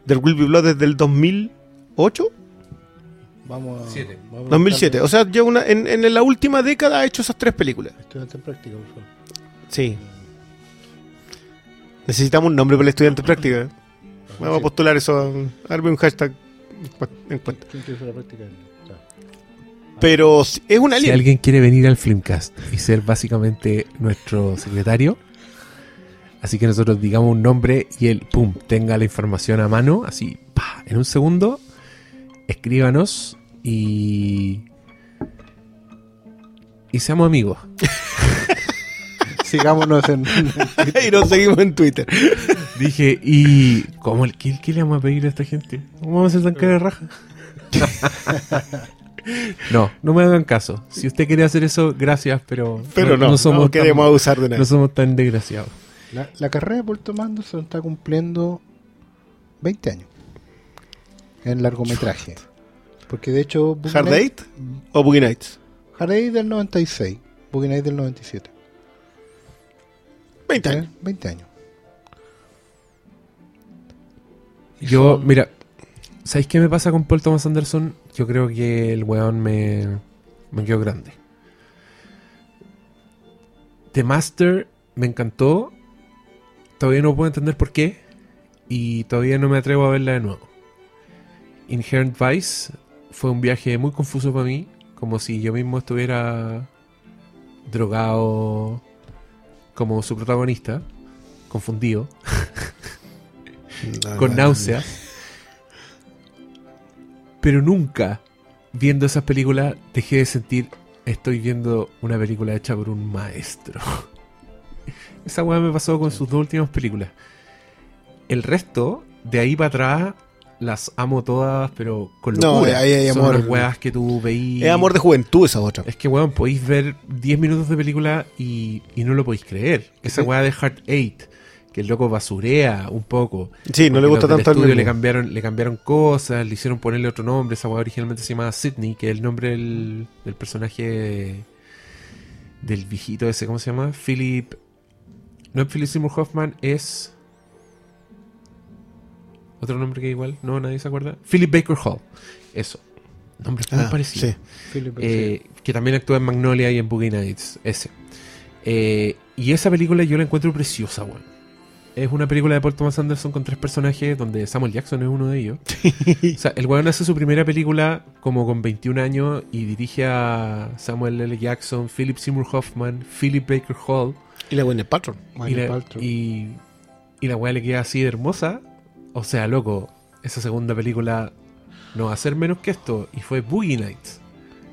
S2: There Will Be Blood desde el 2008,
S3: Vamos a,
S1: Siete.
S3: vamos a
S2: 2007.
S3: buscarle-
S2: O sea, ya una, en, en la última década ha hecho esas tres películas.
S3: Estudiante en práctica, por favor.
S2: Sí. Necesitamos un nombre para el estudiante en práctica. Vamos a postular eso. A ver, un hashtag en cuenta. Pero es un
S1: Si
S2: alien.
S1: alguien quiere venir al Filmcast y ser básicamente nuestro secretario, así que nosotros digamos un nombre y él, pum, tenga la información a mano, así, pa, en un segundo, escríbanos y. y seamos amigos. [LAUGHS]
S3: Sigámonos en.
S2: y nos seguimos en Twitter.
S1: Dije, ¿y cómo, qué, qué le vamos a pedir a esta gente? ¿Cómo vamos a hacer tan cara de raja? no, no me hagan caso. Si usted quiere hacer eso, gracias, pero,
S2: Pero no, no,
S1: somos tan-
S2: queremos abusar de nada.
S1: no somos tan desgraciados.
S3: La, la carrera de Paul Thomas Anderson está cumpliendo 20 años en largometraje. Porque de hecho. Boogie
S2: ¿Hard
S3: Night-
S2: Date o Boogie Nights?
S3: Hard Eight del 96, Boogie Night del 97.
S2: 20
S3: ¿Eh?
S2: años.
S3: 20 años.
S1: Yo, mira, ¿sabéis qué me pasa con Paul Thomas Anderson? Yo creo que el weón me, me quedó grande. The Master me encantó. Todavía no puedo entender por qué. Y todavía no me atrevo a verla de nuevo. Inherent Vice fue un viaje muy confuso para mí. Como si yo mismo estuviera drogado como su protagonista. Confundido con náuseas. Pero nunca, viendo esas películas, dejé de sentir, estoy viendo una película hecha por un maestro. Esa weá me pasó con sus dos últimas películas. El resto, de ahí para atrás, las amo todas, pero con
S2: No,
S1: locura.
S2: ahí hay
S1: Son
S2: amor.
S1: unas weas que tú veís.
S2: Es amor de juventud esa otra.
S1: Es que, weón, podéis ver 10 minutos de película y, y no lo podéis creer. Esa
S2: Sí.
S1: weá de Heart 8, que el loco basurea un poco.
S2: Sí, no le gusta tanto al
S1: estudio le cambiaron, le cambiaron cosas, le hicieron ponerle otro nombre. Esa weá originalmente se llamaba Sidney, que es el nombre del, del personaje de- del viejito ese, ¿cómo se llama? Philip. No es Philip Seymour Hoffman, es. Otro nombre que igual, no, nadie se acuerda. Philip Baker Hall. Eso. Nombre muy
S2: Ah,
S1: parecido.
S2: sí.
S3: Philip
S1: Eh, que también actúa en Magnolia y en Boogie Nights. Ese. Eh, y esa película yo la encuentro preciosa, weón. Es una película de Paul Thomas Anderson con tres personajes donde Samuel Jackson es uno de ellos. [LAUGHS] o sea, el weón hace su primera película como con 21 años y dirige a Samuel L. Jackson, Philip Seymour Hoffman, Philip Baker Hall.
S2: Y la buena Patron.
S1: Y la, y, y la weá le queda así de hermosa. O sea, loco, esa segunda película no va a ser menos que esto. Y fue Boogie Nights.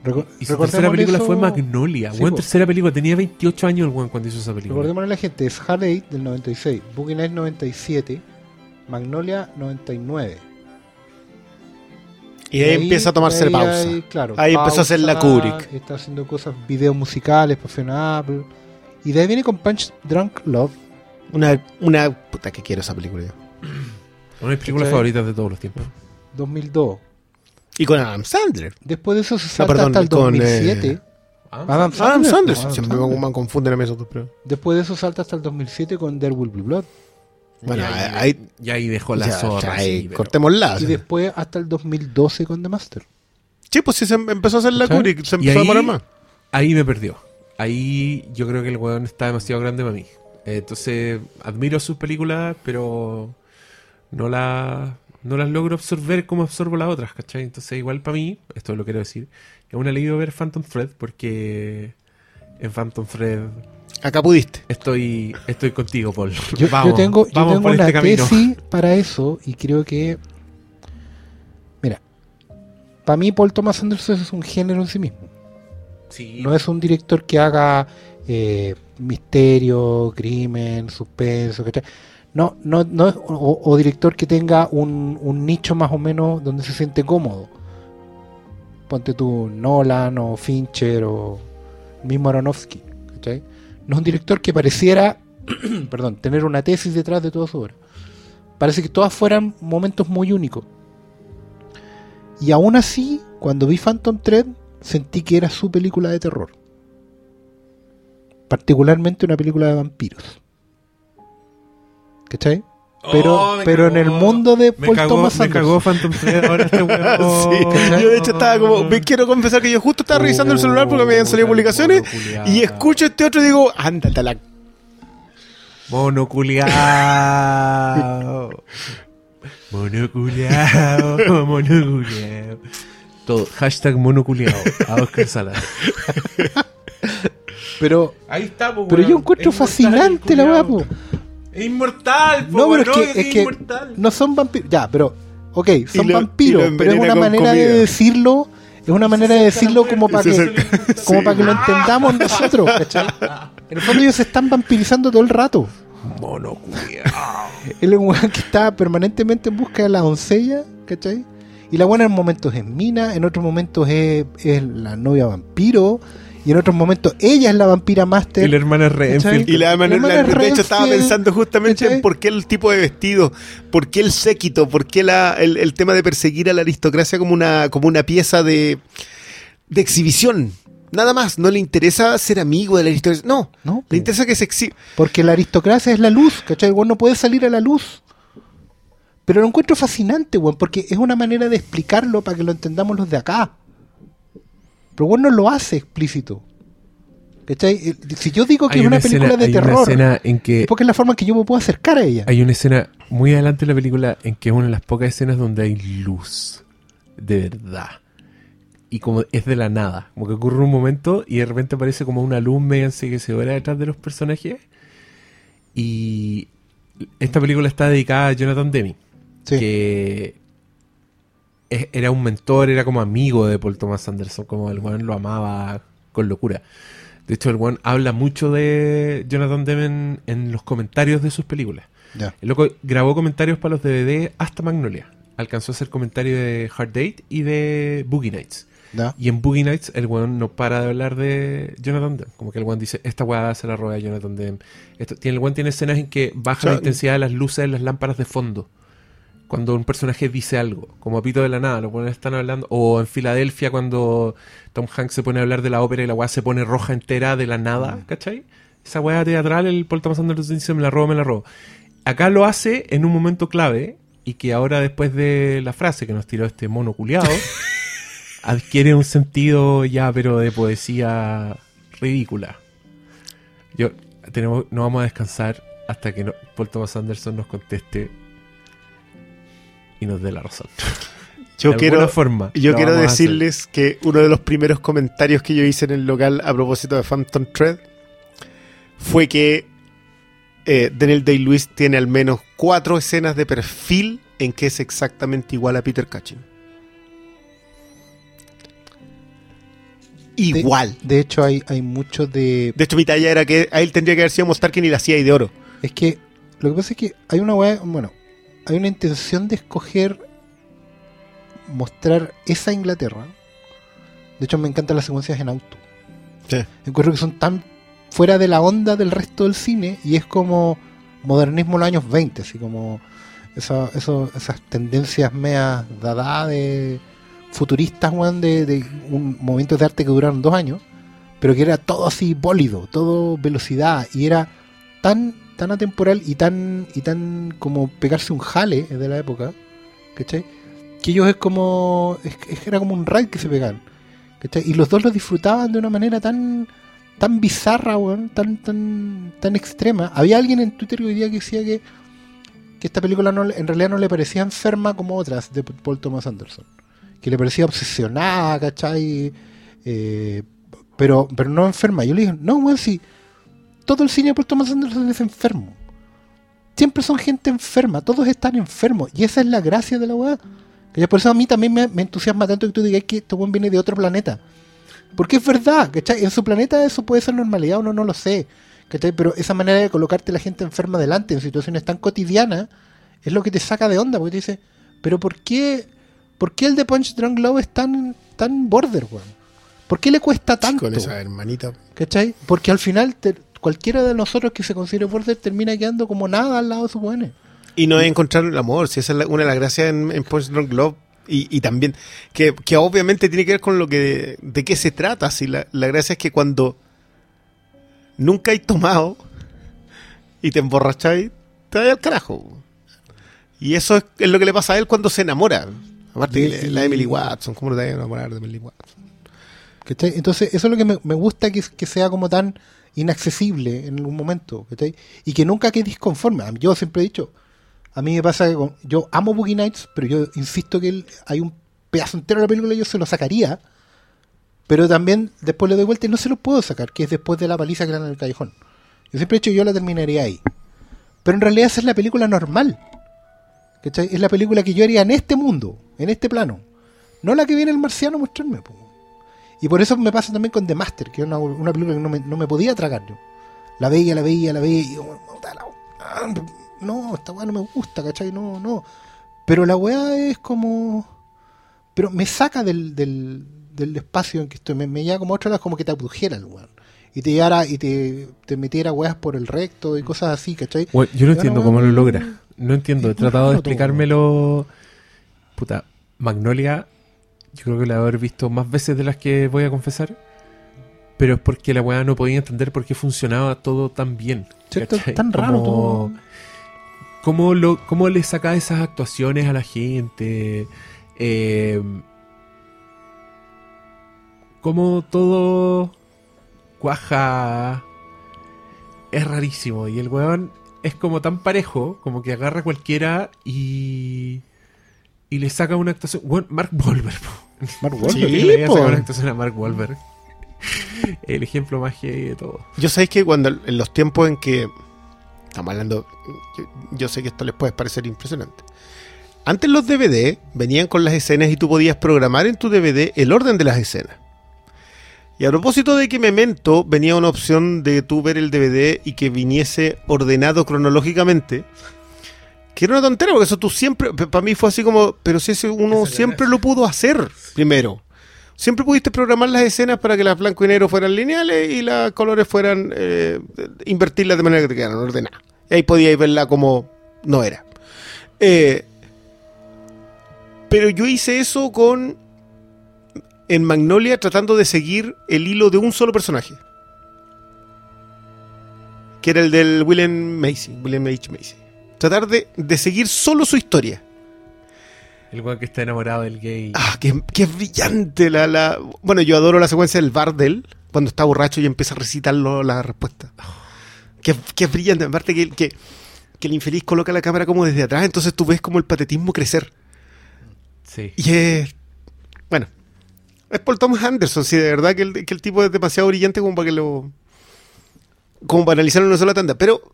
S3: Reco-
S1: Y su tercera película
S3: eso-
S1: fue Magnolia.
S3: Sí,
S1: tercera película. Tenía 28 años el weón cuando hizo esa película.
S3: Recordémosle a la gente, es Hard Eight del 96, Boogie Nights 97, Magnolia 99.
S2: Y ahí empieza a tomarse
S3: ahí
S2: pausa.
S3: hay, claro,
S2: Ahí empezó a hacer la Kubrick.
S3: Está haciendo cosas, videos musicales para Apple. Y de ahí viene con Punch Drunk Love.
S2: Una, una puta que quiero esa película yo.
S1: Una de mis películas
S3: ¿Cachai?
S1: favoritas de todos los tiempos.
S3: 2002.
S2: Y con Adam Sandler.
S3: Después de eso se
S2: No,
S3: salta
S2: perdón,
S3: hasta el
S2: con,
S3: 2007.
S2: eh,
S3: Adam
S2: Adam
S3: Sandler.
S2: Sandler.
S3: Adam
S2: Siempre me,
S3: Sandler.
S2: me confunden a mí esos dos, pero.
S3: Después de eso salta hasta el 2007 con There Will Be Blood.
S2: Bueno,
S1: y ahí,
S2: ahí.
S1: y ahí dejó la
S2: ya,
S1: zorra.
S2: ahí,
S1: sí, pero-
S2: cortémosla.
S3: Y después hasta el 2012 con The Master.
S2: Sí, pues sí, se empezó a hacer la. Kubrick. Se empezó a demorar más.
S1: Ahí me perdió. Ahí yo creo que el weón está demasiado grande para mí. Entonces, admiro sus películas, pero no, la, no las logro absorber como absorbo las otras, ¿cachai? Entonces, igual para mí, esto lo quiero decir, es un alivio ver Phantom Thread porque en Phantom Thread
S2: Acá pudiste.
S1: estoy, estoy contigo, Paul.
S3: Yo,
S1: vamos,
S3: yo tengo, yo
S1: vamos
S3: tengo
S1: por
S3: una
S1: este camino.
S3: tesis para eso y creo que. Mira, para mí Paul Thomas Anderson es un género en sí mismo. No es un director que haga eh, misterio, crimen, suspenso, ¿cachai? No, no, no es- o, director que tenga un, nicho más o menos donde se siente cómodo. Ponte tú Nolan o Fincher o mismo Aronofsky. No es un director que pareciera, [CLEARS THROAT] perdón, tener una tesis detrás de toda su obra. Parece que todas fueran momentos muy únicos. Y aún así, cuando vi Phantom Thread, sentí que era su película de terror. Particularmente una película de vampiros. ¿Cachai? Pero,
S1: Oh, me
S3: pero en el mundo de
S1: Me
S3: Paul
S1: cagó,
S3: Thomas
S1: me
S3: Anderson.
S1: cagó Phantom Thread ahora este weón. [LAUGHS]
S2: Sí, yo de hecho estaba como, me quiero confesar que yo justo estaba revisando el celular porque me habían salido publicaciones y escucho este otro y digo, ándate a la...
S1: Monoculeado. [LAUGHS] Monoculeado. Monoculeado. Todo. Hashtag monoculeado. A Oscar Sala. [LAUGHS]
S3: Pero,
S1: Ahí está, po,
S3: pero yo encuentro fascinante la weá.
S1: Es inmortal, po,
S3: No, pero es que,
S1: obvio
S3: es que
S1: inmortal.
S3: no son vampiros. Ya, pero, ok, son
S2: lo-
S3: vampiros, pero es una manera de decirlo, es una manera de decirlo como para que, como
S2: sí.
S3: para que lo entendamos nosotros, ¿cachai? En el fondo ellos se están vampirizando todo el rato.
S1: Monoculeado. [LAUGHS]
S3: Él es un weón que está permanentemente en busca de la doncella, ¿cachai? Y la buena en momentos es Mina, en otros momentos es, es la novia vampiro, y en otros momentos ella es la vampira master.
S1: Y la hermana Renfield.
S2: Y la hermana,
S3: hermana
S2: la- de hecho estaba pensando justamente
S3: ¿cachai?
S2: en por qué el tipo de vestido, por qué el séquito, por qué la, el, el tema de perseguir a la aristocracia como una, como una pieza de, de exhibición. Nada más, no le interesa ser amigo de la aristocracia. No,
S3: No,
S2: le interesa que se exhiba.
S3: Porque la aristocracia es la luz, ¿cachai? Weón no puede salir a la luz. Pero lo encuentro fascinante, weón, porque es una manera de explicarlo para que lo entendamos los de acá. Pero weón no lo hace explícito. ¿Cachai? Eh, Si yo digo que
S1: Hay
S3: es una,
S1: una
S3: película
S1: escena-
S3: de terror,
S1: escena en que
S3: es porque es la forma en que yo me puedo acercar a ella.
S1: Hay una escena muy adelante en la película en que es una de las pocas escenas donde hay luz. De verdad. Y como es de la nada. Como que ocurre un momento y de repente aparece como una luz media enseguecedora detrás de los personajes. Y esta película está dedicada a Jonathan Demme.
S3: Sí.
S1: Que es- era un mentor, era como amigo de Paul Thomas Anderson. Como el weón lo amaba con locura. De hecho, el weón habla mucho de Jonathan Demme en, los comentarios de sus películas. El loco grabó comentarios para los DVD hasta Magnolia. Alcanzó a hacer comentarios de Hard Date y de Boogie Nights. Y en Boogie Nights el weón no para de hablar de Jonathan Demme. Como que el weón dice, esta weá se la roba a Jonathan Demme. Esto, tiene, el weón tiene escenas en que baja
S2: O sea,
S1: la intensidad de las luces de las lámparas de fondo. Cuando un personaje dice algo, como a pito de la nada, los weones están hablando. O en Filadelfia cuando Tom Hanks se pone a hablar de la ópera y la weá se pone roja entera de la nada, ¿cachai? Esa weá teatral, el Paul Thomas Anderson dice, me la robo, me la robo. Acá lo hace en un momento clave y que ahora después de la frase que nos tiró este mono culiado, [LAUGHS] adquiere un sentido ya pero de poesía ridícula. Yo tenemos, no vamos a descansar hasta que no- Paul Thomas Anderson nos conteste y nos dé la razón.
S2: Yo
S1: De
S2: quiero,
S1: alguna forma,
S2: yo quiero decirles que uno de los primeros comentarios que yo hice en el local a propósito de Phantom Thread fue que eh, Daniel Day-Lewis tiene al menos cuatro escenas de perfil en que es exactamente igual a Peter Cushing.
S3: De-
S2: Igual.
S3: De, hecho, hay, hay mucho de.
S2: De hecho, mi talla era que a él tendría que haber sido Mostarkin y la hacía y de oro.
S3: Es que lo que pasa es que hay una weá, bueno, hay una intención de escoger mostrar esa Inglaterra. De hecho, me encantan las secuencias en auto.
S2: Sí.
S3: Encuentro que son tan fuera de la onda del resto del cine y es como modernismo en los años 20, así como esa- eso- esas tendencias meas dada de futuristas, weón, de, de un momentos de arte que duraron dos años, pero que era todo así bólido, todo velocidad y era tan tan atemporal y tan y tan como pegarse un jale de la época, ¿cachai? Que ellos es como es, era como un ride que se pegaban, ¿cachai? Y los dos lo disfrutaban de una manera tan tan bizarra, weón, tan tan tan extrema. Había alguien en Twitter hoy día que decía que que esta película en realidad no le parecía enferma como otras de Paul Thomas Anderson. Que le parecía obsesionada, ¿cachai? Eh, pero, pero no enferma. Yo le dije, no, weón, si todo el cine de Paul Thomas Anderson es enfermo. Siempre son gente enferma, todos están enfermos. Y esa es la gracia de la weá. Por eso a mí también me, me entusiasma tanto que tú digas que este weón viene de otro planeta. Porque es verdad, ¿cachai? En su planeta eso puede ser normalidad, uno no lo sé. ¿cachai? Pero esa manera de colocarte la gente enferma delante en situaciones tan cotidianas es lo que te saca de onda, porque te dice, pero ¿por qué, ¿por qué el de Punch Drunk Love es tan, tan border, weón? ¿Por qué le cuesta tanto?
S2: Con esa hermanita.
S3: ¿Cachai? Porque al final te- cualquiera de nosotros que se considere border termina quedando como nada al lado de sus buenos.
S2: Y no es encontrar el amor, si esa es la- una de las gracias en, en Punch Drunk Love. Y, y también, que, que obviamente tiene que ver con lo que de qué se trata. Si la, la gracia es que cuando nunca hay tomado y te emborracháis, te vas al carajo. Y eso es, es lo que le pasa a él cuando se enamora. Aparte, que la Emily Watson, ¿cómo te vas a enamorar de Emily Watson?
S3: ¿cachai? Entonces, eso es lo que me, me gusta que, que sea como tan inaccesible en algún momento, ¿cachai? Y que nunca quedes conforme. Yo siempre he dicho, a mí me pasa que yo amo Boogie Nights, pero yo insisto que hay un pedazo entero de la película yo se lo sacaría, pero también después le doy vuelta y no se lo puedo sacar, que es después de la paliza que le dan en el callejón. Yo siempre he dicho yo la terminaría ahí. Pero en realidad esa es la película normal. ¿cachai? Es la película que yo haría en este mundo, en este plano. No la que viene el marciano a mostrarme. po. Y por eso me pasa también con The Master, que es una, una película que no me, no me podía tragar yo. La veía, la veía, la veía y yo, no, esta weá no me gusta, ¿cachai? No, no. Pero la weá es como... Pero me saca del, del, del espacio en que estoy, me, me lleva como a otro lado, como que te abdujera el weón. Y te llevara y te, te metiera weas por el recto y cosas así, ¿cachai?
S1: Yo no entiendo cómo lo logra. No entiendo. He tratado de explicármelo. Puta, Magnolia, yo creo que la he haber visto más veces de las que voy a confesar. Pero es porque la weá no podía entender por qué funcionaba todo tan bien.
S3: ¿Cierto?
S1: ¿cachai?
S3: Tan raro
S1: Como-
S3: todo.
S1: ¿Cómo, lo, ¿Cómo le saca esas actuaciones a la gente? Eh, cómo todo cuaja. Es rarísimo. Y el weón es como tan parejo, como que agarra cualquiera y. Y le saca una actuación. Bueno, Mark Wahlberg.
S3: Mark
S2: Sí,
S3: Wahlberg.
S1: Le había
S2: po.
S1: sacado una actuación a Mark Wahlberg. [LAUGHS] El ejemplo más heavy de todo.
S2: Yo sabéis que cuando en los tiempos en que estamos hablando, yo, yo sé que esto les puede parecer impresionante. Antes los DVD venían con las escenas y tú podías programar en tu DVD el orden de las escenas. Y a propósito de que Memento venía una opción de tú ver el DVD y que viniese ordenado cronológicamente, que era una tontera, porque eso tú siempre, para mí fue así como, pero si ese uno
S1: Esa
S2: siempre lo pudo hacer primero. Siempre pudiste programar las escenas para que las blanco y negro fueran lineales y las colores fueran eh, invertirlas de manera que te quedaran ordenadas. Y ahí podíais verla como no era. Eh, pero yo hice eso con en Magnolia tratando de seguir el hilo de un solo personaje. Que era el del William Macy, William H. Macy. Tratar de, de seguir solo su historia.
S1: El weón que está enamorado del gay.
S2: Ah, qué, qué brillante la, la... Bueno, yo adoro la secuencia del bar de él, cuando está borracho y empieza a recitar la respuesta. Qué, qué brillante. Aparte que, que, que el infeliz coloca la cámara como desde atrás, entonces tú ves como el patetismo crecer.
S1: Sí.
S2: Y es... Bueno. Es por Thomas Anderson, sí, de verdad que el, que el tipo es demasiado brillante como para que lo... Como para analizarlo en una sola tanda. Pero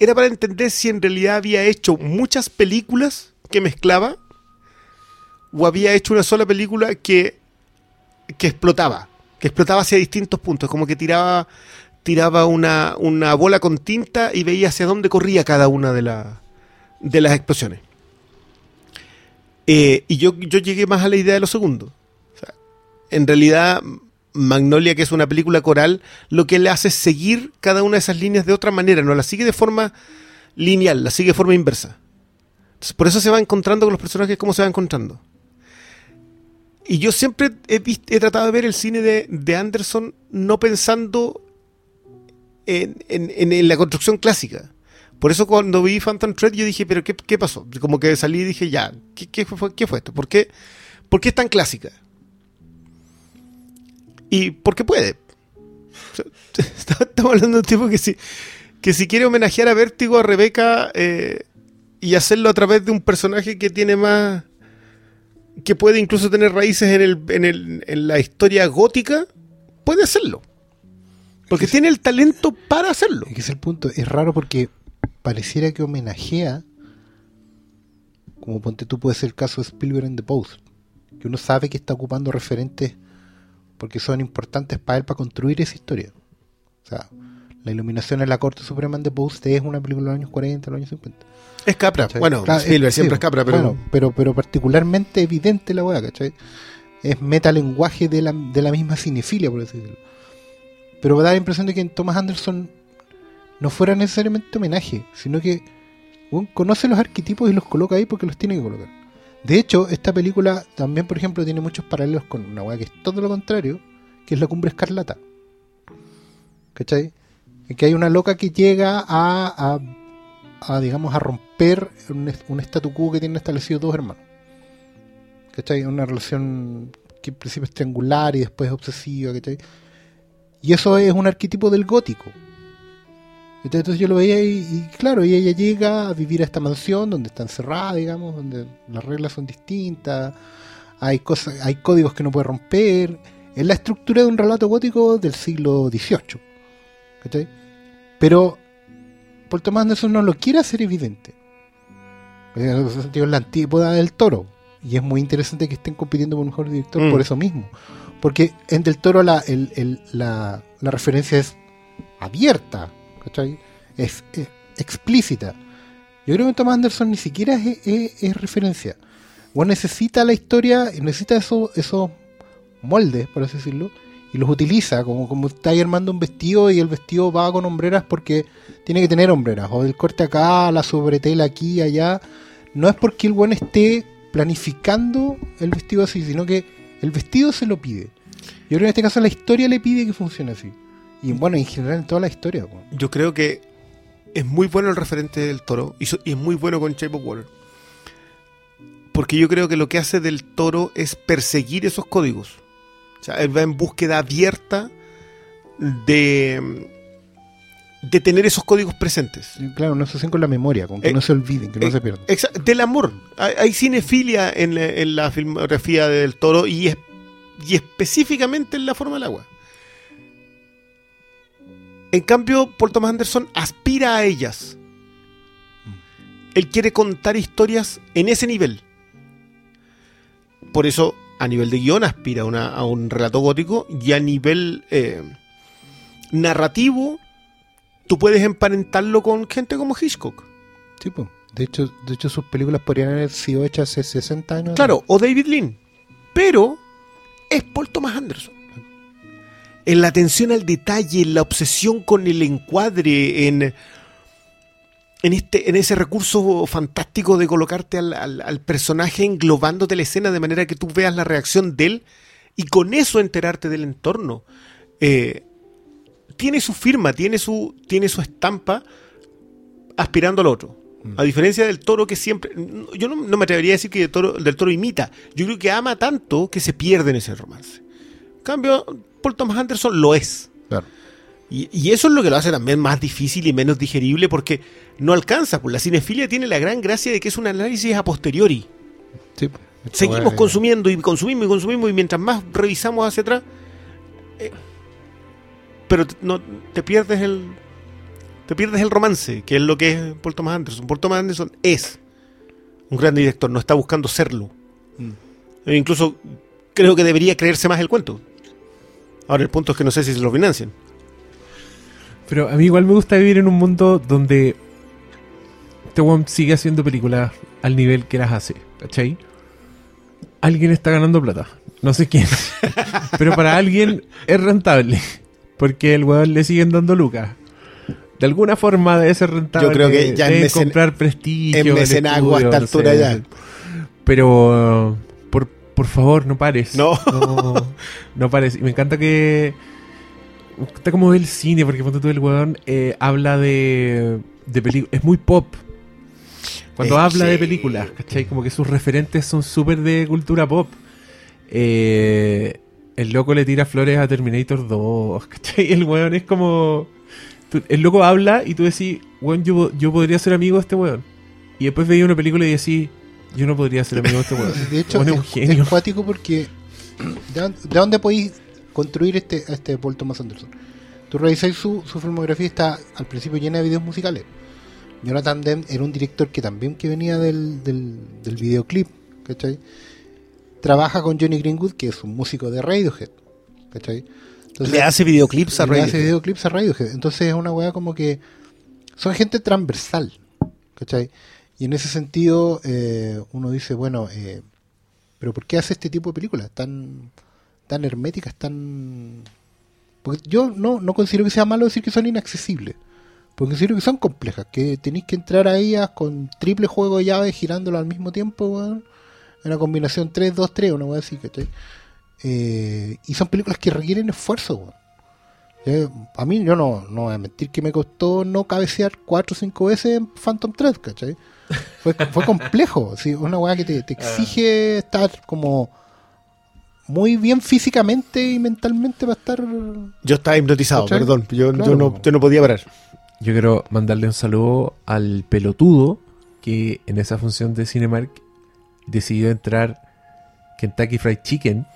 S2: era para entender si en realidad había hecho muchas películas que mezclaba o había hecho una sola película que, que explotaba, que explotaba hacia distintos puntos, como que tiraba, tiraba una, una bola con tinta y veía hacia dónde corría cada una de, la- de las explosiones. Eh, y yo, yo llegué más a la idea de lo segundo. En realidad, Magnolia, que es una película coral, lo que le hace es seguir cada una de esas líneas de otra manera, no la sigue de forma lineal, la sigue de forma inversa. Entonces, por eso se va encontrando con los personajes como se va encontrando. Y yo siempre he, tratado de ver el cine de, de Anderson no pensando en, en- en- en la construcción clásica. Por eso cuando vi Phantom Thread yo dije, pero ¿qué, qué pasó? Como que salí y dije, ya, ¿qué, qué fue, qué fue esto? ¿Por qué, ¿Por qué es tan clásica? Y porque puede. O sea, [LAUGHS] Estamos hablando de un tipo que si, que si quiere homenajear a Vértigo, a Rebeca, eh, y hacerlo a través de un personaje que tiene más... que puede incluso tener raíces en, el, en, el, en la historia gótica, puede hacerlo. Porque tiene el talento para hacerlo.
S3: Es que es el punto. Es raro porque pareciera que homenajea, como ponte tú, puede ser el caso de Spielberg en The Post, que uno sabe que está ocupando referentes porque son importantes para él para construir esa historia. O sea, la iluminación en la Corte Suprema The Post es una película de los años 40, de los años 50.
S2: Es Capra.
S3: ¿cachai?
S2: Bueno,
S3: Claro,
S2: Spielberg siempre
S3: sí,
S2: es Capra, pero...
S3: bueno, pero, pero particularmente evidente la weá, ¿cachai? Es metalenguaje de la, de la misma cinefilia, por así decirlo. Pero da la impresión de que en Thomas Anderson no fuera necesariamente homenaje, sino que weón, conoce los arquetipos y los coloca ahí porque los tiene que colocar. De hecho, esta película también, por ejemplo, tiene muchos paralelos con una weá que es todo lo contrario, que es la cumbre escarlata. ¿Cachai? En que hay una loca que llega a, a, a, digamos, a romper un, un statu quo que tienen establecido dos hermanos. ¿Cachai? Una relación que en principio es triangular y después obsesiva, ¿cachai? Y eso es un arquetipo del gótico. Entonces yo lo veía y, y claro, y ella llega a vivir a esta mansión donde está encerrada, digamos, donde las reglas son distintas, hay cosas, hay códigos que no puede romper. Es la estructura de un relato gótico del siglo XVIII. ¿cachai? Pero Paul Thomas Anderson no lo quiere hacer evidente. En ese sentido, es la antípoda del toro. Y es muy interesante que estén compitiendo por mejor director
S2: Mm.
S3: por eso mismo. Porque en Del Toro la, el- el- la, la referencia es abierta, ¿cachai? Es, explícita. Yo creo que Thomas Anderson ni siquiera es, referencia. O necesita la historia, necesita eso- esos moldes, por así decirlo, y los utiliza, como, como está ahí armando un vestido y el vestido va con hombreras porque tiene que tener hombreras, o el corte acá, la sobretela aquí, allá. No es porque el buen esté planificando el vestido así, sino que el vestido se lo pide. Yo creo que en este caso la historia le pide que funcione así. Y bueno, en general en toda la historia. po.
S2: Yo creo que es muy bueno el referente del toro y, so- y es muy bueno con Shape of Water. Porque yo creo que lo que hace del toro es perseguir esos códigos. O sea, él va en búsqueda abierta de, de tener esos códigos presentes.
S3: Claro, una asociación con la memoria, con que
S2: Eh,
S3: no se olviden, que no
S2: eh,
S3: se pierdan.
S2: Del amor. Hay, hay cinefilia en, la- en la filmografía del toro y, es- y específicamente en la forma del agua. En cambio, Paul Thomas Anderson aspira a ellas. Él quiere contar historias en ese nivel. Por eso, a nivel de guion, aspira a, una- a un relato gótico y a nivel eh, narrativo, tú puedes emparentarlo con gente como Hitchcock.
S3: Sí, po. De hecho, de hecho, sus películas podrían haber sido hechas hace 60 años.
S2: Claro, o David Lean. Pero es Paul Thomas Anderson. En la atención al detalle, en la obsesión con el encuadre, en, en, este, en ese recurso fantástico de colocarte al, al- al personaje englobándote la escena de manera que tú veas la reacción de él y con eso enterarte del entorno. Eh, tiene su firma, tiene su, tiene su estampa aspirando al otro. A diferencia del toro que siempre. Yo no, no me atrevería a decir que del toro, del toro imita. Yo creo que ama tanto que se pierde en ese romance. En cambio, Paul Thomas Anderson lo es.
S3: Claro.
S2: Y, y eso es lo que lo hace también más difícil y menos digerible porque no alcanza. Pues la cinefilia tiene la gran gracia de que es un análisis a posteriori.
S3: Sí. Esta
S2: Seguimos consumiendo y consumimos y consumimos y mientras más revisamos hacia atrás, eh, pero no te pierdes el te pierdes el romance, que es lo que es Paul Thomas Anderson. Paul Thomas Anderson es un gran director, no está buscando serlo. E incluso creo que debería creerse más el cuento. Ahora el punto es que no sé si se lo financian.
S1: Pero a mí igual me gusta vivir en un mundo donde este weón sigue haciendo películas al nivel que las hace, ¿cachai? alguien está ganando plata. No sé quién. [LAUGHS] Pero para alguien es rentable. Porque el weón le siguen dando lucas. De alguna forma debe ser rentable.
S2: Yo creo que ya en
S1: debe
S2: mecen-
S1: comprar prestigio.
S2: En a esta
S1: no
S2: altura
S1: sé.
S2: ya.
S1: Pero por, favor, no pares.
S2: No.
S1: No, no pares. Y me encanta que. Está como el cine, porque cuando tú el weón eh, habla de, de películas. Es muy pop. Cuando habla de películas, ¿cachai? Como que sus referentes son súper de cultura pop. Eh, el loco le tira flores a Terminator 2, ¿cachai? El weón es como. tú- el loco habla y tú decís, weón, yo, yo podría ser amigo de este weón. Y después veía una película y decís, yo no podría ser amigo de este weón.
S3: De hecho,
S1: es un genio.
S3: es cuático porque ¿de, dónde- de dónde podéis construir este, a este Paul Thomas Anderson? Tú revisáis su, su filmografía está al principio llena de videos musicales. Jonathan Demme era un director que también que venía del, del, del videoclip, ¿cachai? Trabaja con Johnny Greenwood, que es un músico de Radiohead, ¿cachai? Entonces,
S2: Le hace videoclips a
S3: le
S2: Radiohead.
S3: hace videoclips a Radiohead. Entonces es una weá como que son gente transversal, ¿cachai? Y en ese sentido eh, uno dice, bueno, eh, pero ¿por qué hace este tipo de películas tan, tan herméticas, tan... Yo no, no considero que sea malo decir que son inaccesibles, porque considero que son complejas, que tenéis que entrar a ellas con triple juego de llaves girándolo al mismo tiempo, weón. Una combinación 3-2-3, una weá así, ¿cachai? Eh, y son películas que requieren esfuerzo, weón. Eh, a mí, yo no, no voy a mentir que me costó no cabecear 4 o 5 veces en Phantom Thread, ¿cachai? Fue, fue complejo, sí, una weá que te, te exige estar como muy bien físicamente y mentalmente para estar.
S2: Yo estaba hipnotizado,
S3: ¿Cachai?
S2: perdón. Yo,
S3: Claro.
S2: yo, no, yo no podía parar.
S1: Yo quiero mandarle un saludo al pelotudo que en esa función de Cinemark decidió entrar Kentucky Fried Chicken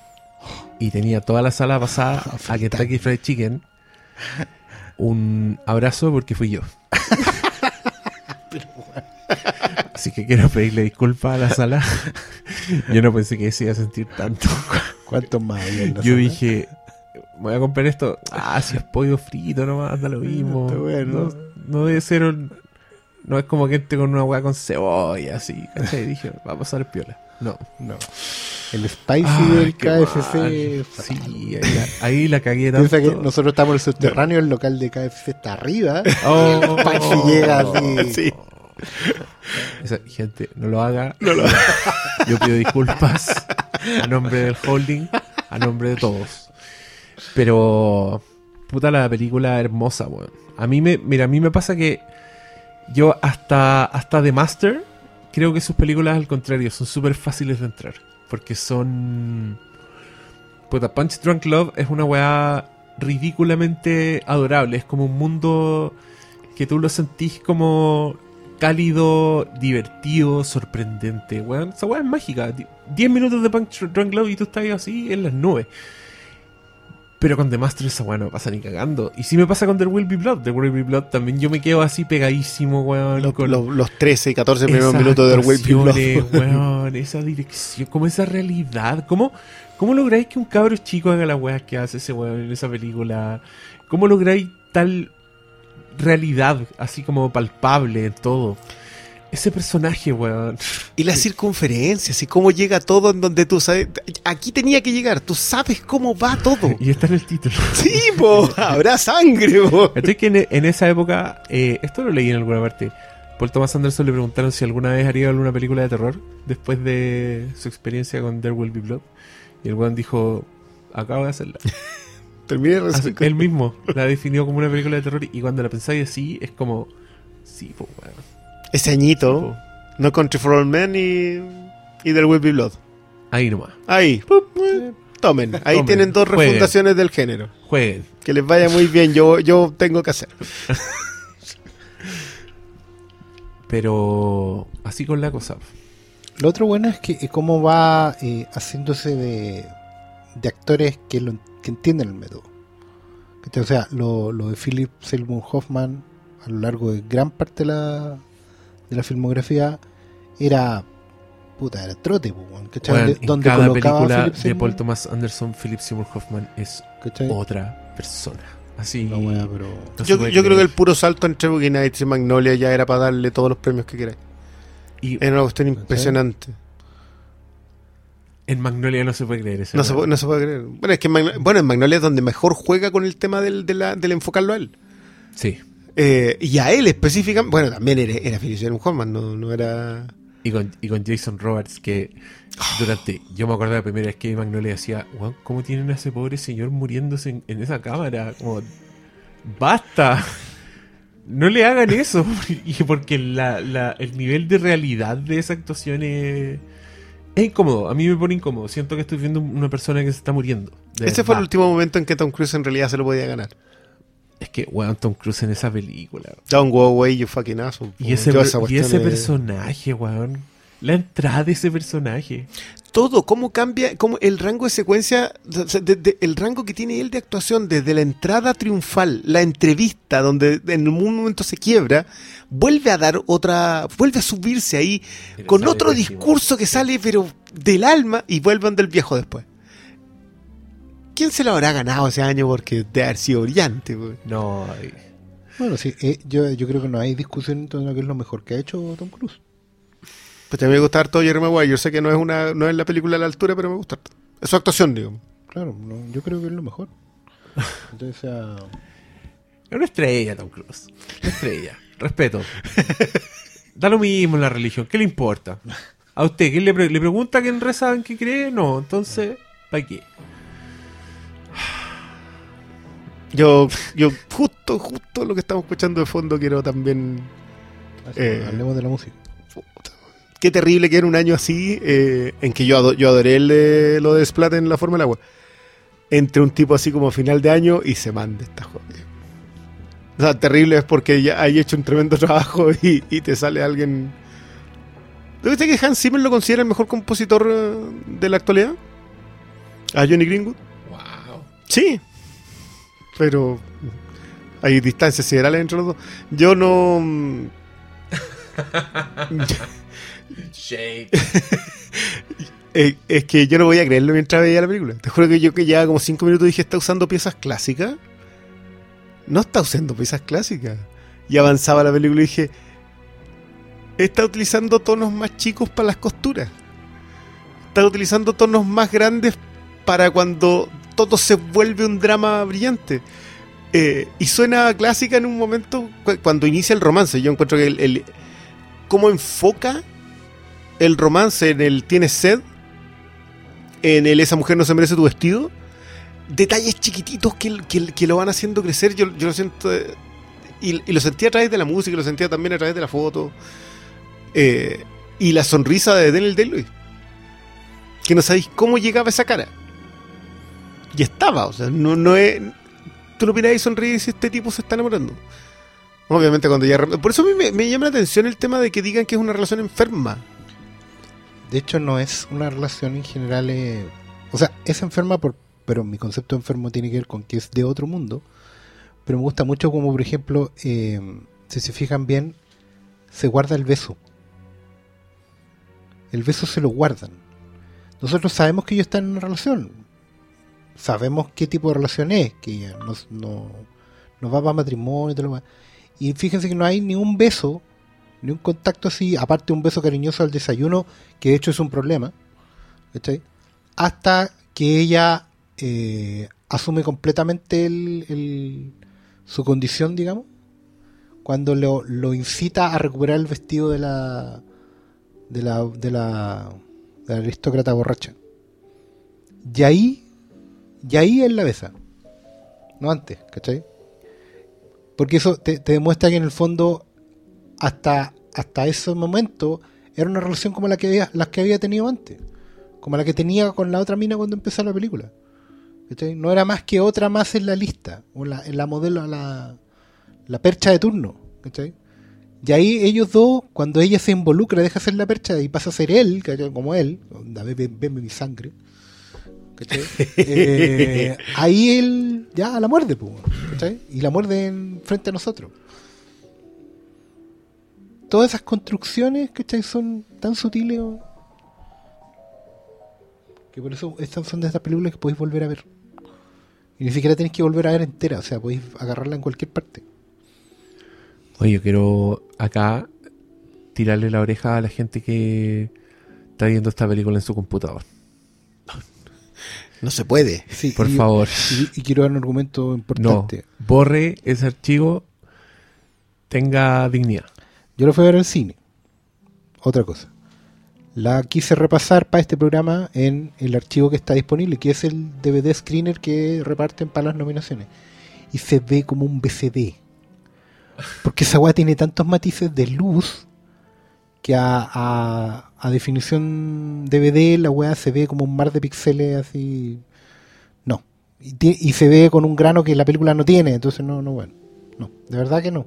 S1: y tenía toda la sala pasada [LAUGHS] a Kentucky Fried Chicken. [LAUGHS] Un abrazo porque fui yo. Así que quiero pedirle disculpas a la sala. Yo no pensé que se iba a sentir tanto.
S3: ¿Cuántos más había en la
S1: Yo
S3: sala?
S1: dije, voy a comprar esto. Ah, si es pollo frito nomás, da lo mismo.
S3: está bueno.
S1: No, no debe ser un- No es como que entre con una hueá con cebolla, así. ¿cachai? [LAUGHS] Dije, va a pasar piola. No.
S3: No. El spicy
S1: Ay,
S3: del KFC.
S1: Sí, ahí la, ahí la cagué tanto.
S3: Piensa que nosotros estamos en el subterráneo, el local de KFC está arriba.
S1: Oh,
S3: y el spicy llega así.
S2: Sí. [LAUGHS]
S1: Esa gente, no lo haga. [LAUGHS] Yo pido disculpas a nombre del holding, a nombre de todos. Pero, puta, la película hermosa, weón. A mí me, mira, a mí me pasa que yo hasta, hasta The Master, creo que sus películas al contrario, son súper fáciles de entrar. Porque son... Puta, Punch Drunk Love es una weá ridículamente adorable. Es como un mundo que tú lo sentís como cálido, divertido, sorprendente. Weón, esa weá es mágica. Di- 10 minutos de Punch Drunk Love y tú estás así en las nubes. Pero con The Master esa weá no pasa ni cagando. Y si me pasa con There Will Be Blood. There Will Be Blood también yo me quedo así pegadísimo, weón.
S2: Los,
S1: con
S2: los- los 13 y 14 primeros minutos del Will Be Blood. [LAUGHS]
S1: weón, esa dirección, como esa realidad. ¿Cómo, cómo lográis que un cabro chico haga las weas que hace ese weón en esa película? ¿Cómo lográis tal realidad, así como palpable en todo? Ese personaje, weón.
S2: Y las circunferencias y cómo llega todo en donde tú sabes. Aquí tenía que llegar, tú sabes cómo va todo. [LAUGHS]
S1: Y está en el título.
S2: Sí, po, habrá sangre, po.
S1: ¿Cachai que en, en esa época, eh, esto lo leí en alguna parte, Paul Thomas Anderson le preguntaron si alguna vez haría alguna película de terror después de su experiencia con There Will Be Blood. Y el weón dijo, acabo de hacerla. [LAUGHS]
S2: Terminé
S1: Así, él mismo la definió como una película de terror y cuando la pensáis así es como, sí, pues, weón.
S2: Ese añito. No Country for All Men y, y del Will Be Blood.
S1: Ahí nomás.
S2: Ahí, pup, eh, tomen. Ahí
S1: Tomen,
S2: tienen dos
S1: jueguen.
S2: refundaciones del género.
S1: Jueguen.
S2: Que les vaya muy bien, yo, yo tengo que hacer. [LAUGHS]
S1: Pero así con la cosa.
S3: Lo otro bueno es que eh, cómo va eh, haciéndose de, de actores que, lo, que entienden el método. O sea, lo, lo de Philip Seymour Hoffman a lo largo de gran parte de la, de la filmografía era puta, era trote,
S1: en
S3: donde
S1: cada película
S3: Philip
S1: de Paul Thomas Anderson, Philip Seymour Hoffman es
S3: ¿cachai?
S1: otra persona. Así.
S3: La wea, pero
S1: no
S2: Yo, yo creo que el puro salto entre Boogie Nights y Magnolia ya era para darle todos los premios que queráis.
S1: Y
S2: Era una cuestión impresionante.
S1: En Magnolia no se puede creer eso.
S2: No se, puede- no se puede creer. Bueno, es que en Magno- bueno, en Magnolia es donde mejor juega con el tema del, de la- del enfocarlo a él.
S1: Sí.
S2: Eh, y a él específicamente, bueno, también era, era Feliciano Hoffman, no, no era...
S1: Y con, y con Jason Roberts, que durante. Yo me acuerdo la primera vez que Magnolia decía, "Weón, ¿cómo tienen a ese pobre señor muriéndose en, en esa cámara? Como, ¡basta! No le hagan eso. [LAUGHS] y porque la- la- el nivel de realidad de esa actuación es. Es incómodo, a mí me pone incómodo. Siento que estoy viendo una persona que se está muriendo.
S2: Ese fue el último momento en que Tom Cruise en realidad se lo podía ganar.
S1: Es que, weón, Tom Cruise en esa película.
S2: Don't go away, you fucking asshole.
S1: Y ese, y ese
S2: es-
S1: personaje, weón. La entrada de ese personaje.
S2: todo, cómo cambia, cómo el rango de secuencia, de- de- el rango que tiene él de actuación desde la entrada triunfal, la entrevista donde en un momento se quiebra, vuelve a dar otra, vuelve a subirse ahí
S1: Pero
S2: con otro
S1: pésimo.
S2: discurso que sale pero del alma y vuelven del viejo después. ¿Quién se lo habrá ganado ese año? Porque de haber sido brillante. güey.
S1: No.
S3: Bueno, sí, eh, yo, yo creo que no hay discusión en torno a qué es lo mejor que ha hecho Tom Cruise.
S2: Pues también me gusta harto Jerry Maguire. Yo sé que no es una, no es la película a la altura, pero me gusta harto. Es su actuación, digo.
S3: Claro, no, yo creo que es lo mejor. Entonces, ah,
S1: Es una estrella, Tom Cruise. Una estrella. Respeto. Da lo mismo en la religión. ¿Qué le importa? A usted, ¿quién le, pre- le pregunta quién reza, en qué cree? No, entonces, ¿para qué?
S2: Yo, yo justo, justo lo que estamos escuchando de fondo quiero también
S3: así,
S2: Eh.
S3: hablemos de la música.
S2: Puta. Qué terrible que era un año así, eh, en que yo, yo adoré el de- lo de Splat en la forma del agua. Entre un tipo así como a final de año y se mande esta joya. O sea, terrible es porque ya hay hecho un tremendo [LAUGHS] trabajo y, y te sale alguien. ¿Tú viste que Hans Zimmer lo considera el mejor compositor eh, de la actualidad? ¿A Johnny Greenwood?
S1: Wow.
S2: Sí. Pero hay distancias siderales entre los dos. Yo no. [LAUGHS]
S1: Shake. [LAUGHS]
S2: Eh, es que yo no voy a creerlo mientras veía la película. Te juro que yo que ya como cinco minutos dije, ¿está usando piezas clásicas? No está usando piezas clásicas. Y avanzaba la película y dije, está utilizando tonos más chicos para las costuras. Está utilizando tonos más grandes para cuando todo se vuelve un drama brillante. Eh, y suena clásica en un momento cu- cuando inicia el romance. Yo encuentro que el- cómo enfoca el romance en el tienes sed, en el esa mujer no se merece tu vestido, detalles chiquititos que, que- lo van haciendo crecer, yo, lo siento, y, lo sentí a través de la música, lo sentía también a través de la foto, eh, y la sonrisa de Daniel Day-Lewis, que no sabéis cómo llegaba esa cara. Y estaba, o sea, no, no es... Tú lo miras y sonríes y este tipo se está enamorando. Obviamente cuando ya... Por eso a mí me llama la atención el tema de que digan que es una relación enferma.
S3: De hecho, no es una relación en general. eh, o sea, es enferma, por, pero mi concepto de enfermo tiene que ver con que es de otro mundo. Pero me gusta mucho como, por ejemplo, eh, si se fijan bien, se guarda el beso. El beso se lo guardan. Nosotros sabemos que ellos están en una relación. Sabemos qué tipo de relación es, que ella no, va para matrimonio y todo lo demás. Y fíjense que no hay ni un beso, ni un contacto así, aparte un beso cariñoso al desayuno, que de hecho es un problema, ¿cachai? Hasta que ella eh, asume completamente su condición, digamos, cuando lo, lo incita a recuperar el vestido de la de la de la, de la aristócrata borracha. Y ahí, y ahí él la besa, no antes, ¿cachai? Porque eso te, te demuestra que en el fondo hasta, hasta ese momento era una relación como la que había, las que había tenido antes. Como la que tenía con la otra mina cuando empezó la película. ¿Cachai? No era más que otra más en la lista. O la, en la modelo, la, la percha de turno. ¿cachai? Y ahí ellos dos, cuando ella se involucra, deja ser la percha y pasa a ser él, ¿cachai? como él, veme mi sangre. [LAUGHS] Eh, ahí él ya la muerde, ¿cachai? Y la muerde en, frente a nosotros. Todas esas construcciones, ¿cachai? Son tan sutiles. o- Que por eso estas son de estas películas que podéis volver a ver. Y ni siquiera tenéis que volver a ver entera, o sea, podéis agarrarla en cualquier parte.
S1: Oye, yo quiero acá tirarle la oreja a la gente que está viendo esta película en su computador.
S2: No se puede.
S3: Sí,
S1: Por
S3: y-
S1: favor.
S3: Y, y quiero dar un argumento
S1: No,
S3: importante.
S1: borre ese archivo, tenga dignidad.
S3: Yo lo fui a ver al cine. Otra cosa. La quise repasar para este programa en el archivo que está disponible, que es el DVD screener que reparten para las nominaciones. Y se ve como un BCD. Porque esa weá tiene tantos matices de luz que a, a- definición DVD la weá se ve como un mar de píxeles así. No. Y, y se ve con un grano que la película no tiene. Entonces no, no, bueno. No, de verdad que no.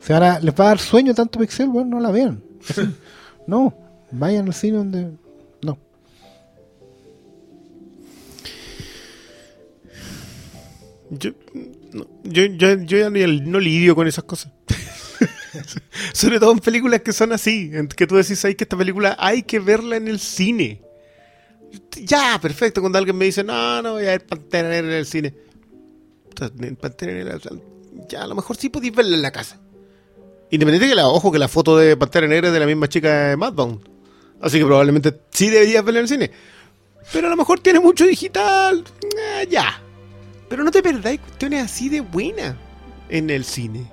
S3: Se van a- les va a dar sueño tanto pixel, bueno, no la vean. no, vayan al cine donde. No.
S2: Yo, yo, yo, yo ya no lidio con esas cosas. [LAUGHS] Sobre todo en películas que son así, que tú decís ahí que esta película hay que verla en el cine. Ya, perfecto, cuando alguien me dice, no, no voy a ver Pantera en el cine. Pantera Negra, ya, a lo mejor sí podéis verla en la casa. Independiente que la, ojo, que la foto de Pantera Negra es de la misma chica de Madbound. Así que probablemente sí deberías verla en el cine. Pero a lo mejor tiene mucho digital. eh, ya. Pero no te perdáis cuestiones así de buenas en el cine.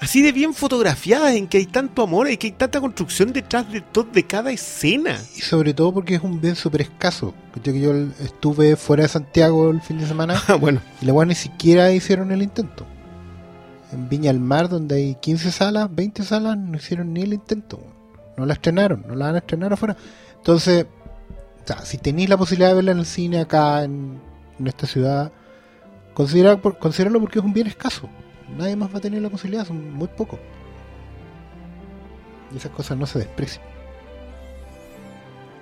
S2: Así de bien fotografiadas, en que hay tanto amor y que hay tanta construcción detrás de, todo, de cada escena.
S3: Y sobre todo porque es un bien súper escaso. Yo estuve fuera de Santiago el fin de semana [LAUGHS]
S2: bueno,
S3: y la weá ni siquiera hicieron el intento. En Viña del Mar, donde hay 15 salas, 20 salas, no hicieron ni el intento. No la estrenaron, no la van a estrenar afuera. Entonces, o sea, si tenéis la posibilidad de verla en el cine acá, en, en esta ciudad, considera, por- considéralo porque es un bien escaso. Nadie más va a tener la posibilidad, son muy pocos. Y esas cosas no se desprecian.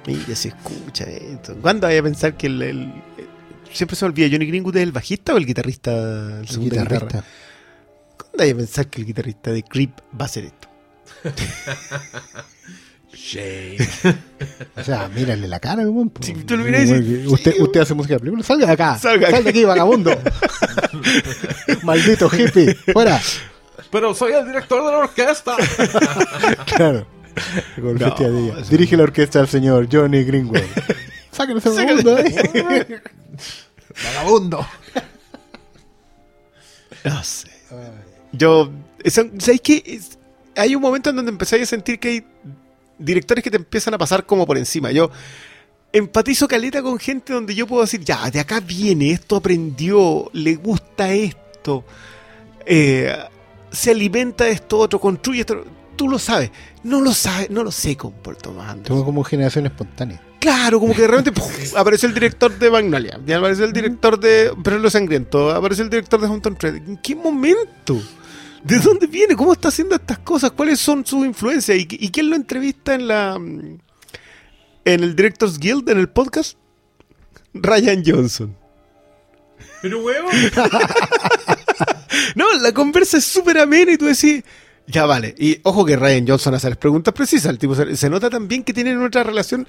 S2: mira, se escucha esto. ¿Cuándo vaya a pensar que el, el- Siempre se olvida, ¿Johnny Greenwood es el bajista o el guitarrista? El
S3: El
S2: segundo
S3: guitarrista.
S2: guitarra? ¿Cuándo vaya a pensar que el guitarrista de Creep va a hacer esto? [LAUGHS]
S3: O sea, mírale la cara weón.
S2: Si tú lo miras y
S3: usted,
S2: sí,
S3: usted hace música de película, salga de acá.
S2: Salga
S3: Salga, de aquí, vagabundo. [LAUGHS] Maldito hippie. Fuera.
S1: Pero soy el director de la orquesta. [LAUGHS]
S3: Claro.
S2: No,
S3: Dirige la orquesta al señor Johnny Greenwood. Sáquenle ese vagabundo de ahí.
S1: Vagabundo.
S2: No sé. Yo, ¿sabéis qué? Hay un momento en donde empezáis a sentir que hay directores que te empiezan a pasar como por encima. Yo empatizo caleta con gente donde yo puedo decir, ya, de acá viene, esto aprendió, le gusta esto, eh, se alimenta de esto otro, construye esto. Tú lo sabes. No lo sabes, no lo sé con Anderson.
S3: Tengo como generación espontánea.
S2: Claro, como que de repente ¡puf! aparece el director de Magnolia, y aparece el director de Perro Sangriento, aparece el director de Haunted Thread. ¿En qué momento? ¿De dónde viene? ¿Cómo está haciendo estas cosas? ¿Cuáles son sus influencias? ¿Y, y quién lo entrevista en la mm, en el Directors Guild, en el podcast? Ryan Johnson.
S1: Pero huevo. [LAUGHS]
S2: No, la conversa es súper amena y tú decís, ya vale. Y ojo que Ryan Johnson hace las preguntas precisas. El tipo se, se nota también que tienen otra relación.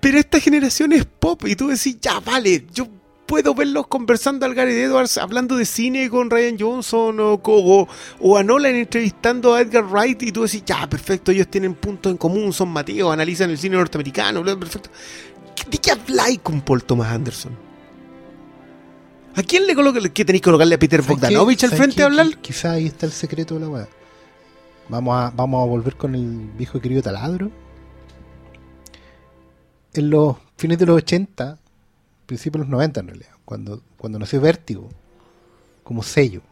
S2: Pero esta generación es pop y tú decís, ya vale, yo puedo verlos conversando al Gary Edwards, hablando de cine con Ryan Johnson o, o, o a Nolan entrevistando a Edgar Wright y tú decís, ya, perfecto, ellos tienen puntos en común, son Mateo, analizan el cine norteamericano, bla, perfecto. ¿De qué habláis con Paul Thomas Anderson? ¿A quién le coloca que tenéis que colocarle a Peter. Bogdanovich al
S3: ¿Sabes
S2: frente a hablar?
S3: Qui- Quizá ahí está el secreto de la weá. Vamos a, vamos a volver con el viejo y querido taladro. En los fines de los 80, principios de los 90 en realidad, cuando, cuando nació Vértigo, como sello.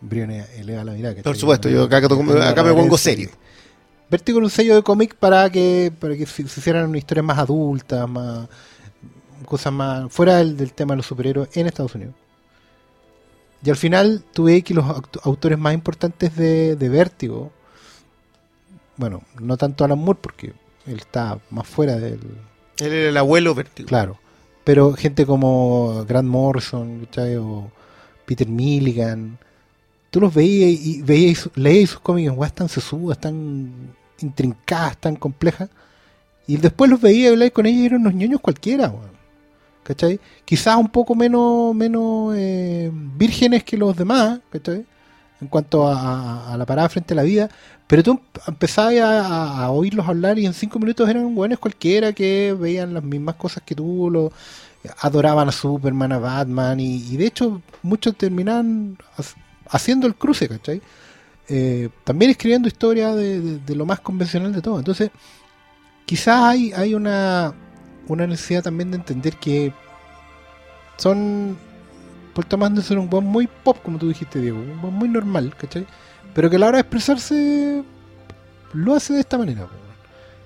S3: Brione eleva la mirada.
S2: Por supuesto, yo acá, acá me pongo serio.
S3: Vértigo era un sello de cómic para que, para que se hicieran historias más adultas, más cosas más fuera del, del tema de los superhéroes en Estados Unidos. Y al final tuve que los aut- autores más importantes de, de Vértigo, bueno, no tanto Alan Moore porque él está más fuera del,
S2: Él era el abuelo.
S3: Claro. Pero gente como Grant Morrison, ¿cachai? O Peter Milligan. Tú los veías y veías, leías sus cómics, weas tan sesudas, tan intrincadas, tan complejas. Y después los veías y hablabas con ellos y eran unos ñoños cualquiera, weón. ¿Cachai? Quizás un poco menos, menos eh, vírgenes que los demás, ¿cachai? En cuanto a, la parada frente a la vida, pero tú empezabas a, oírlos hablar y en cinco minutos eran buenos cualquiera que veían las mismas cosas que tú, lo, adoraban a Superman, a Batman, y, de hecho muchos terminaban ha- haciendo el cruce, ¿cachai? Eh, también escribiendo historias de, de- de lo más convencional de todo. Entonces, quizás hay, hay una, una necesidad también de entender que son Paul Thomas Anderson un buen muy pop, como tú dijiste, Diego, un buen muy normal, ¿cachai? Pero que a la hora de expresarse lo hace de esta manera,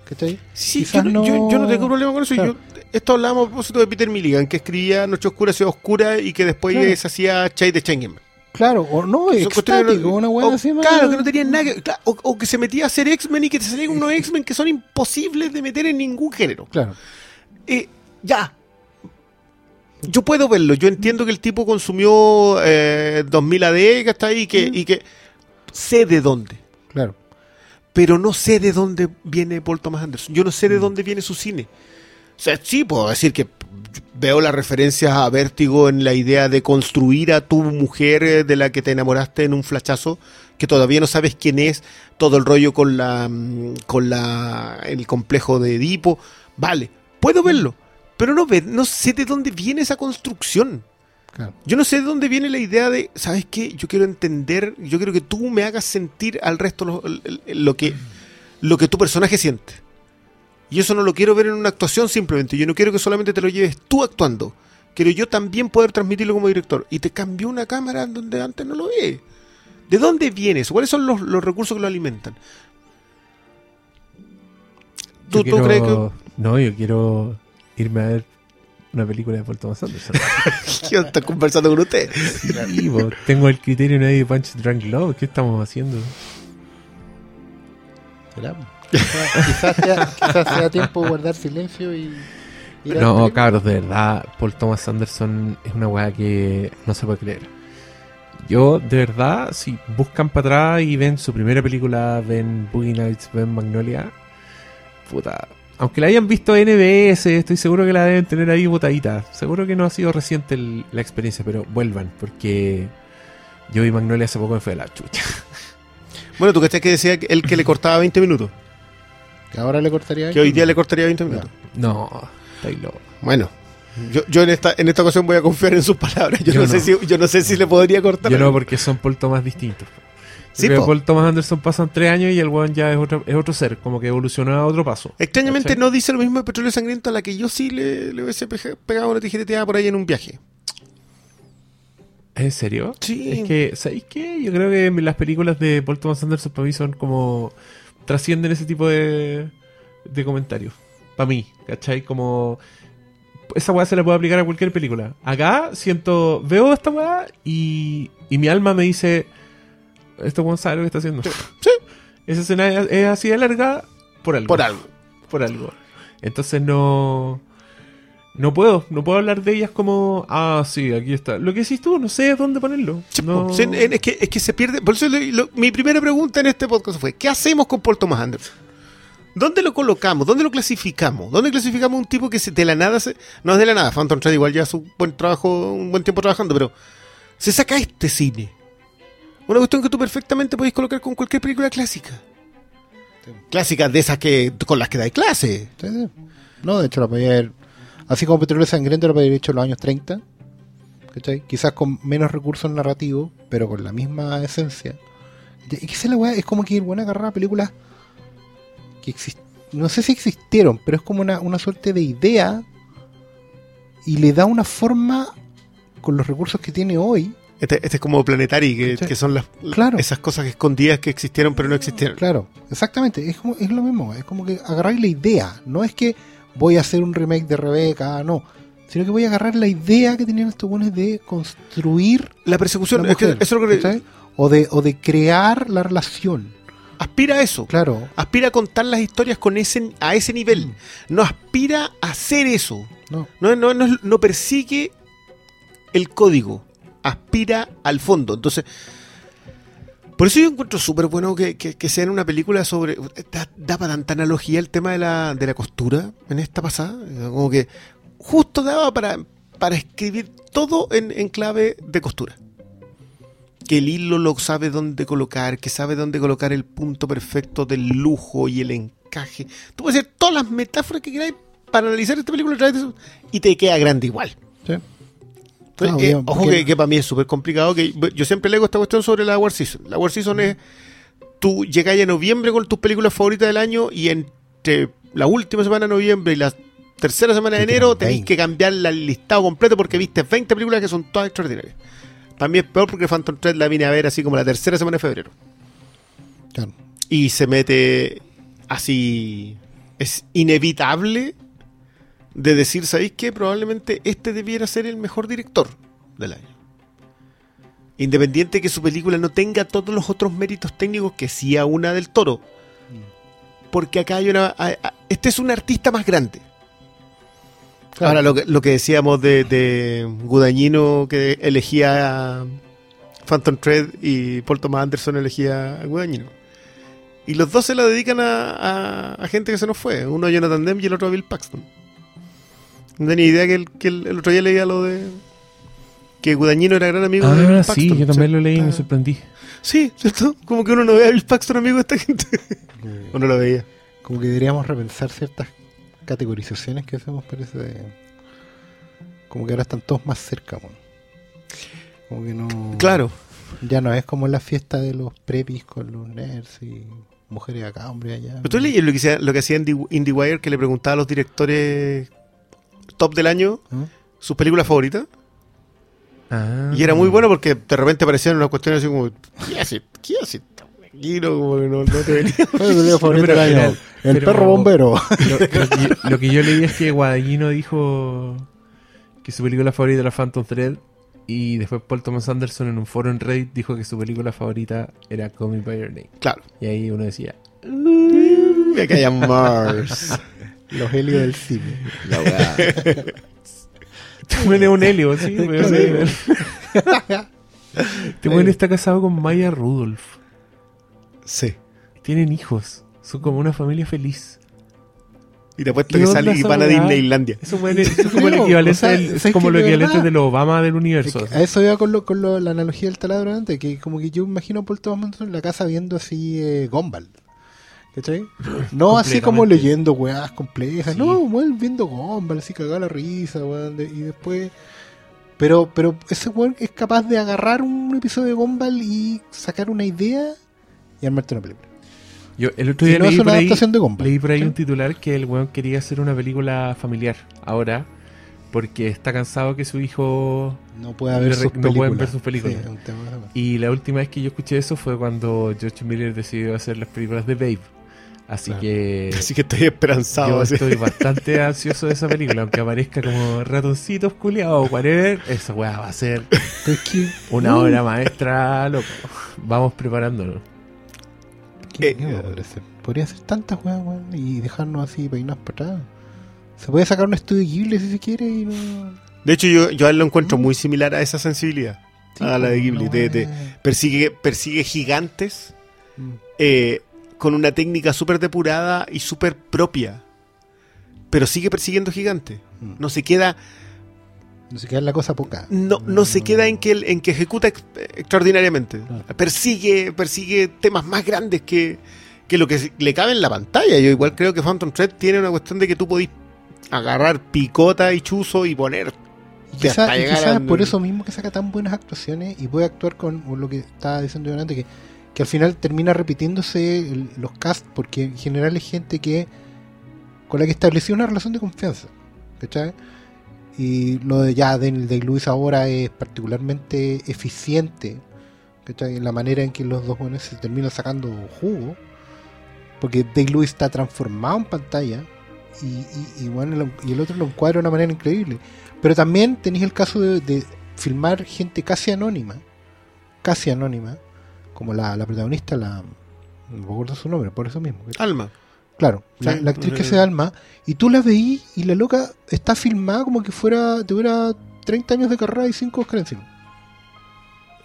S3: ¿cachai?
S2: Sí, yo, no, yo- yo no tengo
S3: no-
S2: problema con eso.
S3: Claro.
S2: Yo, esto hablábamos a propósito de Peter Milligan, que escribía Noche Oscura, Ciudad Oscura y que después
S3: Claro.
S2: se hacía Chai de Schengen.
S3: Claro, o no, extático,
S2: no-
S3: una
S2: o-
S3: buena así más-
S2: Claro, que no tenían nada que. claro, o, o que se metía a hacer X-Men y que te salían unos [LAUGHS] X-Men que son imposibles de meter en ningún género.
S3: Claro,
S2: Eh, ya. Yo puedo verlo. Yo entiendo que el tipo consumió eh, 2000 AD, que está ahí, y que, y que sé de dónde.
S3: claro.
S2: Pero no sé de dónde viene Paul Thomas Anderson. Yo no sé de dónde viene su cine. O sea, sí puedo decir que veo las referencias a Vértigo en la idea de construir a tu mujer eh, de la que te enamoraste en un flachazo, que todavía no sabes quién es, todo el rollo con la mm, con la el complejo de Edipo. Vale, puedo verlo, pero no ver, no sé de dónde viene esa construcción.
S3: Claro.
S2: Yo no sé de dónde viene la idea de, ¿sabes qué? Yo quiero entender, yo quiero que tú me hagas sentir al resto lo, que, lo que tu personaje siente. Y eso no lo quiero ver en una actuación simplemente. Yo no quiero que solamente te lo lleves tú actuando. Quiero yo también poder transmitirlo como director. Y te cambió una cámara donde antes no lo ve. ¿De dónde viene eso? ¿Cuáles son los, los recursos que lo alimentan? ¿Tú, tú crees que.?
S1: No, yo quiero irme a ver una película de Paul Thomas Anderson.
S2: Yo estoy conversando con usted.
S1: Sí, tengo el criterio de Punch Drunk Love. ¿Qué estamos haciendo?
S3: ¿Será? Quizás, quizás sea, quizás sea tiempo de guardar silencio y... ir a la
S1: No, cabros, de verdad, Paul Thomas Anderson es una weá que no se puede creer. Yo, de verdad, si buscan para atrás y ven su primera película, ven Boogie Nights, ven Magnolia, puta. Aunque la hayan visto en NBS, estoy seguro que la deben tener ahí botadita. Seguro que no ha sido reciente el- la experiencia, pero vuelvan, porque yo vi Magnolia hace poco y me fue la chucha. [LAUGHS]
S2: Bueno, tú que que decía que él que le cortaba 20 minutos.
S3: Que ahora le cortaría...
S2: Que hoy día le cortaría 20 minutos.
S1: No, estáis loco.
S2: Bueno, yo, yo en esta en esta ocasión voy a confiar en sus palabras. Yo,
S1: Yo
S2: no,
S1: no.
S2: sé si yo no sé si le podría cortar.
S1: Yo no, porque son Paul Thomas distintos.
S2: Sí,
S1: Porque
S2: po.
S1: Paul Thomas Anderson pasan tres años y el weón ya es otro, es otro ser, como que evolucionó a otro paso.
S2: Extrañamente
S1: ¿Cachai?
S2: no dice lo mismo de Petróleo Sangriento a la que yo sí le, le hubiese pegado una tijereteada por ahí en un viaje.
S1: ¿En serio?
S2: Sí.
S1: Es que, ¿sabéis qué? Yo creo que las películas de Paul Thomas Anderson para mí son como. trascienden ese tipo de, de comentarios. Para mí, ¿cachai? Como. Esa weá se la puede aplicar a cualquier película. Acá siento. Veo esta weá y. y mi alma me dice. Este weón sabe lo que está haciendo.
S2: Sí.
S1: Esa escena es, así de larga por algo.
S2: Por algo.
S1: Por algo. Entonces no. No puedo, no puedo hablar de ellas como, ah, sí, aquí está. Lo que decís tú, no sé dónde ponerlo. No-.
S2: Sí, es, que, es que se pierde. Por eso lo- mi primera pregunta en este podcast fue: ¿qué hacemos con Paul Thomas Anderson? ¿Dónde lo colocamos? ¿Dónde lo clasificamos? ¿Dónde clasificamos un tipo que se, de la nada se, no es de la nada? Phantom Thread igual ya su buen trabajo, un buen tiempo trabajando, pero se saca este cine. Una cuestión que tú perfectamente podéis colocar con cualquier película clásica. Clásicas de esas que con las que dais clase.
S3: Sí, sí. No, de hecho la podía haber... Así como Petróleo Sangriento lo podía haber hecho en los años 30. ¿cachai? Quizás con menos recursos narrativos, pero con la misma esencia. Esa es la weá, es como que el buen agarrar películas que no sé si existieron, pero es como una, una suerte de idea y le da una forma con los recursos que tiene hoy.
S2: Este, este es como Planetary, que, son las,
S3: Claro.
S2: esas cosas escondidas que existieron pero no existieron.
S3: Claro, exactamente, es, como, es lo mismo, es como que agarrar la idea, no es que voy a hacer un remake de Rebeca, no, sino que voy a agarrar la idea que tenían estos buenos de construir
S2: La persecución,
S3: la
S2: es que
S3: mujer,
S2: eso es lo que
S3: ¿cachai? o de o de crear la relación,
S2: aspira a eso.
S3: claro,
S2: Aspira a contar las historias con ese, a ese nivel. No aspira a hacer eso.
S3: no,
S2: No, no, no, no persigue el código. Aspira al fondo. Entonces, por eso yo encuentro súper bueno que, que, sea en una película sobre. Da, da para tanta analogía el tema de la, de la costura en esta pasada. Como que justo daba para, para escribir todo en, en clave de costura. que el hilo lo sabe dónde colocar, que sabe dónde colocar el punto perfecto del lujo y el encaje. Tú puedes hacer todas las metáforas que queráis para analizar esta película y te queda grande igual.
S3: Sí.
S2: Entonces,
S3: Ah,
S2: eh, ojo
S3: porque-
S2: que, que para mí es súper complicado. que Yo siempre leo esta cuestión sobre la War Season. La War Season es. Tú llegas a noviembre con tus películas favoritas del año y entre la última semana de noviembre y la tercera semana de enero tenéis
S3: 20.
S2: que cambiar el listado completo porque viste 20 películas que son todas extraordinarias. Para mí es peor porque Phantom Thread la vine a ver así como la tercera semana de febrero.
S3: Claro.
S2: Y se mete así. Es inevitable de decir, ¿sabéis qué? Probablemente este debiera ser el mejor director del año. Independiente que su película no tenga todos los otros méritos técnicos que sí a una del toro. Porque acá hay una. Este es un artista más grande.
S3: Claro.
S2: Ahora, lo que, lo que decíamos de, de Gudañino que elegía a Phantom Thread y Paul Thomas Anderson elegía a Gudañino. Y los dos se la dedican a, a- a gente que se nos fue. Uno a Jonathan Demme y el otro a Bill Paxton. No tenía idea que, el, que el, el otro día leía lo de. Que Gudañino era gran amigo de Bill
S1: Ah,
S2: Paxton.
S1: sí, yo también lo leí y me sorprendí.
S2: Sí, ¿cierto? Como que uno no ve a Bill Paxton amigo de esta gente. o no lo veía.
S3: Como que deberíamos repensar ciertas categorizaciones que hacemos, parece. de- Como que ahora están todos más cerca, weón. Como que no.
S2: Claro.
S3: Ya no es como la fiesta de los prepis con los nerds y mujeres acá, hombres allá.
S2: ¿Pero tú leías lo que, hacía- lo que hacía Indie, IndieWire que le preguntaba a los directores top del año
S3: ¿Ah?
S2: sus películas favoritas?
S1: Ah.
S2: Y era muy bueno porque de repente aparecían unas cuestiones así como, ¿qué hace? ¿Qué hace? Tranquilo, como que no, no te venía. [LAUGHS]
S3: El
S1: pero-
S3: perro bombero.
S1: Lo, lo que, lo que yo leí es que Guadagnino dijo que su película favorita era Phantom Thread y después Paul Thomas Anderson en un foro en Reddit dijo que su película favorita era Call Me By Your Name.
S2: Claro.
S1: Y ahí uno decía,
S2: Y acá hay Mars. [LAUGHS]
S3: Los helios del cine.
S2: La weá.
S1: Este weón es un helio, sí. pero sí. Este weón está casado con Maya Rudolph.
S2: Sí.
S1: Tienen hijos. Son como una familia feliz.
S2: Y te apuesto
S1: ¿Qué
S2: que sale y van a? Disneylandia.
S1: Eso, weón es, eso es como el [LAUGHS]
S3: No,
S1: equivalente,
S3: o sea,
S1: del- es
S3: ¿sabes
S1: como
S3: qué?
S1: lo
S3: De
S1: equivalente del Obama del
S3: Es
S1: universo.
S3: que a eso iba con, lo, con lo- la analogía del taladro antes, que como que yo me imagino a Paul Thomas en la casa viendo así eh, Gumball. ¿Cachai? No así como leyendo weas complejas,
S1: Sí.
S3: no, weón viendo Gumball, así cagada la risa, weón, de- y después... Pero, pero ese weón es capaz de agarrar un episodio de Gumball y sacar una idea y armarte una película.
S1: Yo el otro día
S3: no
S1: leí, por ahí,
S3: adaptación de Gumball.
S1: leí por ahí
S3: ¿sí?
S1: un titular que el weón quería hacer una película familiar ahora porque está cansado que su hijo...
S3: No sus películas.
S1: pueden ver sus películas.
S3: Sí,
S1: Y la última vez que yo escuché eso fue cuando George Miller decidió hacer las películas de Babe. Así
S3: Claro.
S1: que [LAUGHS]
S2: Así que estoy esperanzado.
S1: yo
S2: así.
S1: estoy [LAUGHS] bastante ansioso de esa película, aunque aparezca como ratoncitos culiados o whatever, esa weá va a ser una obra maestra, loco. Vamos preparándonos.
S3: ¿Qué,
S2: Eh,
S3: qué va a poder hacer? Podría hacer tantas weas, weón, y dejarnos así peinados para atrás. Se puede sacar un estudio Ghibli si se quiere y no.
S2: De hecho, yo, yo a él lo encuentro muy similar a esa sensibilidad. a la de Ghibli.
S3: una
S2: de- de-
S3: wea-
S2: persigue, persigue gigantes
S3: Mm.
S2: eh, con una técnica súper depurada y súper propia. Pero sigue persiguiendo gigantes.
S3: Mm.
S2: No se queda,
S3: No se queda la cosa poca.
S2: no, no se queda en que, en que ejecuta ex- extraordinariamente.
S3: Claro.
S2: Persigue, persigue temas más grandes que, que lo que le cabe en la pantalla. Yo igual creo que Phantom Thread tiene una cuestión de que tú podís agarrar picota y chuzo y poner.
S3: Y quizás
S2: al-
S3: por eso mismo que saca tan buenas actuaciones y puede actuar con, con lo que estaba diciendo yo antes, que, que al final termina repitiéndose los casts, porque en general es gente que con la que estableció una relación de confianza. ¿Cachai? Y lo de ya Daniel Day-Lewis ahora es particularmente eficiente ¿cachai? en la manera en que los dos buenos se terminan sacando jugo. Porque Day-Lewis está transformado en pantalla y, bueno, y el otro lo encuadra de una manera increíble. Pero también tenéis el caso de, de filmar gente casi anónima, casi anónima, como la, la protagonista, la no me acuerdo su nombre, por eso mismo.
S2: Alma.
S3: Claro, la,
S2: Sí.
S3: la actriz que se Alma, y tú la veí y la loca está filmada como que fuera, tuviera 30 años de carrera y 5 Oscar encima.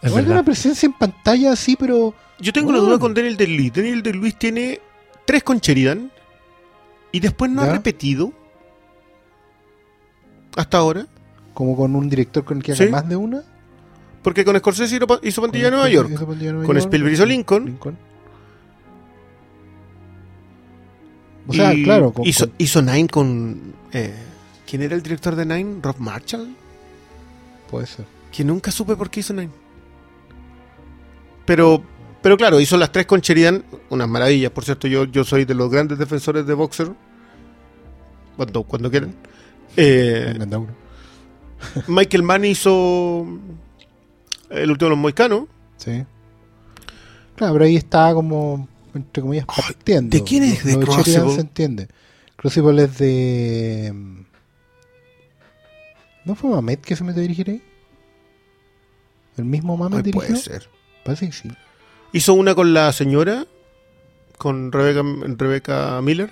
S1: Es
S3: Igual una presencia en pantalla así, pero
S2: Yo tengo la
S3: Oh.
S2: duda con Daniel de Luis. Daniel de Luis tiene tres con Sheridan y después no ha repetido hasta ahora.
S3: como con un director con el que haga
S2: Sí.
S3: más de una.
S2: Porque con Scorsese hizo, hizo Pandilla de Nueva York.
S3: Nueva
S2: Con
S3: York,
S2: Spielberg hizo Lincoln.
S3: O sea,
S2: y
S3: claro. con-
S2: hizo,
S3: con-
S2: hizo Nine con. eh, ¿Quién era el director de Nine? Rob Marshall.
S3: puede ser.
S2: Que nunca supe por qué hizo Nine. Pero, pero claro, hizo las tres con Sheridan, unas maravillas. Por cierto, yo, yo soy de los grandes defensores de Boxer. Cuando, cuando quieran. Eh. Michael Mann hizo El último de los moicanos.
S3: Sí. Claro, pero ahí está como, entre comillas, partiendo.
S2: ¿de quién es
S3: Lo- de
S2: Crucible?
S3: se entiende. Crucible es de... mm, ¿No fue Mamet que se metió a dirigir ahí? ¿El mismo Mamet dirigió?
S2: puede ser.
S3: Parece que sí.
S2: Hizo una con la señora, con Rebeca, Rebeca Miller,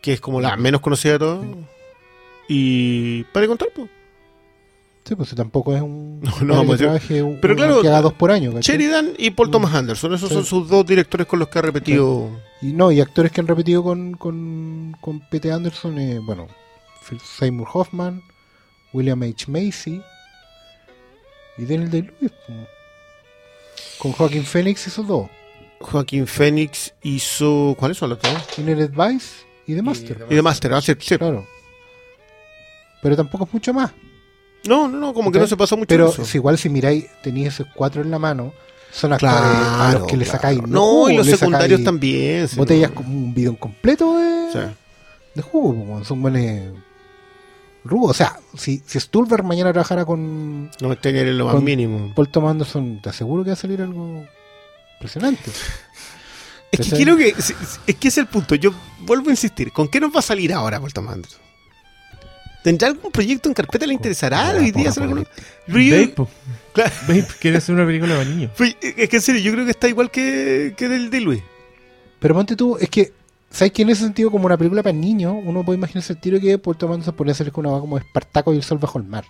S2: que es como la menos conocida de todas. Y para contar, pues.
S3: Sí, pues tampoco es un... [LAUGHS]
S2: No, no,
S3: que
S2: vamos a decir-
S3: trabaje un-
S2: Pero
S3: un-
S2: claro,
S3: que haga dos por año. ¿cachai?
S2: Sheridan y Paul Thomas Anderson, esos
S3: Sí.
S2: son sus dos directores con los que ha repetido.
S3: Y no, y actores que han repetido con, con, con Pete Anderson, eh, bueno, Phil Seymour Hoffman, William H. Macy y Daniel Day-Lewis. po. Con Joaquin Phoenix hizo dos.
S2: Joaquín Phoenix hizo. ¿Cuáles son los dos?
S3: Inner Advice y The Master.
S2: Y de Master, ah, sí, sí.
S3: Claro. Pero tampoco es mucho más.
S2: No, no, no, como que no se pasó mucho
S3: Pero
S2: eso.
S3: igual si miráis, tenéis esos cuatro en la mano, son actores a los que le sacáis.
S2: No, y los secundarios también.
S3: Botellas como un bidón completo de, jugo, son buenos rubos. O sea, si, si Stulberg mañana trabajara con
S2: no me tengan en lo más
S3: Con-
S2: mínimo.
S3: Paul Thomas Anderson, te aseguro que va a salir algo impresionante.
S2: Es que quiero que. Es es que es el punto. Yo vuelvo a insistir. ¿Con qué nos va a salir ahora Paul Thomas Anderson? ¿Tendrá algún proyecto en carpeta? ¿Le interesará hoy día hacer? Real-
S1: Babe.
S2: Claro.
S1: Babe quiere hacer una película para niños.
S2: Pues, Es que en serio, yo creo que está igual que, que del de Luis.
S3: Pero ponte tú, es que, ¿sabes que en ese sentido, como una película para niños, uno puede imaginarse el tiro que Thomas Anderson podría hacer con una weá como Espartaco y el sol bajo el mar?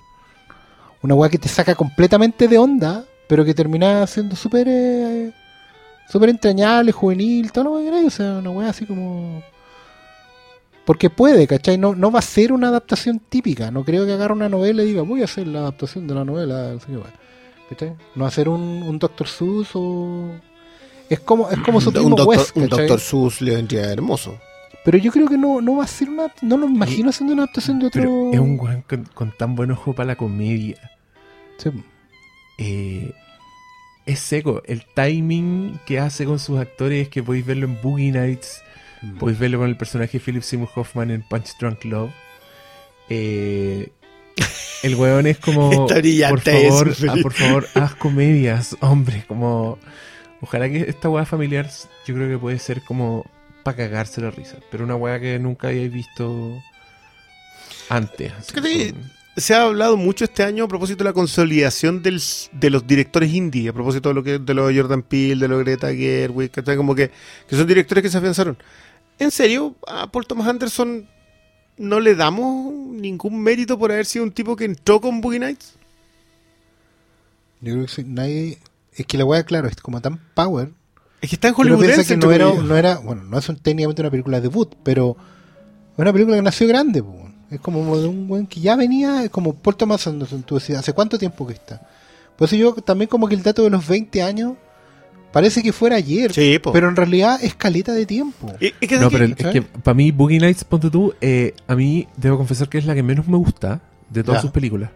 S3: Una weá que te saca completamente de onda, pero que termina siendo súper eh, súper entrañable, juvenil, todo lo que queráis. O sea, una weá así como. Porque puede, ¿cachai? No, no va a ser una adaptación típica. No creo que agarre una novela y diga, voy a hacer la adaptación de la novela. ¿Cachai? No va a ser un, un Dr. Seuss o. Es como, es como su
S2: un, doctor,
S3: Wes,
S2: un. Dr. Seuss le vendría hermoso.
S3: Pero yo creo que no, no va a ser una. No lo imagino haciendo una adaptación de otro.
S1: Pero es un weón con, con tan buen ojo para la comedia.
S3: Sí.
S1: Eh, es seco. El timing que hace con sus actores, que podéis verlo en Boogie Nights. Podéis verlo con el personaje de Philip Seymour Hoffman en Punch Drunk Love. Eh, el weón es como. [LAUGHS] Por favor, ah, por favor, haz comedias, hombre. Como. Ojalá que esta weá familiar, yo creo que puede ser como para cagarse la risa. Pero una weá que nunca habéis visto antes. así
S2: Se ha hablado mucho este año a propósito de la consolidación del, de los directores indie, a propósito de lo que de lo de Jordan Peele, de lo de Greta Gerwig, ¿cachai? Como que, que son directores que se afianzaron. ¿En serio? ¿A Paul Thomas Anderson no le damos ningún mérito por haber sido un tipo que entró con Boogie Nights?
S3: Yo creo que nadie. Es que la weá, claro, es como tan power.
S2: Es que está en Hollywood.
S3: piensa que no era, no era. Bueno, no es un- técnicamente una película debut, pero. Es una película que nació grande, po. Es como de un weón que ya venía, es como Paul Thomas Anderson, tú decías, ¿hace cuánto tiempo que está? Por eso yo también como que el dato de los 20 años parece que fuera ayer,
S2: Sí,
S3: pero en realidad es caleta de tiempo.
S2: Es es que,
S1: No, pero el- es que para mí Boogie Nights, ponte tú, eh, a mí debo confesar que es la que menos me gusta de todas
S3: Ya.
S1: sus películas.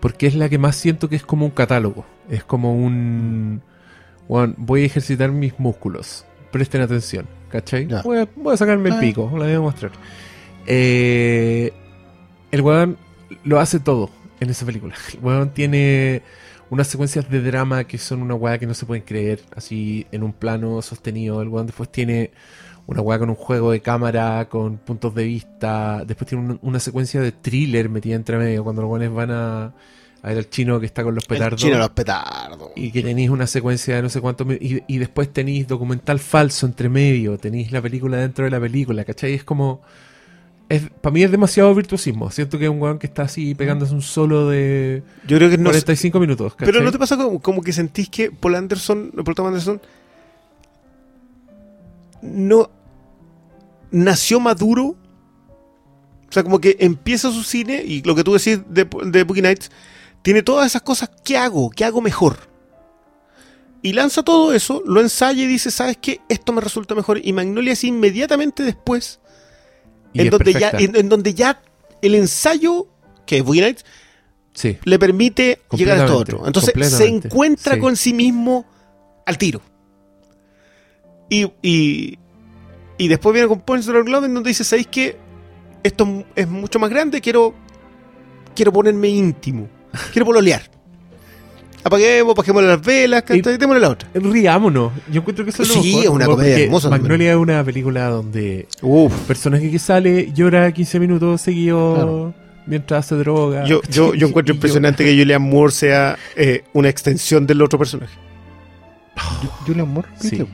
S1: Porque es la que más siento que es como un catálogo. Es como un... bueno, voy a ejercitar mis músculos. Presten atención. ¿Cachai?
S3: Ya.
S1: Voy a, voy a sacarme el
S3: Ah.
S1: pico. La voy a mostrar. Eh, el weón lo hace todo en esa película. [LAUGHS] El weón tiene unas secuencias de drama que son una weá que no se pueden creer. Así en un plano sostenido. El weón después tiene una weá con un juego de cámara, con puntos de vista. Después tiene un- una secuencia de thriller metida entre medio. Cuando los weones van a, a ver al chino que está con los
S2: El
S1: petardos.
S2: chino de los petardos.
S1: Y que tenéis una secuencia de no sé cuánto. Y, y después tenéis documental falso entre medio. Tenéis la película dentro de la película. ¿Cachai? Es como. Es, para mí es demasiado virtuosismo. Siento que es un weón que está así pegándose un solo de
S2: Yo creo que no
S1: 45 minutos. ¿cachai?
S2: Pero ¿no te pasa como, como que sentís que Paul Anderson, Paul Thomas Anderson, no nació maduro? O sea, como que empieza su cine y lo que tú decís de, de Boogie Nights Tiene todas esas cosas. ¿Qué hago? ¿Qué hago mejor? Y lanza todo eso, lo ensaya y dice, ¿sabes qué? Esto me resulta mejor. Y Magnolia es inmediatamente después,
S1: Y
S2: en donde, ya, en, en donde ya el ensayo, que es Nights,
S1: Sí.
S2: le permite llegar a esto otro. Entonces se encuentra
S1: sí.
S2: con sí mismo al tiro. Y, y, y después viene con Points of Glove en donde dice, ¿sabéis que esto es mucho más grande? Quiero, quiero ponerme íntimo. Quiero pololear. Apaguemos, bajemos las velas, démosle la otra.
S1: Riámonos. Yo encuentro que eso es lo
S2: Sí,
S1: mejor,
S2: es una comedia hermosa.
S1: Magnolia es una película donde
S2: Uf.
S1: personaje que sale llora 15 minutos seguidos
S3: Claro.
S1: mientras hace droga.
S2: Yo, yo, yo [LAUGHS] encuentro
S1: Y
S2: impresionante que Julian Moore sea eh, una extensión del otro personaje.
S3: Ju- Julian Moore repite.
S1: Sí.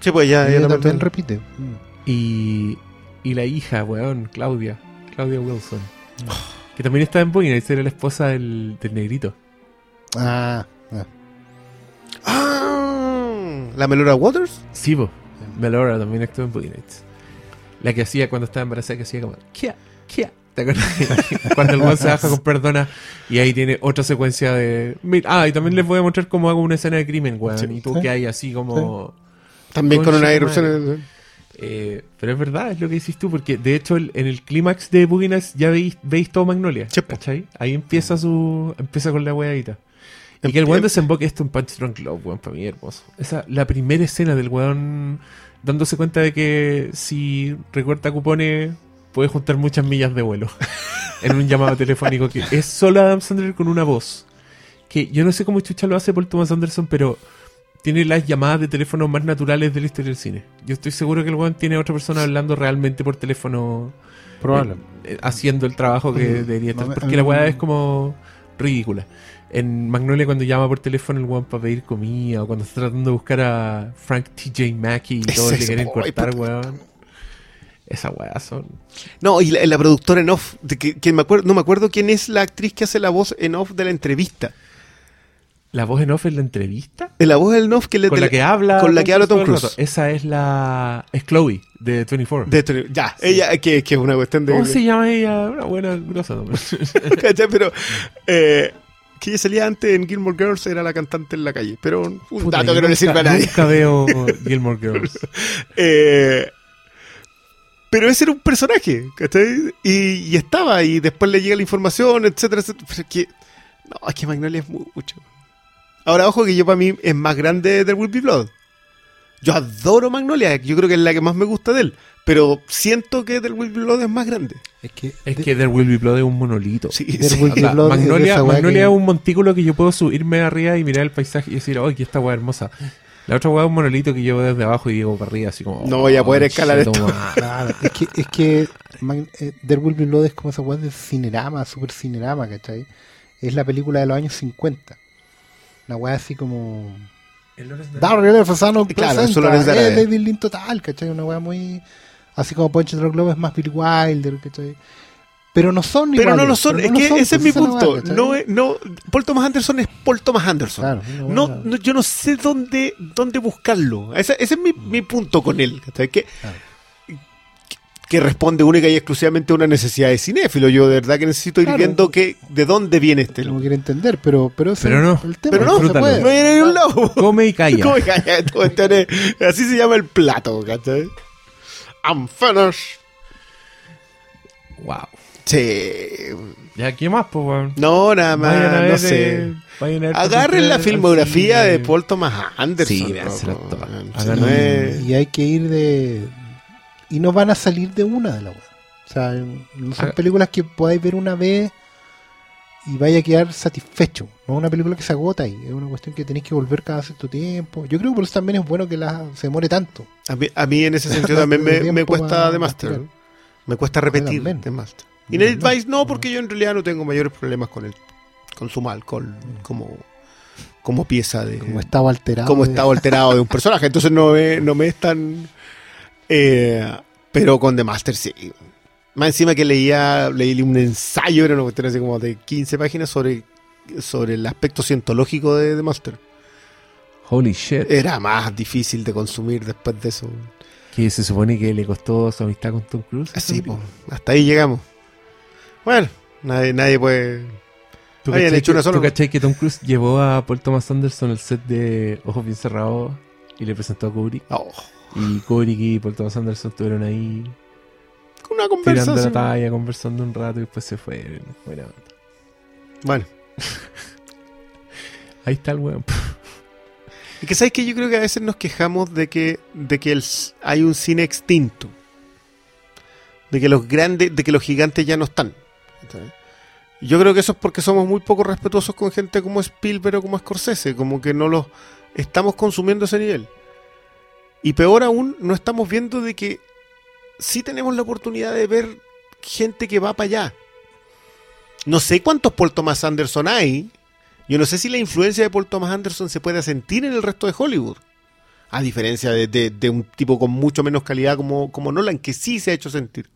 S2: Sí, pues ya,
S3: Ella también repite. Mm.
S1: Y, y la hija, weón, Claudia. Claudia Wilson. Que también está en Boogie Nights, era la esposa del, del negrito.
S3: Ah, ah.
S2: Ah, ¿La Melora Waters?
S1: Sí, po. Melora también actuó en Boogie Nights. La que hacía cuando estaba embarazada, que hacía como... Kia, Kia. ¿Te acuerdas? [LAUGHS] cuando el weón se baja con perdona y ahí tiene otra secuencia de... Ah, y también les voy a mostrar cómo hago una escena de crimen, weón.
S2: Sí.
S1: y tú
S3: Sí.
S1: que hay así como...
S2: También con una erupción.
S1: Eh, pero es verdad, es lo que dices tú, porque de hecho el- en el clímax de Boogie Nights ya veis, veis todo Magnolia. ¿cachai? Ahí empieza su empieza con la weadita. Y que el weón desemboque esto en Punch Drunk Love, weón, para mí hermoso. Esa, la primera escena del weón dándose cuenta de que si recorta cupones puede juntar muchas millas de vuelo [LAUGHS] en un llamado telefónico que es solo Adam Sandler con una voz. Que yo no sé cómo chucha lo hace Paul Thomas Anderson, pero tiene las llamadas de teléfono más naturales de la historia del cine. Yo estoy seguro que el weón tiene a otra persona hablando realmente por teléfono.
S3: Probable.
S1: eh, eh, haciendo el trabajo que debería estar. porque la weá
S3: mm.
S1: es como ridícula. En Magnolia cuando llama por teléfono el weón para pedir comida o cuando está tratando de buscar a Frank TJ Mackey y [LAUGHS] todos le quieren cortar, weón. Esa weá son.
S2: No, y la, la productora en off, de que, que me acuerdo, no me acuerdo quién es la actriz que hace la voz en off de la entrevista.
S1: ¿La voz en off en la entrevista?
S2: La voz en off que le
S1: Con
S2: de
S1: la que habla.
S2: Con la que habla Tom Cruise.
S1: Esa es la. Es Chloe, de 24.
S2: De ya, ella, que, que es una cuestión de.
S1: ¿Cómo se llama ella? Una buena grosa. [LAUGHS]
S2: Pero. eh, que ella salía antes en Gilmore Girls, era la cantante en la calle. Pero un
S1: Puta,
S2: dato que no le sirve a nadie.
S1: Nunca veo [LAUGHS] Gilmore Girls.
S2: Eh, pero ese era un personaje, ¿cachai? Y, y estaba, y después le llega la información, etcétera, etcétera. Pero es que, no, es que Magnolia es mucho. Ahora, ojo que yo para mí es más grande There Will Be Blood. Yo adoro Magnolia, yo creo que es la que más me gusta de él. Pero siento que There Will Be Blood es más grande.
S3: Es que,
S1: Es
S3: de-
S1: que There Will Be Blood es un monolito.
S2: Sí,
S3: There
S2: sí.
S3: Will Be Blood es
S1: Magnolia,
S3: weá
S1: Magnolia
S3: que-
S1: es un montículo que yo puedo subirme arriba y mirar el paisaje y decir, oye, esta weá hermosa. La otra weá es un monolito que yo veo desde abajo y digo para arriba, así como.
S2: No voy a poder
S1: "Oh,
S2: escalar esto".
S1: toma". [LAUGHS]
S3: Claro, es que, es que Mag- eh, There Will Be Blood es como esa weá de cinerama, super cinerama, ¿cachai? Es la película de los años 50. Una weá así como. Daryl Fasano
S2: Claro,
S3: presenta,
S2: eso lo es de
S3: eh,
S2: Daryl.
S3: David Lynn total, ¿cachai? Una weá muy. Así como Punch Drunk Love es más Bill Wilder, ¿cachai? Pero no son
S2: Pero no lo son, es
S3: no
S2: que
S3: son,
S2: ese es mi punto. no, es- no, Paul Thomas Anderson es Paul Thomas Anderson.
S3: Claro,
S2: No, no, yo no sé dónde, dónde buscarlo. Ese, ese es mi, mi punto con él. ¿cachai? Que,
S3: Claro.
S2: Que responde única y exclusivamente a una necesidad de cinéfilo. Yo de verdad que necesito ir
S3: Claro.
S2: viendo que, de dónde viene este
S3: no
S2: loco.
S3: quiere entender, pero, pero,
S1: Pero no,
S3: el tema,
S2: pero no,
S3: se
S1: disfrútalo.
S3: puede.
S2: No viene de ningún lado. [LAUGHS]
S1: Come y calla.
S2: Así se llama el plato, ¿cachai? I'm finished.
S1: Wow.
S2: Sí.
S1: Ya, ¿qué más, pues, weón?
S2: No, nada más,
S1: Vayan a ver,
S2: no sé.
S1: eh, vayan a ver
S2: Agarren la filmografía
S1: cine.
S2: de Paul Thomas Anderson.
S1: Sí,
S2: loco.
S1: toda.
S2: Si
S1: Hagan
S2: no
S1: un-
S2: es-
S3: y hay que ir de y no van a salir de una de la web o sea no son
S1: Haga-
S3: películas que podáis ver una vez y vaya a quedar satisfecho no es una película que se agota ahí es una cuestión que tenéis que volver cada cierto tiempo yo creo que por eso también es bueno que la, se demore tanto
S2: A mí, a mí en ese [LAUGHS] sentido también me, cuesta The Master. Me cuesta repetir
S3: también.
S2: The Master. Y
S3: No,
S2: Night
S3: no.
S2: Vice no, porque yo en realidad no tengo mayores problemas con el consumo de alcohol como, como pieza de...
S3: como estaba alterado
S2: como
S3: de-
S2: estado alterado de un personaje. Entonces no me, no me es tan... eh, pero con The Master sí. Más encima que leía leí un ensayo, era una cuestión así como de 15 páginas sobre, sobre el aspecto cientológico de The Master.
S1: Holy shit.
S2: Era más difícil de consumir después de eso.
S1: Que se supone que le costó su amistad con Tom Cruise.
S2: Así, hasta ahí llegamos. Bueno, nadie, nadie puede
S1: ¿Tú cachai
S2: hecho una sola-
S1: ¿Tú cachai que Tom Cruise llevó a Paul Thomas Anderson al set de Ojos Bien Cerrados y le presentó a Kubrick?
S2: Oh,
S1: Y Kubrick y Paul Thomas Anderson estuvieron ahí
S2: una
S1: tirando la
S2: conversación.
S1: talla, conversando un rato y después se fue. Buena onda.
S2: Bueno, [LAUGHS]
S1: Ahí está el weón.
S2: y que sabes que yo creo que a veces nos quejamos de que, de que el hay un cine extinto. De que los grandes, de que los gigantes ya no están. Yo creo que eso es porque somos muy poco respetuosos con gente como Spielberg o como Scorsese, como que no los estamos consumiendo a ese nivel. Y peor aún, no estamos viendo de que sí tenemos la oportunidad de ver gente que va para allá. No sé cuántos Paul Thomas Anderson hay. Yo no sé si la influencia de Paul Thomas Anderson se puede sentir en el resto de Hollywood. A diferencia de, de- de un tipo con mucho menos calidad como, como Nolan, que sí se ha hecho sentir.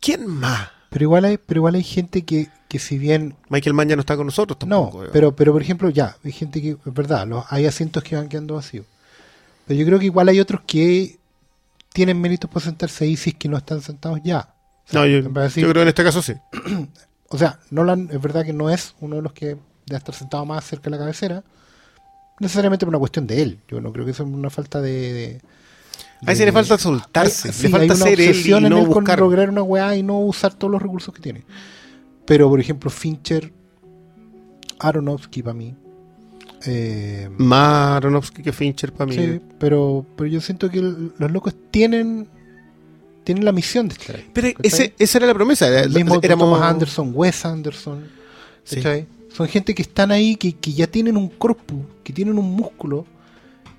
S2: ¿Quién más?
S3: Pero igual hay, pero igual hay gente que, que si bien
S2: Michael Mann ya no está con nosotros tampoco.
S3: No,
S2: eh.
S3: pero, pero por ejemplo, ya, hay gente que, es verdad, los, hay asientos que van quedando vacíos. Pero yo creo que igual hay otros que tienen méritos por sentarse ahí si es que no están sentados ya. O sea,
S2: No, yo,
S3: decir-
S2: creo que en este caso sí. [CLEARS THROAT]
S3: O sea, Nolan es verdad que no es uno de los que debe estar sentado más cerca de la cabecera, necesariamente por una cuestión de él. Yo no creo que sea una falta de... de-
S2: A ese
S3: de-
S2: le falta soltarse,
S3: Hay- sí,
S2: le falta
S3: hay una
S2: ser él y no
S3: él con
S2: buscar.
S3: lograr una weá y no usar todos los recursos que tiene. Pero, por ejemplo, Fincher, Aronofsky para mí. Eh,
S2: Más Aronofsky que Fincher para mí.
S3: sí, pero, pero yo siento que el- los locos tienen tienen la misión de estar ahí.
S2: Pero ese, esa era la promesa. era-
S3: mismo
S2: éramos-
S3: Thomas Anderson, Wes Anderson.
S2: Sí.
S3: Son gente que están ahí, que, que ya tienen un corpus, que tienen un músculo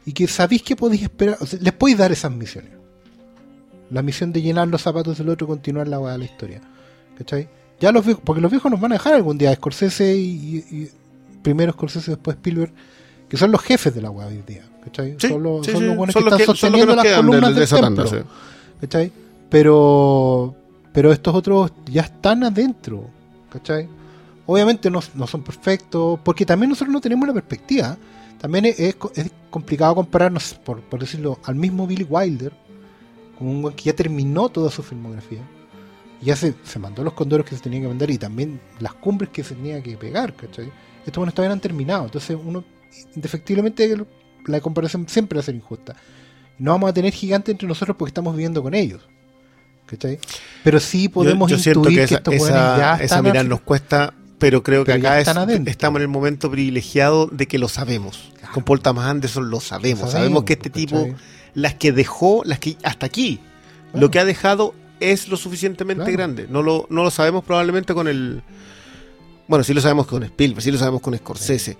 S3: y que sabéis que podéis esperar. O sea, les podéis dar esas misiones. La misión de llenar los zapatos del otro y continuar la historia. ¿Cachai? Ya los viejos, porque los viejos nos van a dejar algún día. Scorsese y, y- y- primero Scorsese, después Spielberg, que son los jefes de la weá hoy día. ¿Cachai?
S2: Sí,
S3: son los,
S2: sí,
S3: son
S2: sí,
S3: los buenos
S2: son
S3: que
S2: los
S3: están
S2: que-
S3: sosteniendo las columnas
S2: de- de
S3: del
S2: tanda,
S3: templo. ¿cachai? Pero, pero estos otros ya están adentro, ¿cachai? Obviamente no, no son perfectos, porque también nosotros no tenemos la perspectiva. También es, es es complicado compararnos, por, por decirlo, al mismo Billy Wilder, con un que ya terminó toda su filmografía. Y ya se, se mandó los condoros que se tenían que mandar y también las cumbres que se tenía que pegar, ¿cachai? Estos buenos todavía no han terminado. Entonces, uno, indefectiblemente, la comparación siempre va a ser injusta. No vamos a tener gigantes entre nosotros porque estamos viviendo con ellos. ¿Cachai? Pero sí podemos
S2: yo, yo
S3: intuir
S2: que
S3: que,
S2: esa,
S3: estos
S2: esa-
S3: ya
S2: esa
S3: af-
S2: nos cuesta, pero creo que
S3: Pero
S2: acá es- estamos en el momento privilegiado de que lo sabemos. Con Paul Thomas Anderson lo sabemos. Sabemos, que este tipo, las que dejó, las que hasta aquí,
S3: Claro.
S2: lo que ha dejado es lo suficientemente
S3: Claro.
S2: grande. No lo, no lo sabemos probablemente con el. Bueno, sí lo sabemos con Spielberg, sí lo sabemos con Scorsese.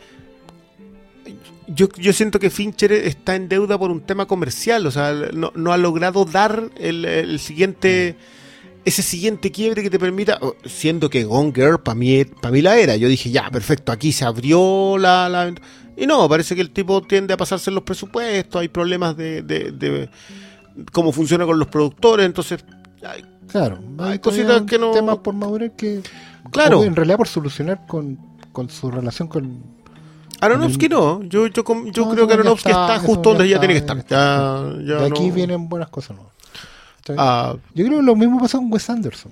S2: Yo, yo siento que Fincher está en deuda por un tema comercial, o sea, no, no ha logrado dar el, el siguiente, ese siguiente quiebre que te permita, siendo que Gone Girl para mí, para mí la era. Yo dije, ya, perfecto, aquí se abrió la, la- Y no, parece que el tipo tiende a pasarse en los presupuestos, hay problemas de, de, de cómo funciona con los productores, entonces...
S3: Claro,
S2: Hay
S3: hay
S2: cositas que no-
S3: temas por madurar que.
S2: Claro.
S3: o En realidad, por solucionar con, con su relación con.
S2: Aronofsky no, yo, yo, yo
S3: No,
S2: creo que
S3: ya
S2: Aronofsky
S3: está,
S2: justo
S3: ya
S2: donde ya
S3: está,
S2: tiene que
S3: ya
S2: estar. Ya, ya
S3: de aquí
S2: no-
S3: vienen buenas cosas. ¿Cachai?
S2: Ah,
S3: Yo creo que lo mismo pasa con Wes Anderson.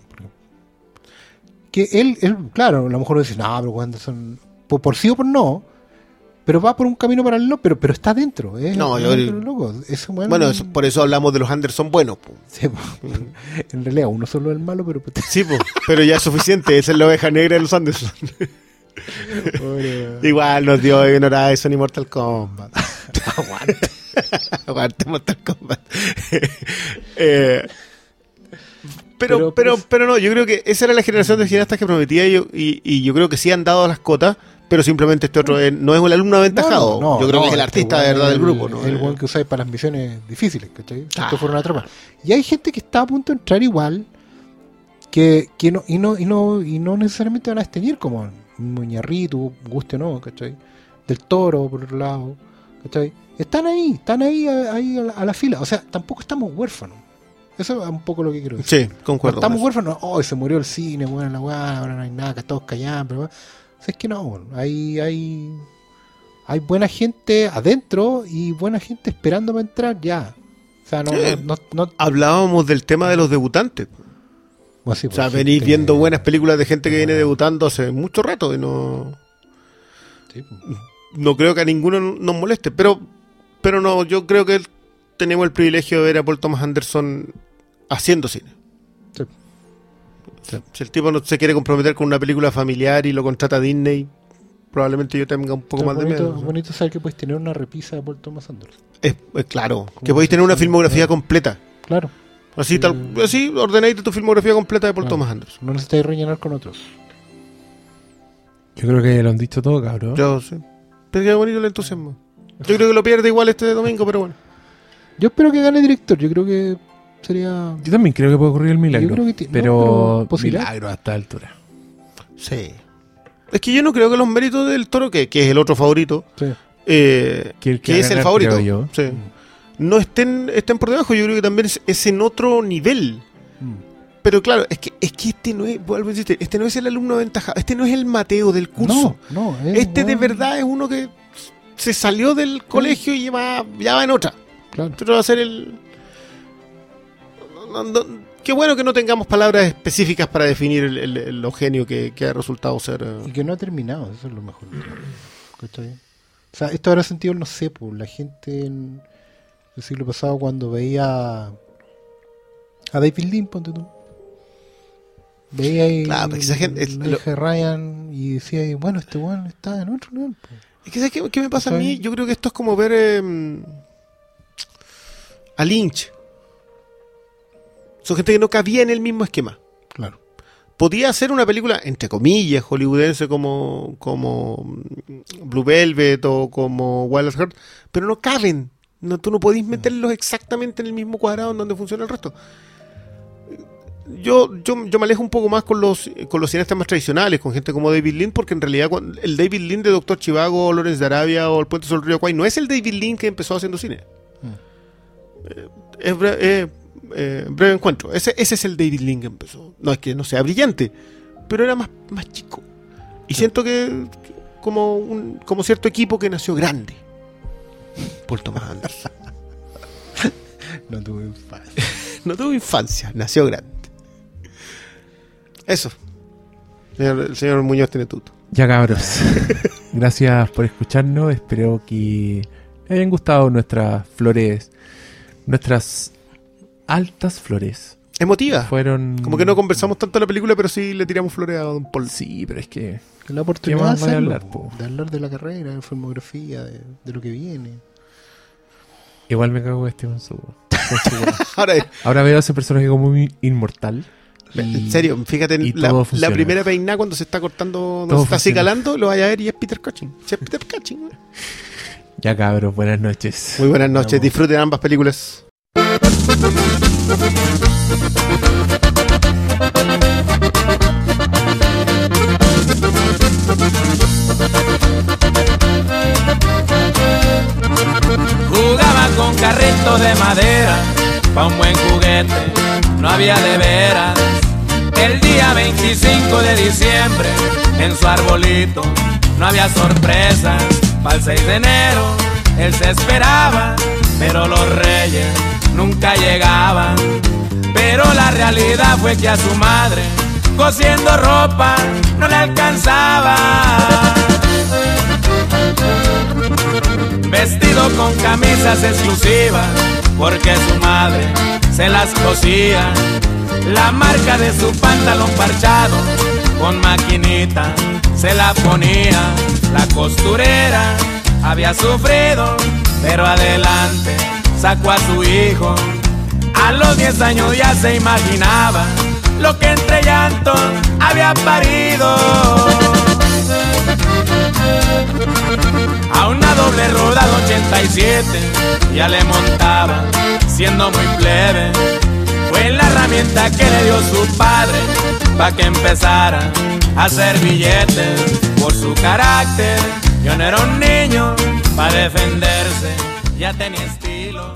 S3: Que él, él, claro, a lo mejor dice, no, pero Wes Anderson, por, por sí o por no, pero va por un camino paralelo, pero, pero está dentro. ¿eh?
S2: No, yo-
S3: loco. Weón-
S2: bueno, eso- por eso hablamos de los Anderson buenos.
S3: Sí, [LAUGHS] en realidad, uno solo es el malo, pero.
S2: Sí, po, pero ya es suficiente, esa es la oveja negra de los Anderson. Igual nos dio Evil Horizon y Mortal Kombat. [LAUGHS]
S3: Aguante.
S2: Aguante Mortal Kombat. [LAUGHS] Eh, pero,
S3: Pero-
S2: pero, pero no, yo creo que esa era la generación de cineastas que prometía y, y, y yo creo que sí han dado las cotas, pero simplemente este otro es- no es el alumno aventajado.
S3: No, no,
S2: yo creo
S3: no,
S2: que es el artista de verdad del grupo. ¿no?
S3: El buen que usáis para las misiones difíciles, ¿cachai?
S2: Ah.
S3: Esto fueron a atrapar. Y hay gente que está a punto de entrar igual, que, que no, y no, y no, y no necesariamente van a extinguir como Muñarrito, guste o no, ¿cachai? Del toro, por otro lado, ¿cachai? Están ahí, están ahí, a- ahí a la, a la fila. O sea, tampoco estamos huérfanos. Eso es un poco lo que quiero decir.
S2: Sí, concuerdo.
S3: Estamos
S2: con
S3: huérfanos, oh, se murió el cine, bueno, la weá, ahora no hay nada, que todos callan, pero. O sea, es que no, bueno, hay, hay, hay buena gente adentro y buena gente esperando para entrar ya. O sea, no,
S2: Hablábamos del tema de los debutantes.
S3: Sí,
S2: O sea,
S3: pues,
S2: venís
S3: gente-
S2: viendo buenas películas de gente que viene debutando hace mucho rato y no,
S3: Sí, pues.
S2: no creo que a ninguno nos moleste. Pero, pero no, yo creo que tenemos el privilegio de ver a Paul Thomas Anderson haciendo cine.
S3: Sí.
S2: Si el tipo no se quiere comprometer con una película familiar y lo contrata Disney, probablemente yo tenga un poco más de miedo.
S3: bonito saber que puedes tener una repisa de Paul Thomas Anderson.
S2: Es, es claro, que podéis tener una filmografía completa.
S3: Claro.
S2: Así, tal, así ordenáis tu filmografía completa de Paul
S3: Claro.
S2: Thomas Anderson.
S3: No necesitáis rellenar con otros.
S1: Yo creo que lo han dicho todo, cabrón.
S2: Yo sé. Pero qué bonito el entusiasmo. Yo creo que lo pierde igual este domingo, pero bueno.
S3: Yo espero que gane director. Yo creo que sería.
S1: Yo también creo que puede ocurrir el milagro.
S3: Yo creo que ti- no,
S1: pero,
S3: pero
S1: milagro a esta altura.
S2: Sí. Es que yo no creo que los méritos del toro, que, que es el otro favorito,
S3: Sí.
S2: eh,
S1: Que el
S2: que,
S1: que va a
S2: es el favorito,
S1: yo.
S2: sí, no estén, estén por debajo. Yo creo que también es, es en otro nivel.
S3: Mm.
S2: Pero claro, es que, es que este no es, vuelvo a insistir, este no es el alumno aventajado, este no es el Mateo del curso.
S3: No, no. es
S2: este de verdad es uno que se salió del colegio y va, ya va en otra.
S3: Claro.
S2: Este va a ser el. No- no- qué bueno que no tengamos palabras específicas para definir el, el- el- lo genio que, que ha resultado ser. eh.
S3: Y que no ha terminado, eso es lo mejor. ¿Cachai? O sea, esto habrá sentido, no sé, pues, la gente en el siglo pasado cuando veía a David Lynn, ponte tú. Veía ahí
S2: Claro, esa gente- es lo-
S3: Ryan y decía, ahí, bueno, este weón está en otro nivel. pues.
S2: Es que, ¿sabes qué, qué me pasa a mí? Yo creo que esto es como ver eh, a Lynch. Son gente que no cabía en el mismo esquema.
S3: Claro.
S2: Podía hacer una película, entre comillas, hollywoodense como, como mm, Blue Velvet o como Wild Heart, pero no caben. No, tú no podís meterlos exactamente en el mismo cuadrado en donde funciona el resto. Yo, yo, yo me alejo un poco más con los, con los cineastas más tradicionales, con gente como David Lynn, porque en realidad el David Lynn de Doctor Chivago, Lawrence de Arabia o El Puente sobre el Río Kwai no es el David Lynn que empezó haciendo cine. Eh, es eh, eh, breve encuentro. Ese, ese es el David que empezó. No es que no sea brillante, pero era más, más chico. Y siento que como, un, como cierto equipo que nació grande. Paul Thomas Anderson. [LAUGHS]
S3: No tuve infancia. [LAUGHS]
S2: No tuvo infancia, nació grande. Eso. El señor Muñoz tiene tuto.
S1: Ya cabros. [LAUGHS] Gracias por escucharnos. Espero que les hayan gustado nuestras flores. Nuestras altas flores.
S2: Emotiva.
S1: Fueron.
S2: Como que no conversamos tanto de la película, pero sí le tiramos flores a Don Paul.
S1: Sí, pero es que.
S3: La oportunidad de
S1: más
S3: hacerlo,
S1: hablar,
S3: po, de hablar de la carrera, de la filmografía, de, de lo que viene.
S1: Igual me cago en Steven Seagal. [LAUGHS]
S2: Ahora,
S1: Ahora veo a ese personaje como muy inmortal.
S2: en serio, fíjate, la, la primera peinada cuando se está cortando, cuando se está acicalando, lo vaya a ver y es Peter Cushing. Es Peter Cushing.
S1: Ya cabros, buenas noches.
S2: Muy buenas noches,
S1: Vamos.
S2: disfruten ambas películas.
S9: Jugaba con carritos de madera, pa' un buen juguete, no había de veras. El día 25 de diciembre, en su arbolito, no había sorpresas. Para el 6 de enero, él se esperaba, pero los reyes nunca llegaban. Pero la realidad fue que a su madre, cosiendo ropa, no le alcanzaba. Vestido con camisas exclusivas, porque su madre se las cosía. La marca de su pantalón parchado, con maquinita, se la ponía. La costurera había sufrido, pero adelante sacó a su hijo. A los 10 años ya se imaginaba lo que entre llantos había parido. A una doble rueda de 87 ya le montaba, siendo muy plebe. Fue la herramienta que le dio su padre para que empezara a hacer billetes por su carácter. Yo no era un niño para defenderse, ya tenía estilo.